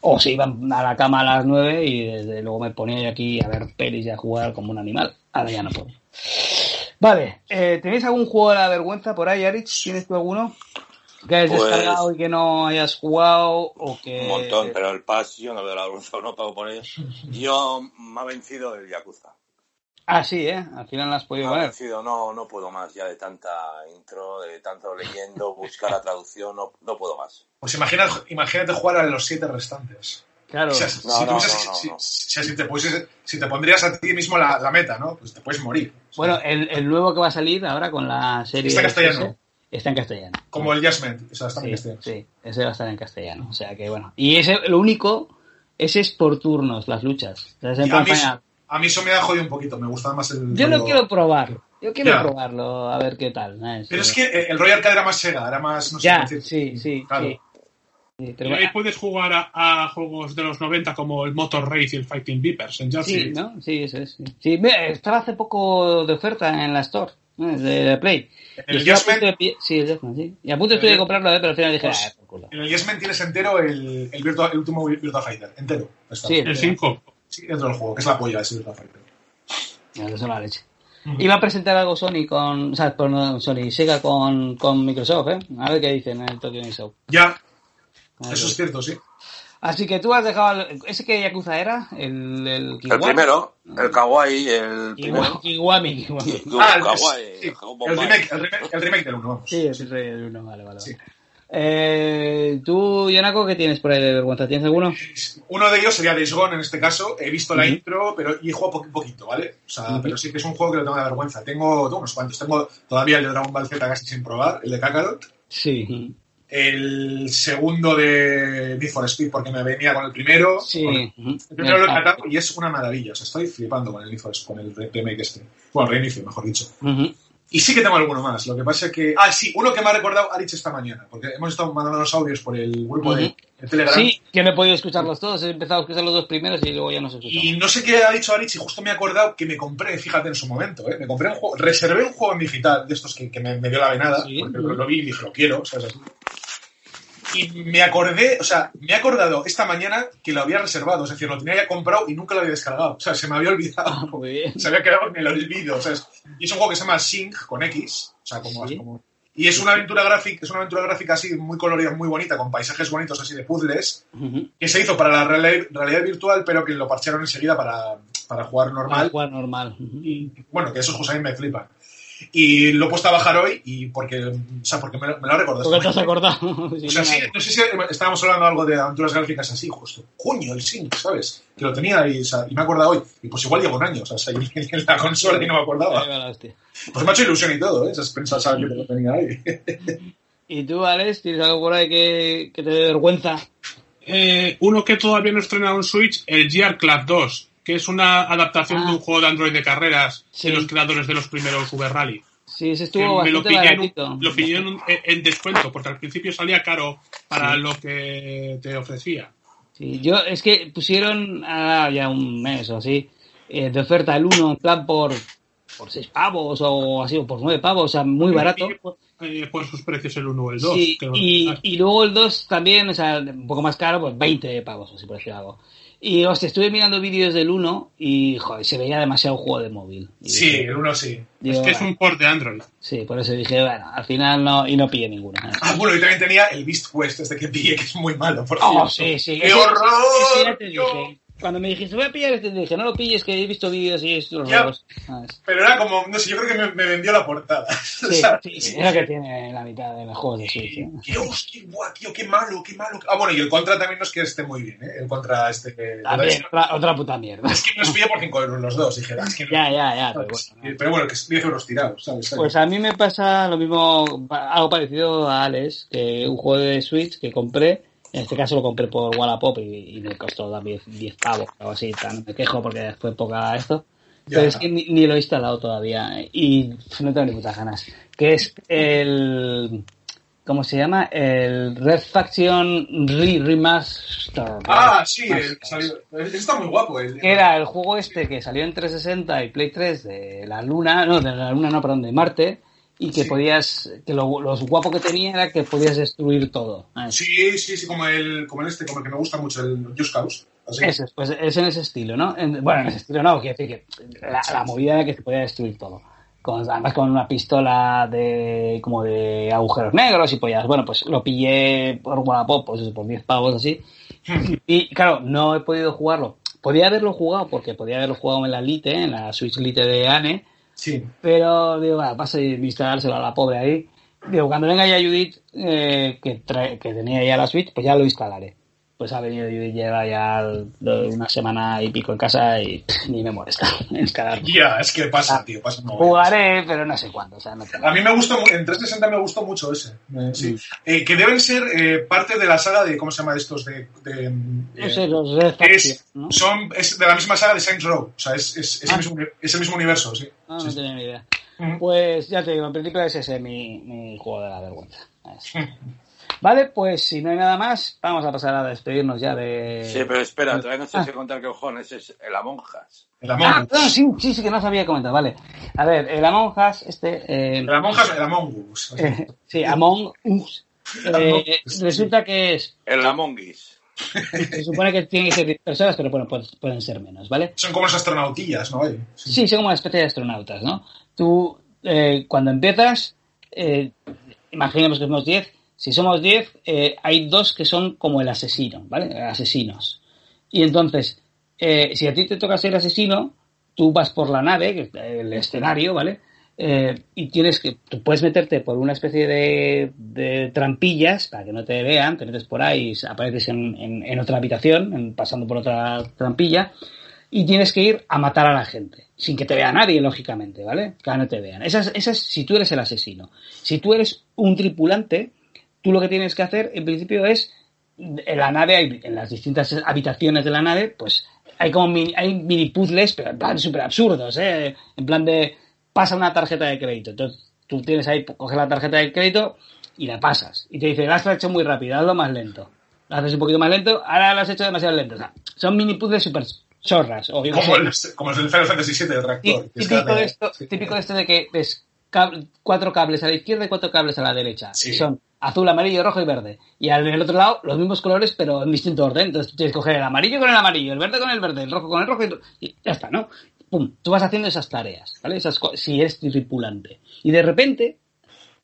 S2: O se iban a la cama a las nueve y desde luego me ponía yo aquí a ver pelis y a jugar como un animal. Ahora ya no puedo. Vale, eh, ¿tenéis algún juego de la vergüenza por ahí, Arich? ¿Tienes tú alguno? Que hayas
S5: Pues-
S2: descargado y que no hayas jugado o que...
S5: Un montón, pero el PAS yo no veo la vergüenza, no pago por ello. Yo me ha vencido el Yakuza.
S2: Ah, sí, ¿eh? Al final las has podido
S5: Me ha vencido, no, no puedo más ya de tanta intro, de tanto leyendo, buscar la traducción, no, no puedo más.
S3: Pues imagina, imagínate jugar a los siete restantes.
S2: Claro.
S3: Si, te pusieses- si te pondrías a ti mismo la, la meta, ¿no? Pues te puedes morir.
S2: Bueno, el, el nuevo que va a salir ahora con la serie...
S3: Está castellano.
S2: Está en castellano.
S3: Como el Jasmine. O sea, está en
S2: Sí,
S3: castellano.
S2: sí, ese va a estar en castellano. O sea que bueno. Y ese, lo único, ese es por turnos, las luchas. O sea, es en
S3: Y a, mí,
S2: final.
S3: a mí eso me ha jodido un poquito. Me gusta más el.
S2: Yo lo
S3: rollo-
S2: quiero probar. Yo quiero
S3: Ya.
S2: probarlo, a ver qué tal.
S3: Pero es que eh, el Royal Arcade era más Sega, era más. No sé
S2: Ya,
S3: decir.
S2: sí, sí,
S3: Claro.
S2: sí. Sí, pero
S4: Y ahí
S2: bueno,
S4: puedes jugar a, a juegos de los 90 como el Motor Race y el Fighting Vipers en Jersey.
S2: sí, ¿no? Sí, eso es. Sí, Sí, mira, estaba hace poco de oferta en la Store, ¿no? de Play.
S3: En el
S2: punto de Sí, el Jasmine, sí. Y a punto estuve de comprarlo, ¿eh? pero al final dije,
S3: Pues,
S2: ah, por culo.
S3: En el Jasmine tienes entero el, el, Virtua- el último Virtua Fighter. Entero. Está.
S2: Sí,
S4: El 5.
S3: Sí, dentro del juego, que es la polla ese Virtua Fighter.
S2: Ya, eso es la leche. Iba a presentar algo Sony con. O sea, perdón, Sony, Sega con, con Microsoft, ¿eh? A ver qué dicen en el Tokyo Game Show.
S3: Ya, eso es cierto, sí.
S2: Así que tú has dejado. el- ¿Ese que Yakuza era? El, el,
S5: El primero, el Kawaii, el
S2: Kiwami.
S5: primero.
S2: Kiwami,
S3: Ah, el,
S5: Kawaii,
S3: sí,
S5: el Kawaii.
S3: el remake, el, remake, el remake del 1, vamos.
S2: Sí, es el rey del uno, vale, vale.
S3: Sí.
S2: Eh, tú, Yonako, ¿qué tienes por ahí de vergüenza? ¿Tienes alguno?
S3: Uno de ellos sería Days Gone en este caso. He visto la intro, pero y he jugado po- poquito, ¿vale? O sea, pero sí que es un juego que lo tengo de vergüenza. Tengo, tengo unos cuantos. Tengo todavía el de Dragon Ball Z casi sin probar, el de Kakarot.
S2: Sí.
S3: El segundo de Need for Speed, porque me venía con el primero.
S2: Sí.
S3: El, el primero lo he
S2: Exacto.
S3: catado y es una maravilla. O sea, estoy flipando con el Need for Speed, con el remake este. Bueno, reinicio, mejor dicho. Y sí que tengo alguno más. Lo que pasa es que. Ah, sí, uno que me ha recordado Arich esta mañana. Porque hemos estado mandando los audios por el grupo de, de Telegram.
S2: Sí, que no he podido escucharlos todos. He empezado a escuchar los dos primeros y luego ya no se.
S3: Y no sé qué ha dicho Arich y justo me he acordado que me compré, fíjate en su momento, ¿eh? me compré un juego, reservé un juego en digital de estos que, que me, me dio la venada,
S2: Sí.
S3: porque lo, lo vi y dije, lo quiero, ¿sabes? Y me acordé, o sea, me he acordado esta mañana que lo había reservado, es decir, lo tenía ya comprado y nunca lo había descargado, o sea, se me había olvidado.
S2: Ah, muy bien.
S3: se había quedado en el olvido, ¿sabes? Y es un juego que se llama Sync con X, o sea, como,
S2: Sí.
S3: como- y es una aventura gráfica, es una aventura gráfica así muy colorida, muy bonita, con paisajes bonitos así de puzzles,
S2: Ujú.
S3: que se hizo para la realidad, realidad virtual, pero que lo parchearon enseguida para, para jugar
S2: Para
S3: normal.
S2: jugar normal. Ujú.
S3: Y bueno, que esos juegos a mí me flipan. Y lo he puesto a bajar hoy y porque, o sea, porque me, lo- me lo ha recordado.
S2: ¿Por qué te has acordado?
S3: O sea,
S2: no,
S3: sí, no sé si estábamos hablando algo de aventuras gráficas así, justo. Coño, el Sync, ¿sabes? Que lo tenía y, o sea, y me he acordado hoy. Y pues igual llevo un año, o sea, en, en la consola y no me acordaba. Pues me ha hecho ilusión y todo, ¿eh? Esas pensas saber que lo tenía ahí.
S2: ¿Y tú, Alex, tienes algo por ahí que, que te dé vergüenza?
S4: Eh, uno que todavía no he estrenado en Switch, el Gear Club 2, que es una adaptación
S2: Ah.
S4: de un juego de Android de carreras
S2: Sí.
S4: de los creadores de los primeros V Rally.
S2: Sí, ese estuvo
S4: me lo
S2: bastante
S4: pillé, en, lo pillé en, en descuento, porque al principio salía caro para
S2: Sí.
S4: lo que te ofrecía.
S2: Sí, yo, es que pusieron ah, ya un mes o así eh, de oferta el 1 en plan por, por 6 pavos o así, o por 9 pavos, o sea, muy barato.
S4: Por, eh, por sus precios el 1 o el 2.
S2: Sí, y, y luego el 2 también, o sea, un poco más caro, pues 20 pavos, así por decir algo. Y, hostia, estuve mirando vídeos del 1 y, joder, se veía demasiado juego de móvil. Y
S3: Sí,
S2: dije,
S3: el uno sí.
S2: digo,
S4: es que es un port de Android.
S2: Sí, por eso dije, bueno, al final no, y no pillé ninguno. ¿eh?
S3: Ah, bueno, y también tenía el Beast Quest, este que pillé, que es muy malo, por
S2: Oh,
S3: cierto.
S2: sí, sí.
S3: ¡Qué horror!
S2: ya te dije. Cuando me dijiste, voy a pillar este, te dije, no lo pilles, que he visto vídeos y estos
S3: Ya.
S2: ¿sabes?
S3: Pero era como, no sé, yo creo que me, me vendió la portada.
S2: Sí, sí, es lo que tiene la mitad de los juegos de Switch. ¿eh?
S3: Dios, qué guay, tío, qué malo, qué malo. Ah, bueno, y el contra también no es que esté muy bien, ¿eh? El contra este que...
S2: También, otra, otra puta mierda.
S3: Es que nos pillé por 5 euros los dos, dije, "Ah, es que no".
S2: Ya, ya, ya, pero
S3: ¿sabes?
S2: bueno.
S3: Pero bueno, que es 10 euros tirados, ¿sabes?
S2: Pues a mí me pasa lo mismo, algo parecido a Alex, que un juego de Switch que compré, en este caso lo compré por Wallapop y, y me costó también 10 pavos, algo así, no me quejo porque fue poca esto.
S3: Ya.
S2: Pero es que ni, ni lo he instalado todavía y no tengo ni putas ganas. Que es el... ¿Cómo se llama? El Red Faction Re Remaster.
S3: Ah, sí, el, salió, está muy guapo. El,
S2: era el juego este que salió en 360 y Play 3 de la Luna, no, de la Luna no, perdón, de Marte, y que
S3: Sí.
S2: podías, que lo, lo guapo que tenía era que podías destruir todo. Ah,
S3: Sí, sí, sí, como el, como el este, como el que me gusta mucho, el Just Cause. Así.
S2: Ese, pues es en ese estilo, ¿no? En- bueno, en ese estilo no, quiero decir que la, la movida era que se podía destruir todo. Con, además con una pistola de como de agujeros negros y pollas. Bueno, pues lo pillé por Wallapop, pues por 10 pavos así. Y claro, no he podido jugarlo. Podía haberlo jugado porque podía haberlo jugado en la Lite, en la Switch Lite de Ane,
S3: Sí.
S2: pero digo, bueno, paso a instalárselo a la pobre ahí. Digo, cuando venga ya Judith, eh, que, trae- que tenía ya la Switch, pues ya lo instalaré. Pues ha venido Judith, lleva ya una semana y pico en casa y pff, ni me molesta.
S3: Ya, es que
S2: Ah,
S3: pasa, tío, pasa muy
S2: Jugaré, pero no sé cuándo. O sea, no tengo-
S3: A mí me gustó, en 360 me gustó mucho ese. eh, sí.
S2: Mm.
S3: Eh, que deben ser eh, parte de la saga de, ¿cómo se llama estos? De, de, eh,
S2: No sé, los
S3: que es, son, es de la misma saga de Saints Row. O sea, es, es, es
S2: Ah.
S3: el, mismo, uni- es el mismo universo, sí.
S2: No,
S3: Sí,
S2: no
S3: sí.
S2: tenía ni idea.
S3: Mm.
S2: Pues ya te digo, en principio es ese mi, mi juego de la vergüenza. Vale, pues si no hay nada más, vamos a pasar a despedirnos ya de...
S5: Sí, pero espera, todavía no sé
S2: Ah.
S5: si contar que cojones es el Among Us.
S3: El Among
S2: Ah, no, sí, sí, sí, que no sabía comentar, vale. A ver, el Among Us, este... eh,
S3: El Among Us, el Among Us.
S2: eh, sí, Among Us. eh,
S3: Among Us, sí.
S2: resulta que es...
S5: El Among Us.
S2: Se supone que tienen que ser 10 personas, pero bueno, pues, pueden ser menos, ¿vale?
S3: Son como los astronautillas, ¿no? Sí,
S2: son como una especie de astronautas, ¿no? Tú, eh, cuando empiezas, eh, imaginemos que somos 10, si somos 10, eh, hay dos que son como el asesino, ¿vale? Asesinos. Y entonces, eh, si a ti te toca ser asesino, tú vas por la nave, el escenario, ¿vale? Eh, y tienes que, tú puedes meterte por una especie de, de trampillas para que no te vean, te metes por ahí, apareces en, otra habitación, pasando por otra trampilla, y tienes que ir a matar a la gente, sin que te vea nadie, lógicamente, ¿vale? Que no te vean. Esa es, esa es si tú eres el asesino. Si tú eres un tripulante, tú lo que tienes que hacer, en principio, es en la nave, en las distintas habitaciones de la nave, pues hay como mini, hay mini puzzles, pero en plan súper absurdos, ¿eh? En plan de pasa una tarjeta de crédito. Entonces, tú tienes ahí, coges la tarjeta de crédito y la pasas. Y te dice, la has hecho muy rápido, hazlo más lento. Lo haces un poquito más lento, ahora lo has hecho demasiado lento. O sea, son mini puzzles super chorras. O
S3: Como el, como el Final Fantasy VII de reactor. es
S2: típico, de esto,
S3: sí.
S2: típico de esto de que ves cab- cuatro cables a la izquierda y cuatro cables a la derecha.
S3: Sí.
S2: Y son azul, amarillo, rojo y verde. Y al del otro lado, los mismos colores, pero en distinto orden. Entonces tú tienes que coger el amarillo con el amarillo, el verde con el verde, el rojo con el rojo y, y ya está, ¿no? Pum, tú vas haciendo esas tareas, ¿vale? Esas si eres tripulante. Y de repente,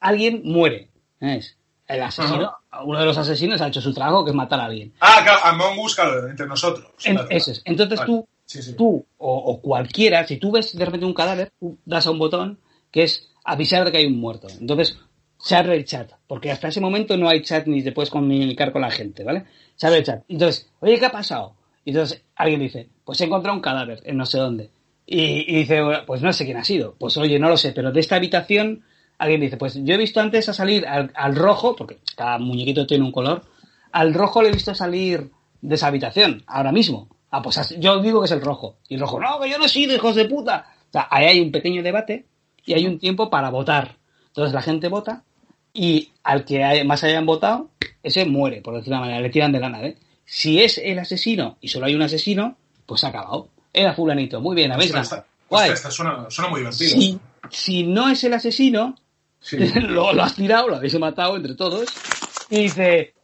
S2: alguien muere. ¿sabes? El asesino, uno de los asesinos ha hecho su trabajo, que es matar a alguien.
S3: Ah, claro, Among Us, claro, entre nosotros.
S2: En- eso es. Entonces
S3: Vale.
S2: tú,
S3: Sí, sí.
S2: tú o, o cualquiera, si tú ves de repente un cadáver, tú das a un botón que es avisar de que hay un muerto. Entonces, se abre el chat, porque hasta ese momento no hay chat ni te puedes comunicar con la gente, ¿vale? Se abre el chat. Entonces, oye, ¿qué ha pasado? Entonces alguien dice, pues he encontrado un cadáver en no sé dónde. Y, dice, "Bueno, pues no sé quién ha sido. Pues oye, no lo sé, pero de esta habitación alguien dice, pues yo he visto antes a salir al, al rojo, porque cada muñequito tiene un color, al rojo le he visto salir de esa habitación, ahora mismo. Ah, pues yo digo que es el rojo. Y el rojo, no, que yo no he sido, hijos de puta. O sea, ahí hay un pequeño debate y hay un tiempo para votar. Entonces la gente vota y al que más hayan votado, ese muere, por decirlo de una manera, le tiran de la nave. Si es el asesino y solo hay un asesino, pues se ha acabado. Era fulanito, muy bien, habéis
S3: Ostras,
S2: ganado. Guay.
S3: esta suena, suena muy divertido.
S2: Si, si no es el asesino,
S3: Sí.
S2: lo, lo has tirado, lo habéis matado entre todos, y dice,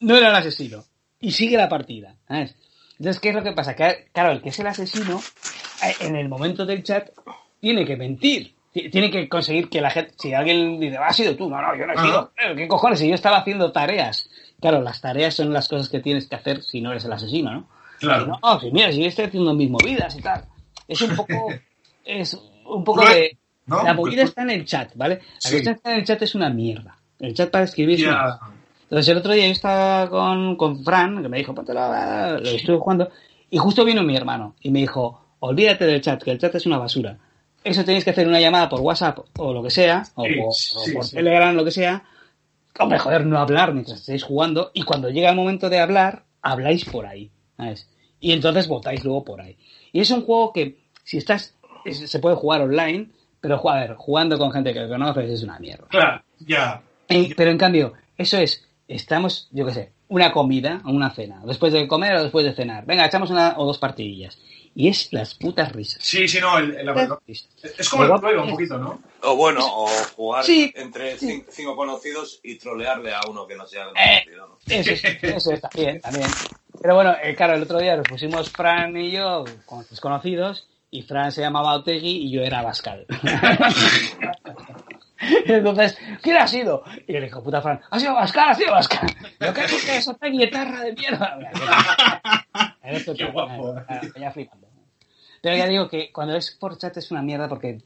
S2: no era el asesino. Y sigue la partida. ¿sabes? Entonces, ¿qué es lo que pasa? Que, claro, el que es el asesino, eh, en el momento del chat, tiene que mentir. Ti- Tiene que conseguir que la gente, si alguien dice, "Ah, has sido tú, no, no, yo no he sido. "Eh, ¿Qué cojones? Si yo estaba haciendo tareas. Claro, las tareas son las cosas que tienes que hacer si no eres el asesino, ¿no?
S3: Claro.
S2: No, no, si mira, si yo estoy haciendo mis movidas y tal. Es un poco, es un poco de,
S3: ¿no?
S2: la movida está en el chat, ¿vale? La
S3: Sí.
S2: cuestión está en el chat es una mierda. El chat para escribir es una mierda. Entonces el otro día yo estaba con, con Fran, que me dijo, póntelo, lo estuve jugando, y justo vino mi hermano y me dijo, olvídate del chat, que el chat es una basura. Eso tenéis que hacer una llamada por WhatsApp o lo que sea, o
S3: Sí,
S2: por, o
S3: sí,
S2: por
S3: sí.
S2: Telegram, lo que sea. Hombre, joder, no hablar mientras estéis jugando, y cuando llega el momento de hablar, habláis por ahí. ¿sabes? Y entonces votáis luego por ahí. Y es un juego que, si estás, es- se puede jugar online, pero a ver, jugando con gente que conoces es una mierda.
S3: Claro, ya.
S2: Eh, pero en cambio, eso es, estamos, yo qué sé, una comida o una cena, después de comer o después de cenar. Venga, echamos una o dos partidillas. Y es las putas risas.
S3: Sí, sí, no, el, el- es como el juego un poquito, ¿no?
S6: O bueno, o jugar
S2: Sí,
S6: entre
S2: sí.
S6: cin- cinco conocidos y trolearle a uno que no sea
S2: Eh.
S6: conocido. ¿no?
S2: Eso, es- eso está bien, también. Pero bueno, eh, claro, el otro día nos pusimos Fran y yo con desconocidos y Fran se llamaba Otegui y yo era Bascal. Entonces, ¿quién ha sido? Y le dijo, puta Fran, ha sido Bascal, ha sido Bascal. Yo creo que es otra guitarra de mierda. Esto
S3: Qué guapo.
S2: ya flipando. Pero ya digo que cuando es por chat es una mierda porque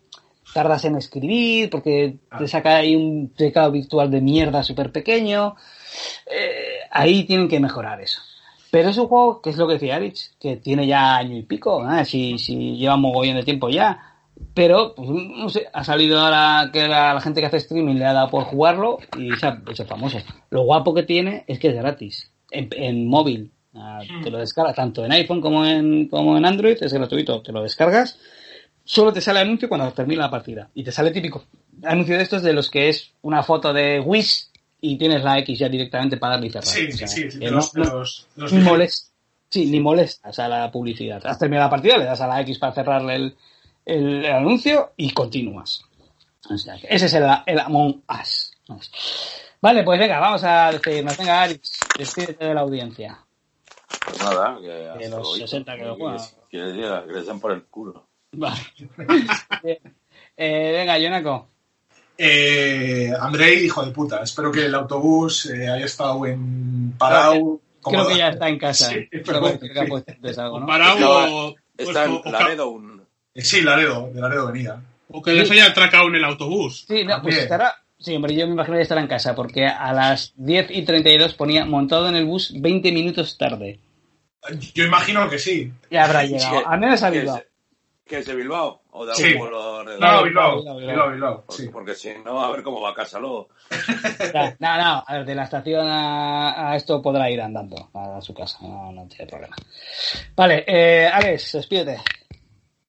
S2: tardas en escribir, porque te saca ahí un teclado virtual de mierda súper pequeño. Eh, ahí tienen que mejorar eso. Pero es un juego que es lo que decía Arich, que tiene ya año y pico, ¿eh? si, si lleva mogollón de tiempo ya. Pero, pues, no sé, ha salido ahora que la, la gente que hace streaming le ha dado por jugarlo y se ha hecho famoso. Lo guapo que tiene es que es gratis, en, en móvil. Ah, Te lo descargas tanto en iPhone como en, como en Android, es gratuito, te lo descargas. Solo te sale anuncio cuando termina la partida. Y te sale típico anuncio de estos de los que es una foto de Wish y tienes la X ya directamente para darle y cerrar.
S3: Sí,
S2: O sea,
S3: sí, De los,
S2: no-
S3: los, de los
S2: ni molesta. Sí, ni molestas a la publicidad. Has terminado la partida, le das a la X para cerrarle el, el- el anuncio y continúas. O sea, que ese es el, el Among Us. Vale, pues venga, vamos a despedirnos. Venga, Alex, despídete de la audiencia.
S6: Pues nada, que
S2: los
S6: luego.
S2: 60 que lo juegan.
S6: Que les diga, que les den por el culo.
S2: Vale. Eh, venga, Yonaco.
S3: Eh, Andrei, hijo de puta. Espero que el autobús eh, haya estado en parado.
S2: Creo que ya está en casa.
S3: Sí,
S2: Creo
S3: pero-
S2: que ha puesto antes algo, ¿no?
S4: O, o- o
S6: Laredo un...
S3: Sí, Laredo, de Laredo venía.
S4: o que les haya atracado en el autobús.
S2: Sí, no, pues estará. Sí, hombre, yo me imagino que estará en casa, porque a las 10 y 32 ponía montado en el bus 20 minutos tarde.
S3: Yo imagino que sí.
S2: Ya habrá
S6: Sí,
S2: llegado.
S6: que-
S2: Al menos
S6: que
S2: Bilbao.
S6: ¿Que es de Bilbao? ¿O de
S3: Sí.
S6: algún pueblo alrededor?
S3: No,
S2: Bilbao,
S3: Bilbao,
S2: Bilbao,
S6: Porque,
S3: sí.
S6: porque si no, a ver cómo va a casa luego.
S2: No, no, a ver, de la estación a, a esto podrá ir andando a su casa, no, no tiene problema. Vale, eh, Alex, despídete.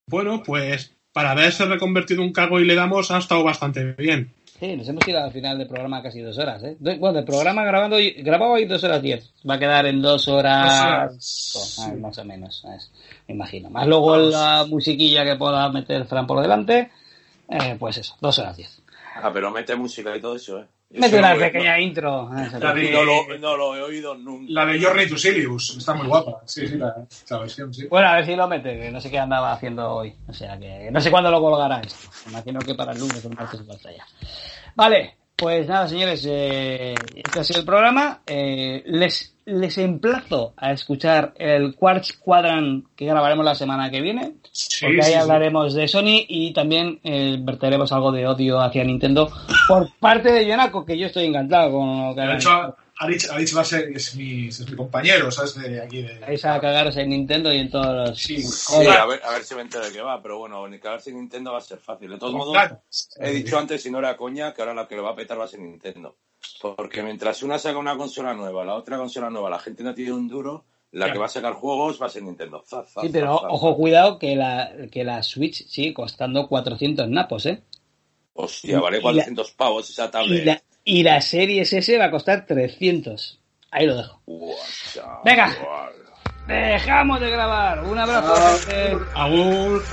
S4: Bueno, pues para haberse reconvertido en cago y le damos ha estado bastante bien.
S2: Sí, nos hemos ido al final del programa casi dos horas, ¿eh? Bueno, el programa grabando grabado hoy dos horas diez. Va a quedar en dos horas...
S3: Dos horas,
S2: Ah. Más o menos, ¿sabes? me imagino. Más luego la musiquilla que pueda meter Fran por delante, eh, pues eso, dos horas diez.
S5: Ah, pero mete música y todo eso, ¿eh?
S2: Mete una
S5: no-
S2: pequeña intro. se
S3: La de-
S5: No lo, no lo he oído nunca.
S3: La de Journey to Sirius, está muy guapa. Sí, sí, la, la versión, sí.
S2: Bueno, a ver si lo mete, que no sé qué andaba haciendo hoy. O sea que no sé cuándo lo colgará esto. Me imagino que para el lunes o el martes falta ya. Vale, pues nada, señores, eh, este ha sido el programa. Eh, les, les emplazo a escuchar el Quartz Quadrant que grabaremos la semana que viene.
S3: Sí,
S2: Porque ahí
S3: sí, sí.
S2: hablaremos de Sony y también eh, verteremos algo de odio hacia Nintendo por parte de Yonaco, que yo estoy encantado con lo que hagan.
S3: hecho, Arich, Arich va a ser, es mi, es mi compañero, ¿sabes? De aquí de...
S2: Vais a cagaros en Nintendo y en todos los...
S3: Sí,
S5: Sí, a ver, a ver si me entero de qué va, pero bueno, ni cagarse en Nintendo va a ser fácil. De todos
S3: con
S5: modos, he dicho antes, si no era coña, que ahora la que lo va a petar va a ser Nintendo. Porque mientras una saca una consola nueva, la otra consola nueva, la gente no tiene un duro, la que va a sacar juegos va a ser Nintendo. Za, za,
S2: Sí, pero
S5: za, za.
S2: ojo, cuidado que la, que la Switch sigue costando 400 napos, ¿eh?
S5: Hostia, vale
S2: y la-
S5: 400 pavos esa
S2: Y
S5: tablet.
S2: la, y la Series S va a costar 300. Ahí lo dejo. Venga. Dejamos de grabar. Un abrazo. gente.
S4: Agur.